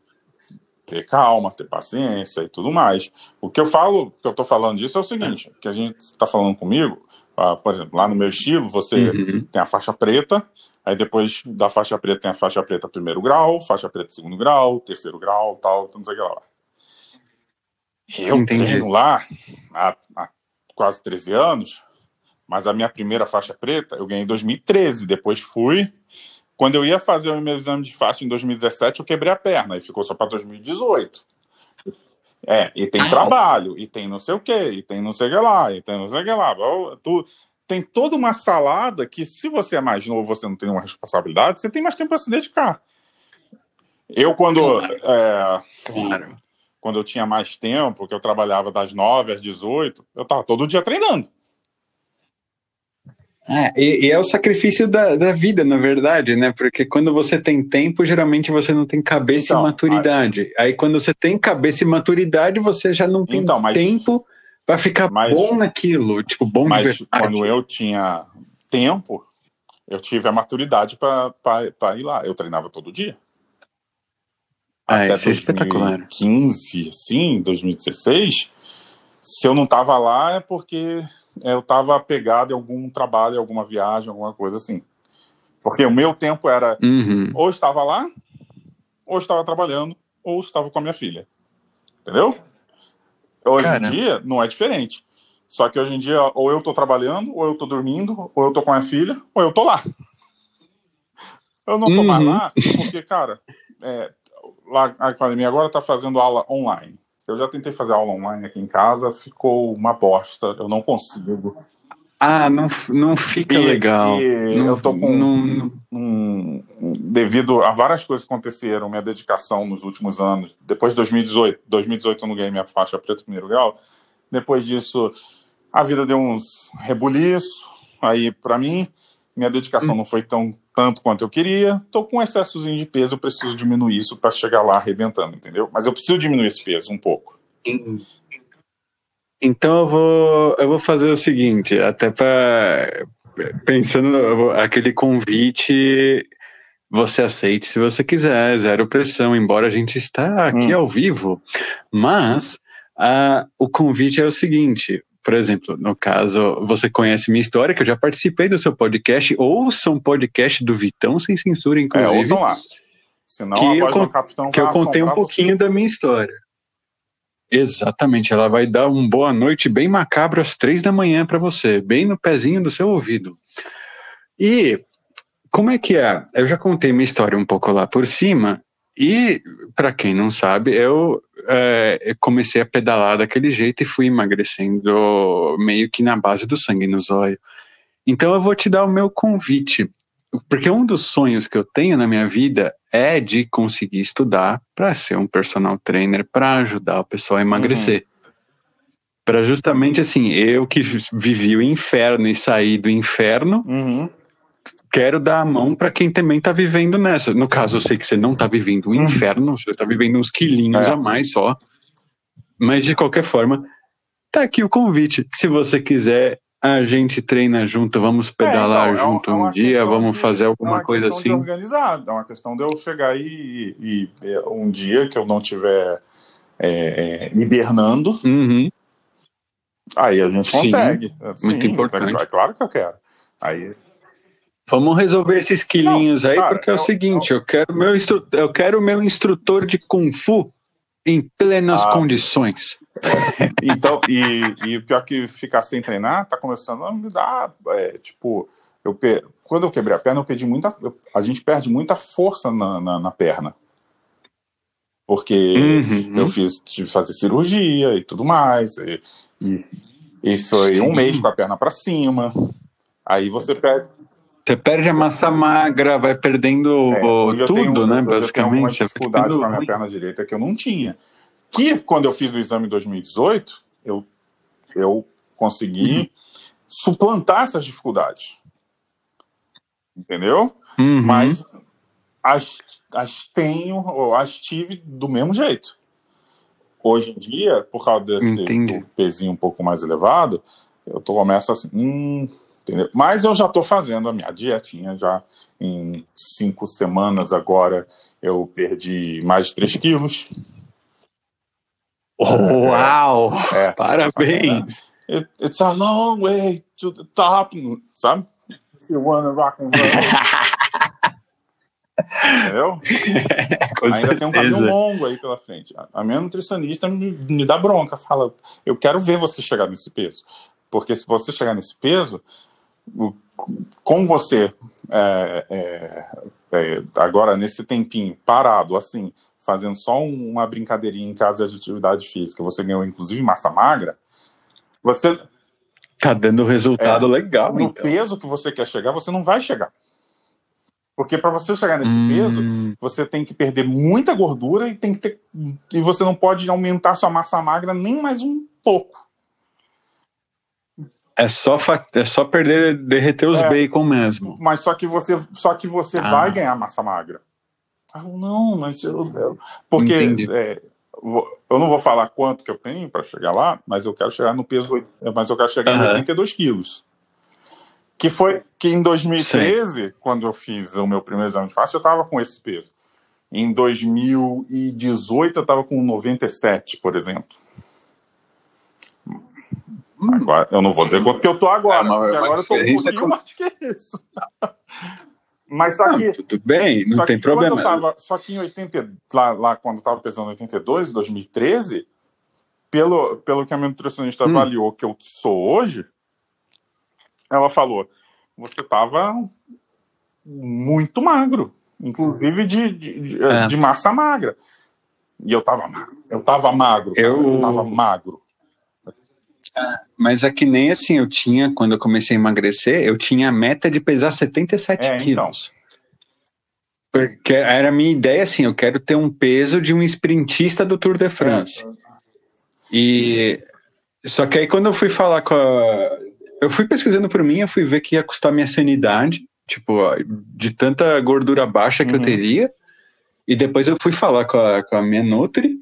B: ter calma, ter paciência e tudo mais. O que eu falo, que eu estou falando disso é o seguinte, que a gente está falando comigo, uh, por exemplo, lá no meu estilo, você uhum. tem a faixa preta, aí depois da faixa preta tem a faixa preta primeiro grau, faixa preta segundo grau, terceiro grau, tal, não sei o que lá. Eu Entendi. treino lá há, há quase 13 anos, mas a minha primeira faixa preta eu ganhei em 2013, depois fui quando eu ia fazer o meu exame de faixa em 2017, eu quebrei a perna e ficou só para 2018. É, e tem trabalho, e tem não sei o quê, e tem não sei o que lá, e tem não sei o que lá. Tu, tem toda uma salada que, se você é mais novo, você não tem uma responsabilidade, você tem mais tempo para se dedicar. Eu, quando. Claro. É, claro. Quando eu tinha mais tempo, que eu trabalhava das 9 às 18, eu estava todo dia treinando.
A: É, e, e, é o sacrifício da, da vida, na verdade, né? Porque quando você tem tempo, geralmente você não tem cabeça então, e maturidade. Aí quando você tem cabeça e maturidade, você já não tem então, mas, tempo para ficar mas, bom naquilo, tipo, bom mas de
B: verdade. quando eu tinha tempo, eu tive a maturidade para ir lá. Eu treinava todo dia.
A: Ah, Até isso 2015, é espetacular.
B: 2015, sim, 2016. Se eu não tava lá é porque eu estava pegado em algum trabalho, alguma viagem, alguma coisa assim. Porque o meu tempo era uhum. ou estava lá, ou estava trabalhando, ou estava com a minha filha. Entendeu? Hoje Cara. em dia não é diferente. Só que hoje em dia, ou eu estou trabalhando, ou eu estou dormindo, ou eu estou com a minha filha, ou eu estou lá. Eu não estou uhum. mais lá, porque, cara, é, lá a academia agora está fazendo aula online. Eu já tentei fazer aula online aqui em casa, ficou uma bosta, eu não consigo.
A: Ah, não, não fica e, legal.
B: E não, eu tô com. Não... Um, devido a várias coisas que aconteceram, minha dedicação nos últimos anos, depois de 2018, 2018 eu não ganhei minha faixa preta primeiro grau. Depois disso, a vida deu uns rebuliço aí para mim. Minha dedicação hum. não foi tão tanto quanto eu queria. Tô com um excessozinho de peso, eu preciso diminuir isso para chegar lá arrebentando, entendeu? Mas eu preciso diminuir esse peso um pouco.
A: Então eu vou, eu vou fazer o seguinte, até para pensando aquele convite, você aceite se você quiser, zero pressão, embora a gente está aqui hum. ao vivo, mas uh, o convite é o seguinte, por exemplo, no caso, você conhece minha história, que eu já participei do seu podcast, ouça um podcast do Vitão sem censura, é, inclusive. É, ouçam lá. Senão que eu, capitão que eu contei um pouquinho você. da minha história. Exatamente, ela vai dar um boa noite bem macabro às três da manhã para você, bem no pezinho do seu ouvido. E como é que é? Eu já contei minha história um pouco lá por cima, e para quem não sabe, eu é, comecei a pedalar daquele jeito e fui emagrecendo meio que na base do sangue no zóio. Então eu vou te dar o meu convite, porque um dos sonhos que eu tenho na minha vida é de conseguir estudar para ser um personal trainer, para ajudar o pessoal a emagrecer. Uhum. Para justamente assim, eu que vivi o inferno e saí do inferno, uhum quero dar a mão para quem também está vivendo nessa. No caso, eu sei que você não está vivendo um inferno, você está vivendo uns quilinhos é. a mais só. Mas de qualquer forma, tá aqui o convite. Se você quiser, a gente treina junto, vamos pedalar
B: É, então, é um-
A: junto
B: é uma
A: um dia,
B: questão
A: vamos
B: de-
A: fazer
B: É
A: alguma
B: uma
A: coisa
B: questão de
A: assim.
B: organizar, é uma questão de eu chegar aí e, e, é, um dia que eu não tiver é, é, hibernando,
A: Uhum.
B: aí a gente
A: Sim,
B: consegue.
A: muito
B: Sim,
A: importante.
B: É, é claro que eu quero. Aí,
A: Vamos resolver esses quilinhos aí,
B: cara,
A: porque é o
B: eu-
A: seguinte, eu quero meu eu quero meu instrutor de kung fu em plenas
B: Ah.
A: condições.
B: então, e, e pior que ficar sem treinar, tá começando a me dar, é, tipo, eu quando eu quebrei a perna, eu perdi muita, eu- a gente perde muita força na, na, na perna. Porque
A: Uhum.
B: eu fiz tive que fazer cirurgia e tudo mais. E, e, e foi um mês com a perna para cima. Aí você perde.
A: Você perde a massa magra, vai perdendo
B: é,
A: tudo,
B: tenho-
A: né?
B: hoje eu tenho
A: Basicamente.
B: dificuldades
A: ficando
B: com a minha perna direita que eu não tinha. Que quando eu fiz o exame em 2018, eu, eu consegui
A: Uhum.
B: suplantar essas dificuldades. Entendeu?
A: Uhum.
B: Mas as, as tenho, ou as tive do mesmo jeito. Hoje em dia, por causa desse pezinho um pouco mais elevado, eu tô, começo assim, hum, entendeu? Mas eu já estou fazendo a minha dietinha já em cinco semanas agora. Eu perdi mais de 3 quilos.
A: Uau!
B: É,
A: Parabéns!
B: It, it's a long way to the top, sabe? If you wanna rock and roll. Entendeu?
A: Com
B: Ainda tem um caminho
A: certeza.
B: longo aí pela frente. A- minha nutricionista me, me dá bronca, fala: eu quero ver você chegar nesse peso. Porque se você chegar nesse peso, com você, é, é, é, agora nesse tempinho, parado, assim, fazendo só um- uma brincadeirinha em casa de atividade física, você ganhou inclusive massa magra, você,
A: Tá dando resultado legal,
B: no
A: então.
B: peso que você quer chegar, você não vai chegar. Porque para você chegar nesse peso,
A: Hum,
B: você tem que perder muita gordura e tem que ter e você não pode aumentar sua massa magra nem mais um pouco.
A: é, só fa- é só perder, derreter os
B: É.
A: bacon mesmo.
B: Mas só que você só que você
A: Ah.
B: vai ganhar massa magra. Ah, não, mas eu, eu- porque é, eu não vou falar quanto que eu tenho para chegar lá, mas eu quero chegar no peso, oit- mas eu quero chegar em
A: Aham.
B: 82 quilos. Que foi que em 2013, quando eu fiz o meu primeiro exame de face, eu estava com esse peso. Em 2018 eu estava com 97, por exemplo. Agora, eu não vou dizer quanto que eu tô agora,
A: É uma-
B: porque
A: uma
B: agora eu tô um pouquinho
A: com-
B: mais que isso. Mas só
A: Não,
B: que,
A: tudo bem, não tem problema.
B: tava, só que em 80, lá, lá quando eu tava pesando 82, 2013, pelo, pelo que a minha nutricionista
A: Hum.
B: avaliou que eu sou hoje, ela falou: você tava muito magro, inclusive de, de, de-
A: É.
B: de massa magra. E eu tava magro. Eu tava magro.
A: Eu-
B: eu tava magro.
A: Mas é que nem assim, eu tinha, quando eu comecei a emagrecer, eu tinha a meta de pesar 77
B: É, então.
A: quilos. Porque era a minha ideia assim, eu quero ter um peso de um sprintista do Tour de France. E só que aí quando eu fui falar com a eu fui pesquisando por mim, eu fui ver que ia custar minha sanidade, tipo, de tanta gordura baixa que eu
B: Uhum.
A: teria. E depois eu fui falar com a, com a minha Nutri,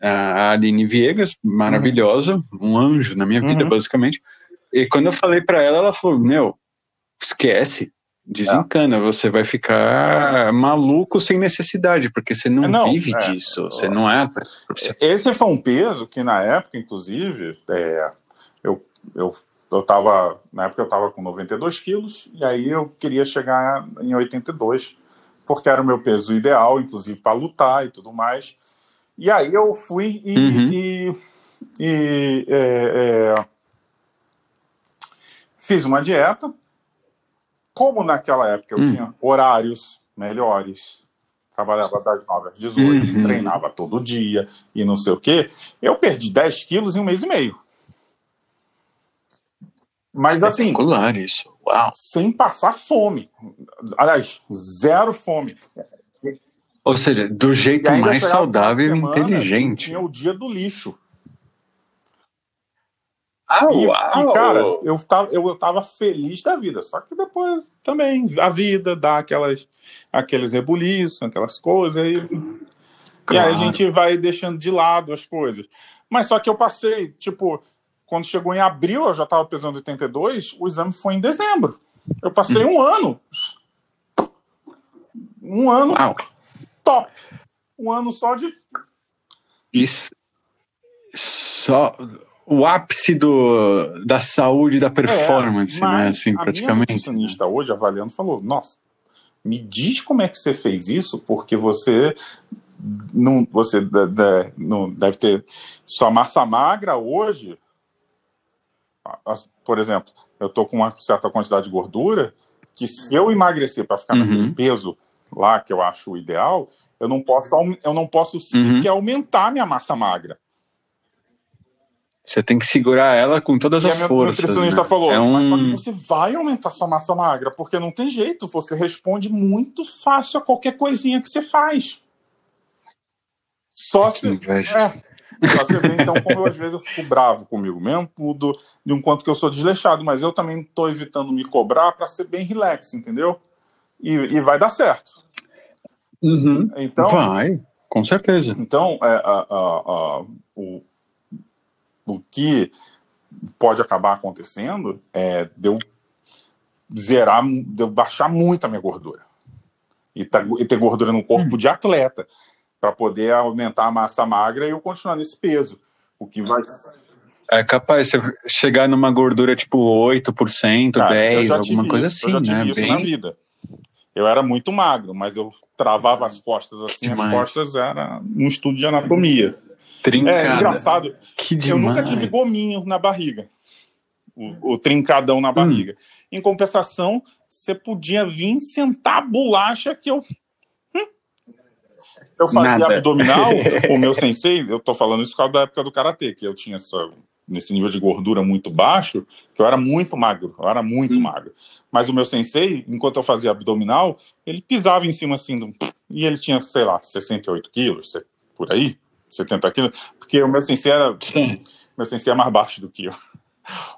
A: a Aline Viegas, maravilhosa, um anjo na minha vida,
B: Uhum.
A: basicamente. E quando eu falei pra ela, ela falou: Meu, esquece, desencana, você vai ficar maluco sem necessidade, porque você não,
B: É, não,
A: vive
B: é.
A: disso, você não é.
B: Esse foi um peso que na época, inclusive, é, eu, eu, eu tava, na época eu estava com 92 quilos, e aí eu queria chegar em 82, porque era o meu peso ideal, inclusive para lutar e tudo mais. E aí eu fui e,
A: Uhum.
B: e- e, é, é, fiz uma dieta. Como naquela época eu
A: Hum.
B: tinha horários melhores, trabalhava das 9 às 18,
A: Uhum.
B: treinava todo dia e não sei o quê, eu perdi 10 quilos em um mês e meio. Mas assim,
A: isso. Uau.
B: sem passar fome. Aliás, zero fome.
A: Ou seja, do jeito mais saudável e inteligente.
B: Tinha o dia do lixo.
A: Ah,
B: E,
A: uau!
B: e, cara, eu tava, eu, eu tava feliz da vida. Só que depois também a vida dá aquelas, aqueles rebuliços, aquelas coisas. E, e aí
A: Claro.
B: a gente vai deixando de lado as coisas. Mas só que eu passei, tipo, quando chegou em abril, eu já estava pesando 82, o exame foi em dezembro. Eu passei um ano. Um ano
A: Uau.
B: Top. Um ano só de.
A: Isso. Só o ápice do, da saúde e da performance,
B: É,
A: né? Assim,
B: a
A: praticamente.
B: nutricionista hoje, avaliando, falou: Nossa, me diz como é que você fez isso, porque você não, você não deve ter sua massa magra hoje. a- a- Por exemplo, eu tô com uma certa quantidade de gordura que se eu emagrecer para ficar
A: Uhum.
B: naquele peso lá que eu acho o ideal, eu não posso eu não posso
A: Uhum.
B: aumentar a minha massa magra.
A: Você tem que segurar ela com todas
B: E a
A: as
B: minha
A: forças.
B: nutricionista
A: né?
B: falou,
A: é um...
B: você vai aumentar sua massa magra, porque não tem jeito, você responde muito fácil a qualquer coisinha que você faz. Só
A: Que
B: se. É. Só você vê, então, como eu, às vezes eu fico bravo comigo mesmo, do, de um quanto que eu sou desleixado, mas eu também estou evitando me cobrar para ser bem relax, entendeu? E, e vai dar certo.
A: Uhum.
B: Então,
A: Vai, com certeza.
B: Então, é, a- a- a- o, o que pode acabar acontecendo é de eu zerar, de eu baixar muito a minha gordura. E, tá- e ter gordura no corpo de atleta, para poder aumentar a massa magra e eu continuar nesse peso. O que vai.
A: É capaz de chegar numa gordura tipo 8%,
B: Cara, eu
A: 10%,
B: já
A: alguma coisa
B: isso,
A: assim, né?
B: isso na
A: Bem
B: vida. Eu era muito magro, mas eu travava as costas assim,
A: Demais.
B: as costas era um estudo de anatomia. É
A: trincada.
B: engraçado,
A: que
B: Eu
A: demais.
B: nunca tive gominho na barriga. O, o trincadão
A: Hum.
B: na barriga. Em compensação, você podia vir sentar a bolacha que eu. Hum. Eu fazia
A: Nada.
B: abdominal, o meu sensei, eu tô falando isso por causa da época do karatê, que eu tinha essa, nesse nível de gordura muito baixo, que eu era muito magro, eu era muito
A: Hum.
B: magro. Mas o meu sensei, enquanto eu fazia abdominal, ele pisava em cima assim, e ele tinha, sei lá, 68 quilos, por aí, 70 quilos, porque o meu sensei era
A: Sim.
B: meu sensei é mais baixo do que eu.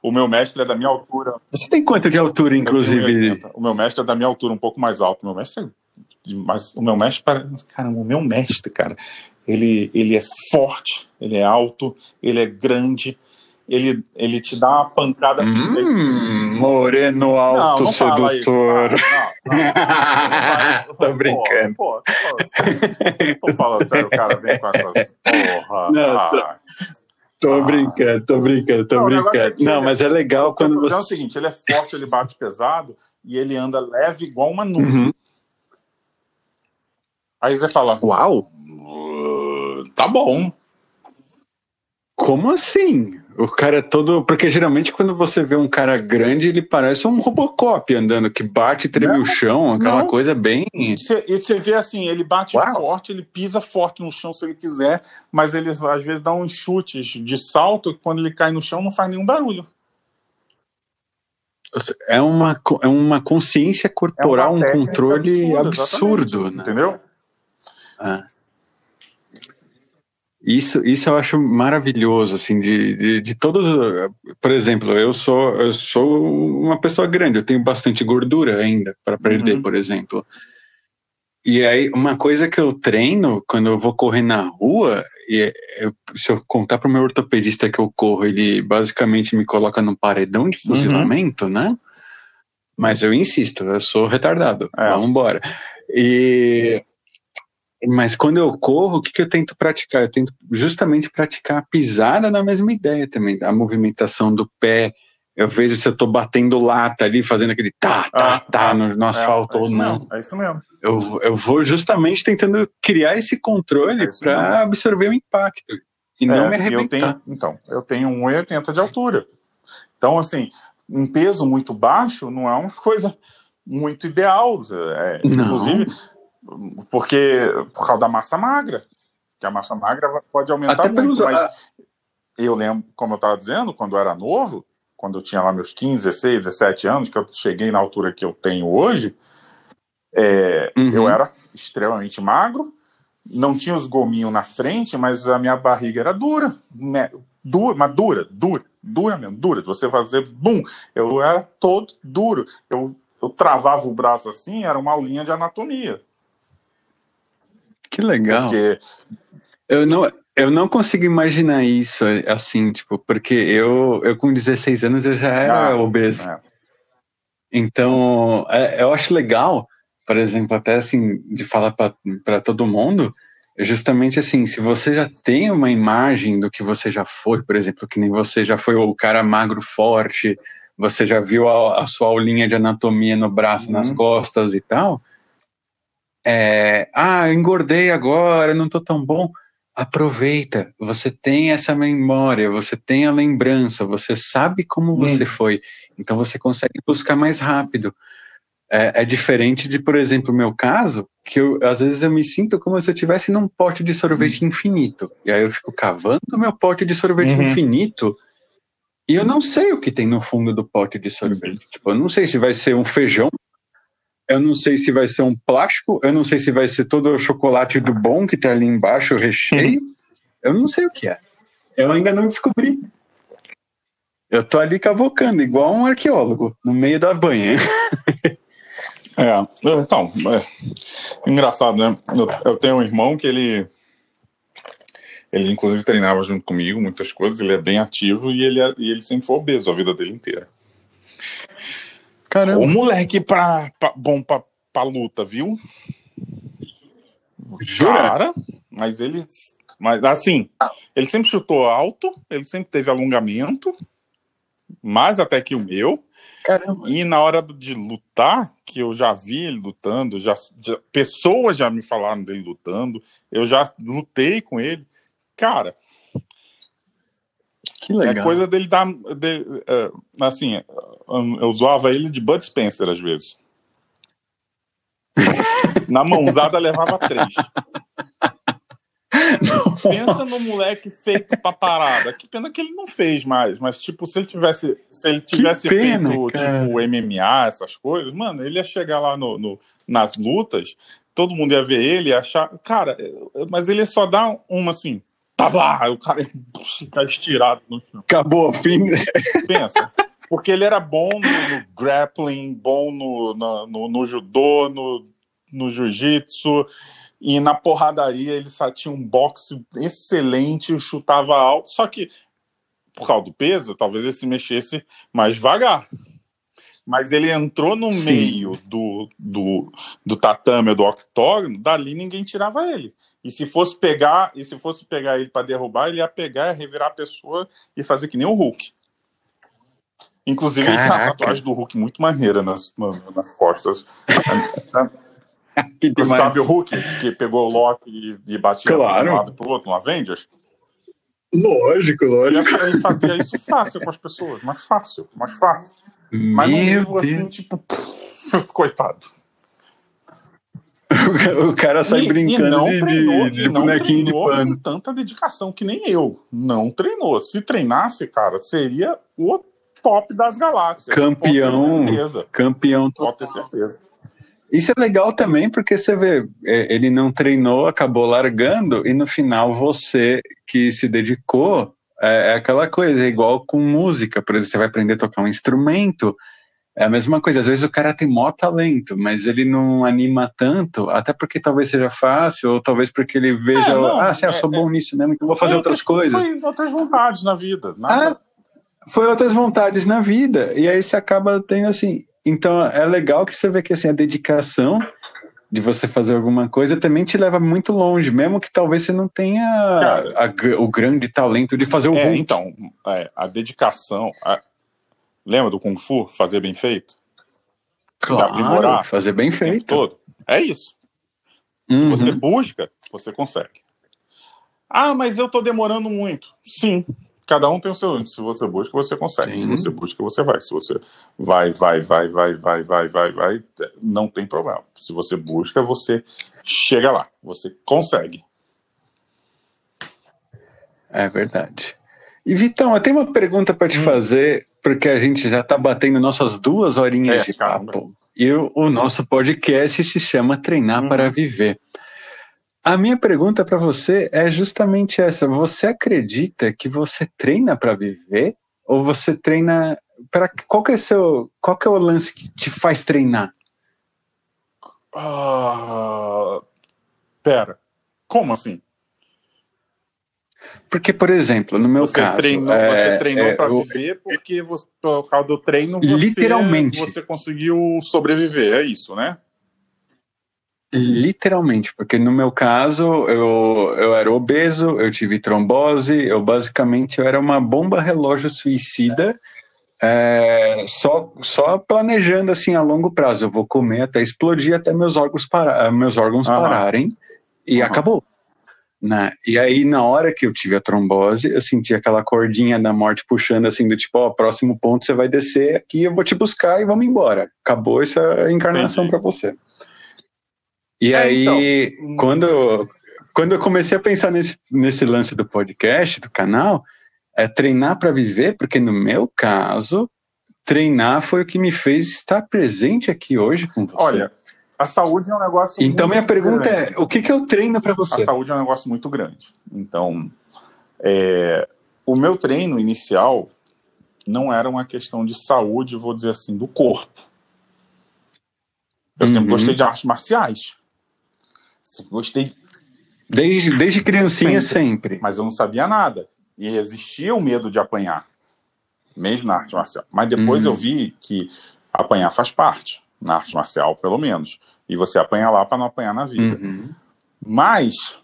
B: O meu mestre é da minha altura.
A: Você tem quanto de altura, inclusive?
B: 1,80. O meu mestre é da minha altura, um pouco mais alto. O meu mestre é. Mas o meu mestre, caramba, o meu mestre, cara, ele, ele é forte, ele é alto, ele é grande, ele, ele te dá uma pancada.
A: Hum, moreno alto,
B: não
A: sedutor.
B: Não.
A: Tô brincando.
B: Pô, tô falando- tô sério, o cara vem com essas. Porra.
A: Não, tô- Tô
B: Ah.
A: brincando, tô brincando, tô
B: Não, é
A: brincando.
B: que
A: Não, mas é legal
B: eu
A: quando
B: tô dizendo é o
A: você.
B: seguinte, ele é forte, ele bate pesado e ele anda leve igual uma nuvem.
A: Uhum.
B: Aí você fala,
A: Uau!
B: "Uh, tá bom.
A: Como assim? O cara é todo. Porque geralmente quando você vê um cara grande, ele parece um Robocop andando, que bate e treme
B: Não,
A: o chão, aquela
B: não.
A: coisa bem.
B: E você, vê assim, ele bate
A: Uau.
B: forte, ele pisa forte no chão se ele quiser, mas ele às vezes dá uns chutes de salto que quando ele cai no chão não faz nenhum barulho.
A: É uma, é uma consciência
B: É
A: corporal,
B: uma
A: um controle absurdo,
B: exatamente.
A: né?
B: Entendeu?
A: Ah. Isso, isso eu acho maravilhoso, assim, de, de, de todos. Por exemplo, eu sou, eu sou uma pessoa grande, eu tenho bastante gordura ainda para perder,
B: Uhum.
A: por exemplo. E aí, uma coisa que eu treino quando eu vou correr na rua, e eu- se eu contar para o meu ortopedista que eu corro, ele basicamente me coloca num paredão de
B: Uhum.
A: fuzilamento, né? Mas eu insisto, eu sou retardado.
B: É.
A: Vamos embora. E mas quando eu corro, o que, que eu tento praticar? Eu tento justamente praticar a pisada na mesma ideia também, a movimentação do pé. Eu vejo se eu tô batendo lata ali, fazendo aquele tá, tá,
B: Ah,
A: tá no, no asfalto
B: é, é
A: ou não.
B: mesmo, é isso mesmo.
A: Eu, eu vou justamente tentando criar esse controle
B: É
A: para absorver o impacto e não
B: É,
A: me
B: eu
A: arrebentar.
B: tenho, então, eu tenho 1,80 de altura. Então, assim, um peso muito baixo não é uma coisa muito ideal. é. Inclusive, porque por causa da massa magra. Que a massa magra pode aumentar
A: Até
B: muito.
A: pelos.
B: Mas eu lembro, como eu estava dizendo, quando eu era novo, quando eu tinha lá meus 15, 16, 17 anos, que eu cheguei na altura que eu tenho hoje, é,
A: Uhum.
B: eu era extremamente magro, não tinha os gominhos na frente, mas a minha barriga era dura, né, dura, mas dura, dura, dura mesmo, dura, você fazer bum, eu era todo duro, eu, eu travava o braço assim, era uma aulinha de anatomia,
A: que legal.
B: porque
A: Eu não, eu não consigo imaginar isso assim, tipo, porque eu, eu com 16 anos eu já era ah, obeso. É. Então, é, eu acho legal, por exemplo, até assim, de falar para todo mundo, justamente assim, se você já tem uma imagem do que você já foi, por exemplo, que nem você já foi o cara magro forte, você já viu a, a sua aulinha de anatomia no braço, uhum. nas costas e tal, é, ah, engordei agora, não tô tão bom aproveita, você tem essa memória, você tem a lembrança, você sabe como você hum. foi, então você consegue buscar mais rápido. É, é, diferente de, por exemplo, o meu caso, que eu, às vezes eu me sinto como se eu estivesse num pote de sorvete hum. infinito. E aí eu fico cavando o meu pote de sorvete uhum. infinito e eu não sei o que tem no fundo do pote de sorvete. Uhum. Tipo, eu não sei se vai ser um feijão eu não sei se vai ser um plástico, eu não sei se vai ser todo o chocolate do bom que tá ali embaixo, o recheio. eu não sei o que é. Eu ainda não descobri. Eu tô ali cavocando, igual um arqueólogo, no meio da banha.
B: é, então, é, engraçado, né? Eu, eu, tenho um irmão que ele. Ele, inclusive, treinava junto comigo muitas coisas, ele é bem ativo e ele, é, e ele sempre foi obeso a vida dele inteira. Caramba. O moleque pra, pra, bom pra, pra luta, viu? Jura? Cara, mas ele. Mas assim, ele sempre chutou alto, ele sempre teve alongamento, mais até que o meu.
A: Caramba.
B: E na hora de lutar, que eu já vi ele lutando, já, já, pessoas já me falaram dele lutando, eu já lutei com ele. Cara,
A: que legal.
B: É coisa dele dar. De, uh, assim, eu zoava ele de Bud Spencer às vezes. Na mãozada levava três. Pensa no moleque feito pra parada. Que pena que ele não fez mais. Mas, tipo, se ele tivesse, se ele tivesse pena, feito, cara. tipo, MMA, essas coisas, mano, ele ia chegar lá no, no, nas lutas, todo mundo ia ver ele e achar. Cara, mas ele só dá uma assim tá lá, o cara fica estirado no chão.
A: Acabou, fim.
B: Pensa. Porque ele era bom no, no grappling, bom no, no, no, no judô, no, no jiu-jitsu, e na porradaria ele só tinha um boxe excelente, chutava alto, só que por causa do peso, talvez ele se mexesse mais devagar. Mas ele entrou no Sim. meio do, do, do tatame, do octógono, dali ninguém tirava ele. E se fosse pegar, e se fosse pegar ele para derrubar, ele ia pegar, revirar a pessoa e fazer que nem o Hulk. Inclusive, Caraca. ele tem uma tatuagem do Hulk muito maneira nas, nas costas. Você sabe o Hulk que pegou o Loki e, e batia
A: claro. de um
B: lado pro outro no Avengers?
A: Lógico, lógico.
B: Ele fazia isso fácil com as pessoas, mais fácil, mais fácil. Mas Meu nível assim, tipo, coitado.
A: O cara sai e, brincando e de, treinou, de, de bonequinho de pano.
B: Com tanta dedicação que nem eu. Não treinou. Se treinasse, cara, seria o top das galáxias.
A: Campeão. Campeão
B: total. Pode ter certeza.
A: Isso é legal também, porque você vê, é, ele não treinou, acabou largando, e no final você que se dedicou, é, é aquela coisa, é igual com música, por exemplo, você vai aprender a tocar um instrumento, é a mesma coisa, às vezes o cara tem mó talento, mas ele não anima tanto, até porque talvez seja fácil, ou talvez porque ele veja, é, não, ah, sim, eu sou é, bom é, nisso mesmo, então vou fazer outras, outras coisas.
B: Foi outras vontades na vida. Nada.
A: Ah, foi outras vontades na vida, e aí você acaba tendo assim. Então é legal que você vê que assim, a dedicação de você fazer alguma coisa também te leva muito longe, mesmo que talvez você não tenha cara, a, o grande talento de fazer o
B: é, Então, é, a dedicação, a, Lembra do Kung Fu? Fazer bem feito?
A: Claro, fazer bem feito.
B: Todo. É isso. Uhum. Se você busca, você consegue. Ah, mas eu tô demorando muito. Sim. Cada um tem o seu. Se você busca, você consegue. Sim. Se você busca, você vai. Se você vai, vai, vai, vai, vai, vai, vai, vai, não tem problema. Se você busca, você chega lá. Você consegue.
A: É verdade. E Vitão, eu tenho uma pergunta para te hum. fazer porque a gente já está batendo nossas duas horinhas é, de papo. E o, o, nosso podcast se chama Treinar uhum. para Viver. A minha pergunta para você é justamente essa: você acredita que você treina para viver ou você treina para qual que é seu qual que é o lance que te faz treinar?
B: Uh, pera, como assim?
A: Porque, por exemplo, no meu
B: você
A: caso.
B: Treinou,
A: é,
B: você treinou
A: é,
B: para viver porque você, por causa do treino você,
A: Literalmente.
B: você conseguiu sobreviver, é isso, né?
A: Literalmente, porque no meu caso eu, eu era obeso, eu tive trombose, eu basicamente eu era uma bomba relógio suicida, é, só, só planejando assim a longo prazo. Eu vou comer até explodir, até meus órgãos, para, meus órgãos
B: Aham.
A: pararem e
B: Aham.
A: acabou. Né? E aí, na hora que eu tive a trombose, eu senti aquela cordinha da morte puxando assim, do tipo, ó, próximo ponto você vai descer aqui, eu vou te buscar e vamos embora. Acabou essa encarnação para você. E
B: É,
A: aí,
B: então,
A: quando, quando eu comecei a pensar nesse, nesse lance do podcast, do canal, é treinar para viver, porque no meu caso, treinar foi o que me fez estar presente aqui hoje com você.
B: Olha, a saúde é um negócio.
A: então minha pergunta
B: grande.
A: é: o que, que eu treino para
B: A
A: você?
B: saúde é um negócio muito grande. Então, é, o meu treino inicial não era uma questão de saúde, vou dizer assim, do corpo. Eu sempre
A: Uhum.
B: gostei de artes marciais. Sempre gostei,
A: Desde, desde criancinha sempre.
B: mas eu não sabia nada. E existia o medo de apanhar, mesmo na arte marcial. Mas depois
A: Uhum.
B: eu vi que apanhar faz parte, na arte marcial, pelo menos. E você apanha lá para não apanhar na vida.
A: Uhum.
B: Mas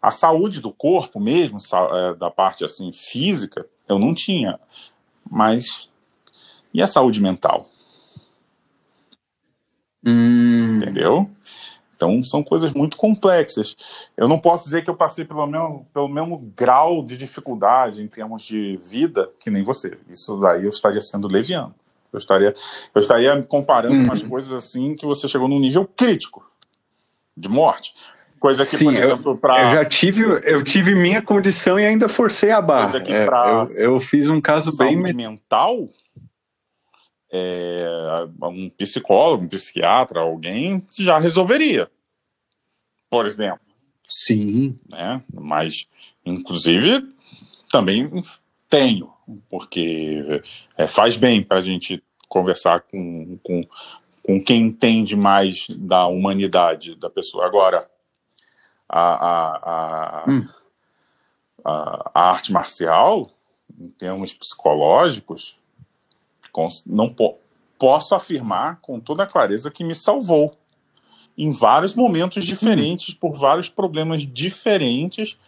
B: a saúde do corpo mesmo, é, da parte assim física, eu não tinha. Mas e a saúde mental,
A: Hum,
B: entendeu? Então são coisas muito complexas. Eu não posso dizer que eu passei pelo mesmo, pelo mesmo grau de dificuldade em termos de vida que nem você. Isso daí eu estaria sendo leviano. Eu estaria, eu estaria me comparando
A: Uhum.
B: umas coisas assim que você chegou num nível crítico de morte. Coisa que,
A: Sim,
B: por exemplo, para
A: Eu já tive, eu tive minha condição e ainda forcei a barra.
B: Coisa que
A: É,
B: pra
A: eu, eu fiz um caso bem.
B: mental, é, um psicólogo, um psiquiatra, alguém já resolveria. Por exemplo,
A: Sim.
B: né? Mas, inclusive, também tenho, porque é, faz bem para a gente conversar com, com, com quem entende mais da humanidade da pessoa. Agora, a, a, a,
A: Hum.
B: a, a arte marcial, em termos psicológicos, não po- posso afirmar com toda clareza que me salvou em vários momentos diferentes, por vários problemas diferentes,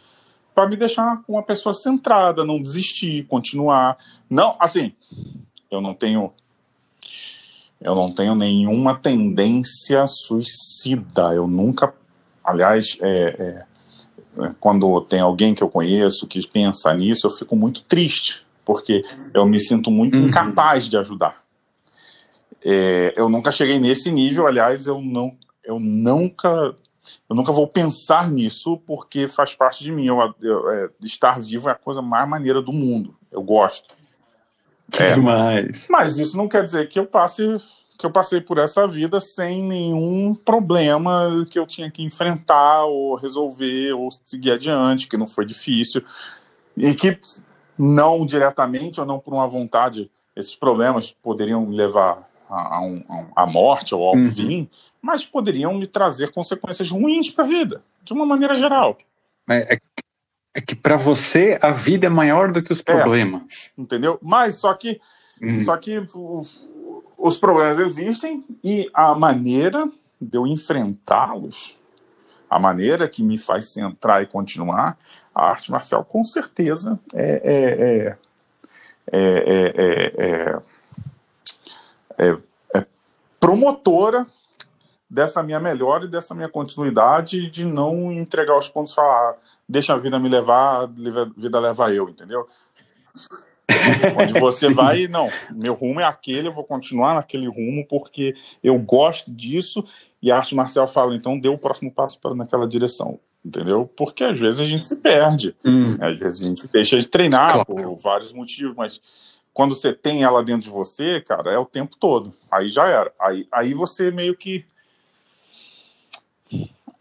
B: para me deixar uma pessoa centrada, não desistir, continuar. Não, assim, eu não tenho eu não tenho nenhuma tendência suicida. Eu nunca, aliás, é, é, é, quando tem alguém que eu conheço que pensa nisso, eu fico muito triste, porque eu me sinto muito
A: Uhum.
B: incapaz de ajudar. É, eu nunca cheguei nesse nível, aliás, eu não, eu nunca, eu nunca vou pensar nisso porque faz parte de mim. Eu, eu- é, estar vivo é a coisa mais maneira do mundo. Eu gosto. É.
A: demais.
B: Mas isso não quer dizer que eu passe que eu passei por essa vida sem nenhum problema que eu tinha que enfrentar ou resolver ou seguir adiante, que não foi difícil e que não diretamente ou não por uma vontade esses problemas poderiam me levar a, a um- a um- morte ou ao
A: Uhum.
B: fim, mas poderiam me trazer consequências ruins para a vida, de uma maneira geral,
A: É, é, é que para você a vida é maior do que os problemas.
B: entendeu? Mas só que
A: Hum.
B: Só que os, os problemas existem e a maneira de eu enfrentá-los, a maneira que me faz centrar e continuar, a arte marcial com certeza é, é, é, é, é, é, promotora dessa minha melhora e dessa minha continuidade de não entregar os pontos e falar, "Ah, deixa a vida me levar, a vida leva eu, entendeu? Onde você vai, não, meu rumo é aquele, eu vou continuar naquele rumo porque eu gosto disso e a arte marcial fala, então dê o próximo passo para naquela direção, entendeu? Porque às vezes a gente se perde,
A: Hum.
B: às vezes a gente deixa de treinar
A: Claro.
B: por vários motivos, mas quando você tem ela dentro de você, cara, é o tempo todo. Aí já era. Aí, aí você meio que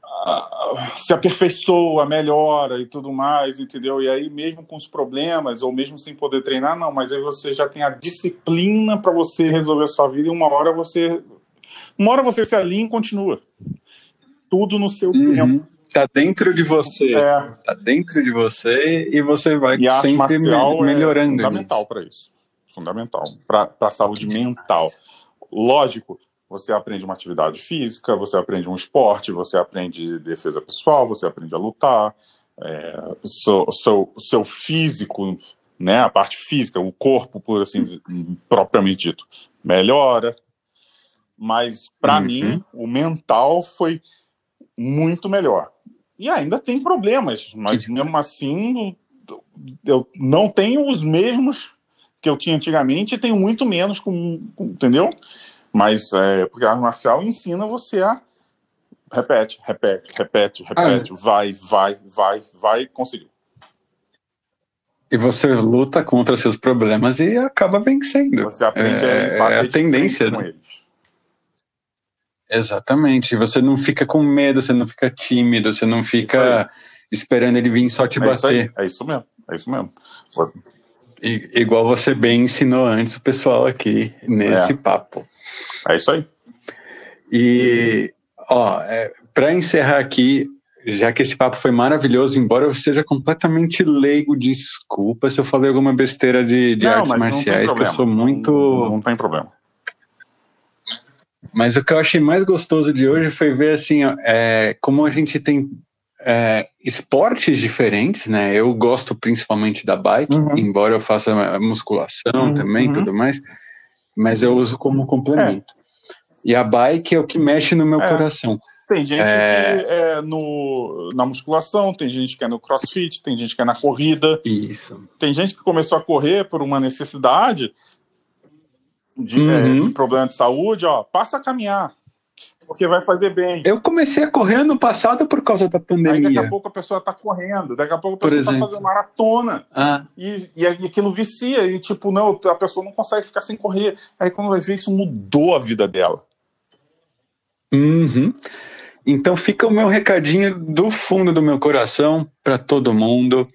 B: ah, se aperfeiçoa, melhora e tudo mais, entendeu? E aí, mesmo com os problemas, ou mesmo sem poder treinar, não, mas aí você já tem a disciplina para você resolver a sua vida e uma hora você. Uma hora você se alinha e continua. Tudo no seu
A: Uhum.
B: tempo.
A: tá dentro de você. É. Tá dentro de você e você vai
B: e
A: sempre me
B: é
A: melhorando.
B: É fundamental para isso. Fundamental. Para a saúde mental. Lógico, você aprende uma atividade física, você aprende um esporte, você aprende defesa pessoal, você aprende a lutar. É, o seu, seu, seu físico, né, a parte física, o corpo, por assim propriamente dito, melhora. Mas, para uhum. mim, o mental foi muito melhor. E ainda tem problemas, mas mesmo assim, eu não tenho os mesmos que eu tinha antigamente e tenho muito menos, com, com entendeu? Mas é, porque a arte marcial ensina você a repete, repete, repete, repete, ah, vai, vai, vai, vai, conseguiu.
A: E você luta contra seus problemas e acaba vencendo.
B: Você aprende é, a, é a tendência né? com eles.
A: Exatamente. Você não fica com medo, você não fica tímido, você não fica esperando ele vir só te
B: é
A: bater.
B: Isso é isso mesmo. É isso mesmo.
A: I, igual você bem ensinou antes o pessoal aqui nesse é. papo.
B: É isso aí.
A: E, ó, é, para encerrar aqui, já que esse papo foi maravilhoso, embora eu seja completamente leigo, desculpa se eu falei alguma besteira de, de não, artes marciais, que eu sou muito.
B: Não, não tem problema.
A: Mas o que eu achei mais gostoso de hoje foi ver assim, é, como a gente tem é, esportes diferentes, né? Eu gosto principalmente da bike, uhum. embora eu faça musculação uhum. também, uhum. tudo mais, mas eu uso como complemento. É. E a bike é o que mexe no meu é. coração.
B: Tem gente é... que é no, na musculação, tem gente que é no crossfit, tem gente que é na corrida.
A: Isso.
B: Tem gente que começou a correr por uma necessidade de, é, uhum. é, de problema de saúde, ó, passa a caminhar. Porque vai fazer bem.
A: Eu comecei a correr ano passado por causa da pandemia. Aí
B: daqui a pouco a pessoa está correndo, daqui a pouco a pessoa está fazendo maratona.
A: Ah.
B: E, e, e aquilo vicia, e tipo, não, a pessoa não consegue ficar sem correr. Aí quando vai ver, isso mudou a vida dela.
A: Uhum. Então fica o meu recadinho do fundo do meu coração para todo mundo.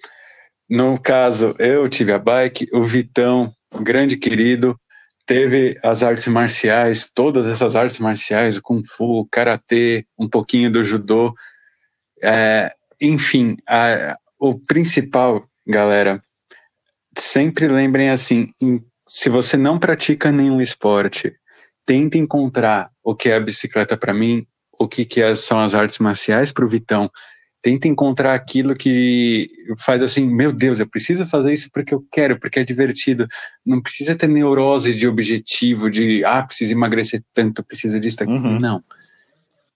A: No caso, eu tive a bike, o Vitão, grande querido, teve as artes marciais, todas essas artes marciais, o Kung Fu, o Karatê, um pouquinho do Judô. É, enfim, a, o principal, galera, sempre lembrem assim: em, se você não pratica nenhum esporte, tente encontrar o que é a bicicleta para mim, o que, que é, são as artes marciais para o Vitão, tenta encontrar aquilo que faz assim, meu Deus, eu preciso fazer isso porque eu quero, porque é divertido. Não precisa ter neurose de objetivo, de ah, preciso emagrecer tanto, preciso disso, aqui. Uhum. Não.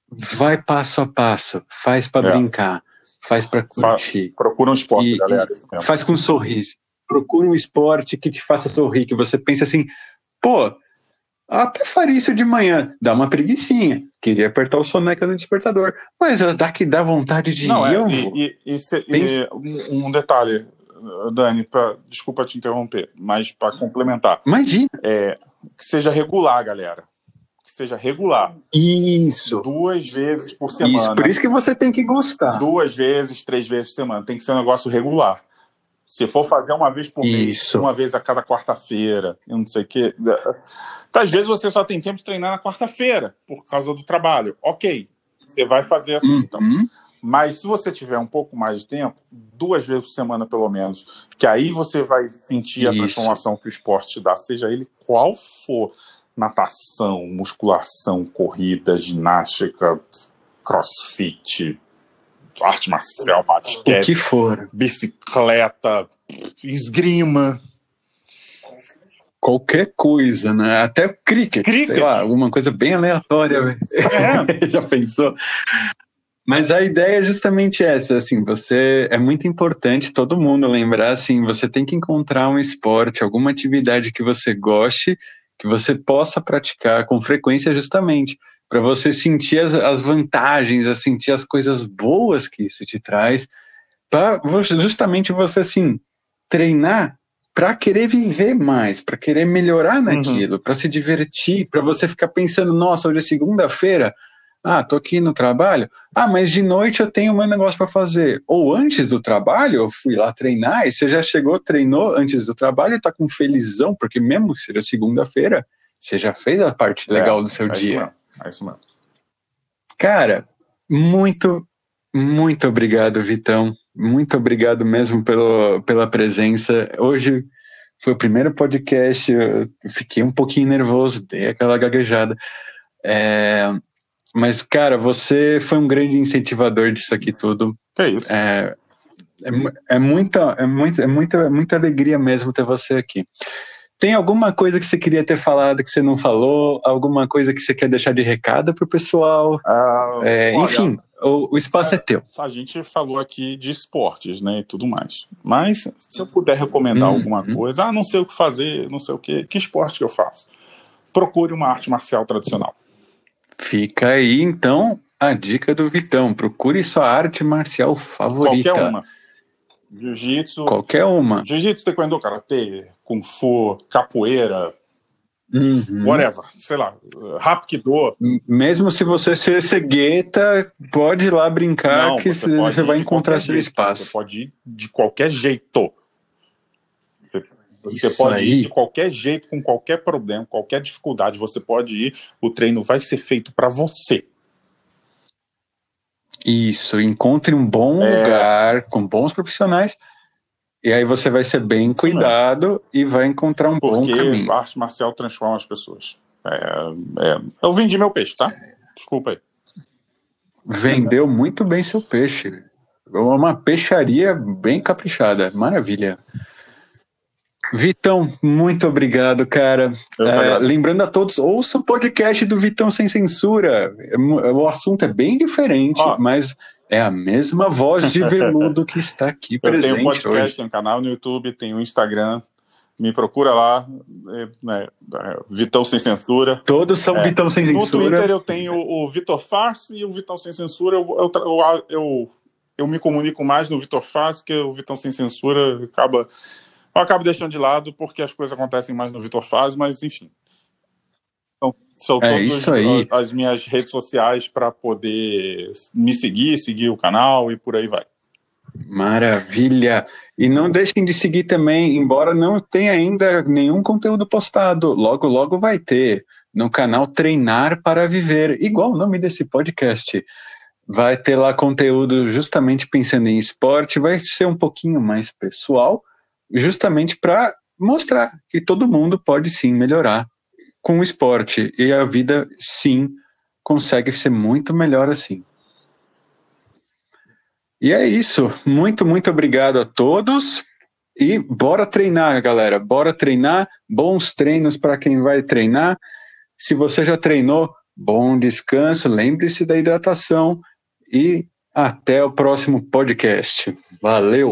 A: Vai passo a passo, faz para é. brincar, faz para curtir.
B: procura um esporte, e, galera.
A: E faz com um sorriso. Procura um esporte que te faça sorrir, que você pense assim, pô, até faria isso de manhã, dá uma preguiçinha. Queria apertar o soneca no despertador. Mas dá que dá vontade de
B: Não,
A: ir.
B: É, e, e, e, um, um, detalhe, Dani, pra, desculpa te interromper, mas para complementar.
A: Imagina.
B: É, que seja regular, galera. Que seja regular.
A: Isso.
B: Duas vezes por semana.
A: Isso, por isso que você tem que gostar.
B: Duas vezes, três vezes por semana. Tem que ser um negócio regular. Se for fazer uma vez por mês, uma vez a cada quarta-feira, eu não sei o quê. Às vezes você só tem tempo de treinar na quarta-feira, por causa do trabalho. Ok, você vai fazer assim, então. uhum. então. Mas se você tiver um pouco mais de tempo, duas vezes por semana pelo menos, que aí você vai sentir a transformação que o esporte te dá, seja ele qual for. Natação, musculação, corrida, ginástica, crossfit, arte marcial, basquete,
A: o que for,
B: bicicleta, esgrima,
A: qualquer coisa, né? Até cricket, cricket. sei lá, alguma coisa bem aleatória. É. Já pensou? Mas a ideia é justamente essa, assim, você é muito importante todo mundo lembrar assim, você tem que encontrar um esporte, alguma atividade que você goste, que você possa praticar com frequência justamente para você sentir as, as vantagens, a sentir as coisas boas que isso te traz, para justamente você assim treinar para querer viver mais, para querer melhorar uhum. naquilo, uhum. para se divertir, para você ficar pensando, nossa, hoje é segunda-feira, ah, tô aqui no trabalho. Ah, mas de noite eu tenho meu negócio para fazer. Ou antes do trabalho, eu fui lá treinar e você já chegou, treinou antes do trabalho e tá com felizão, porque mesmo que seja segunda-feira, você já fez a parte legal é, do seu
B: é
A: dia.
B: É isso mesmo.
A: Cara, muito Muito obrigado, Vitão. Muito obrigado mesmo pelo, pela presença. Hoje foi o primeiro podcast, eu fiquei um pouquinho nervoso, dei aquela gaguejada. É, mas, cara, você foi um grande incentivador disso aqui tudo.
B: É isso.
A: É, é, é, muita, é, muita, é muita, é muita alegria mesmo ter você aqui. Tem alguma coisa que você queria ter falado que você não falou? Alguma coisa que você quer deixar de recado para o pessoal?
B: Uh,
A: é, olha, enfim, o, o espaço é, é, teu.
B: A gente falou aqui de esportes, né, e tudo mais. Mas se eu puder recomendar hum, alguma hum. coisa, ah, não sei o que fazer, não sei o que, que esporte que eu faço? Procure uma arte marcial tradicional.
A: Fica aí, então, a dica do Vitão. Procure sua arte marcial favorita.
B: Qualquer uma. Jiu-jitsu.
A: Qualquer uma.
B: Jiu-jitsu, taekwondo, karatê, kung fu, capoeira, Uhum. Whatever, sei lá, Rapkido.
A: Mesmo se você ser cegueta, pode ir lá brincar Não, que você, você vai encontrar seu jeito, espaço.
B: Você pode ir de qualquer jeito. Você, você pode aí. ir de qualquer jeito, com qualquer problema, qualquer dificuldade, você pode ir. O treino vai ser feito para você.
A: Isso, encontre um bom é... lugar com bons profissionais e aí você vai ser bem cuidado e vai encontrar um
B: Porque
A: bom caminho.
B: Porque arte marcial transforma as pessoas. É, é... Eu vendi meu peixe, tá? Desculpa aí.
A: Vendeu muito bem seu peixe. Uma peixaria bem caprichada. Maravilha. Vitão, muito obrigado, cara. É, lembrando a todos, ouça o podcast do Vitão Sem Censura. O assunto é bem diferente, mas é a mesma voz de veludo que está aqui presente
B: Eu tenho
A: um
B: podcast,
A: hoje.
B: tenho um canal no YouTube, tenho um Instagram. Me procura lá, é, né, é, Vitão Sem Censura.
A: Todos são é, Vitão Sem Censura.
B: No Twitter eu tenho o Vitor Farce e o Vitão Sem Censura. Eu, eu, eu, eu me comunico mais no Vitor Farce, que o Vitão Sem Censura acaba... Eu acabo deixando de lado porque as coisas acontecem mais no Vitor Faz, mas enfim. Então, são
A: é isso aí.
B: as minhas redes sociais para poder me seguir, seguir o canal e por aí vai.
A: Maravilha! E não deixem de seguir também, embora não tenha ainda nenhum conteúdo postado, logo logo vai ter no canal Treinar para Viver, igual o nome desse podcast. Vai ter lá conteúdo justamente pensando em esporte, vai ser um pouquinho mais pessoal, justamente para mostrar que todo mundo pode sim melhorar com o esporte e a vida sim consegue ser muito melhor assim. E é isso. Muito, muito obrigado a todos. E bora treinar, galera. Bora treinar. Bons treinos para quem vai treinar. Se você já treinou, bom descanso. Lembre-se da hidratação. E até o próximo podcast. Valeu!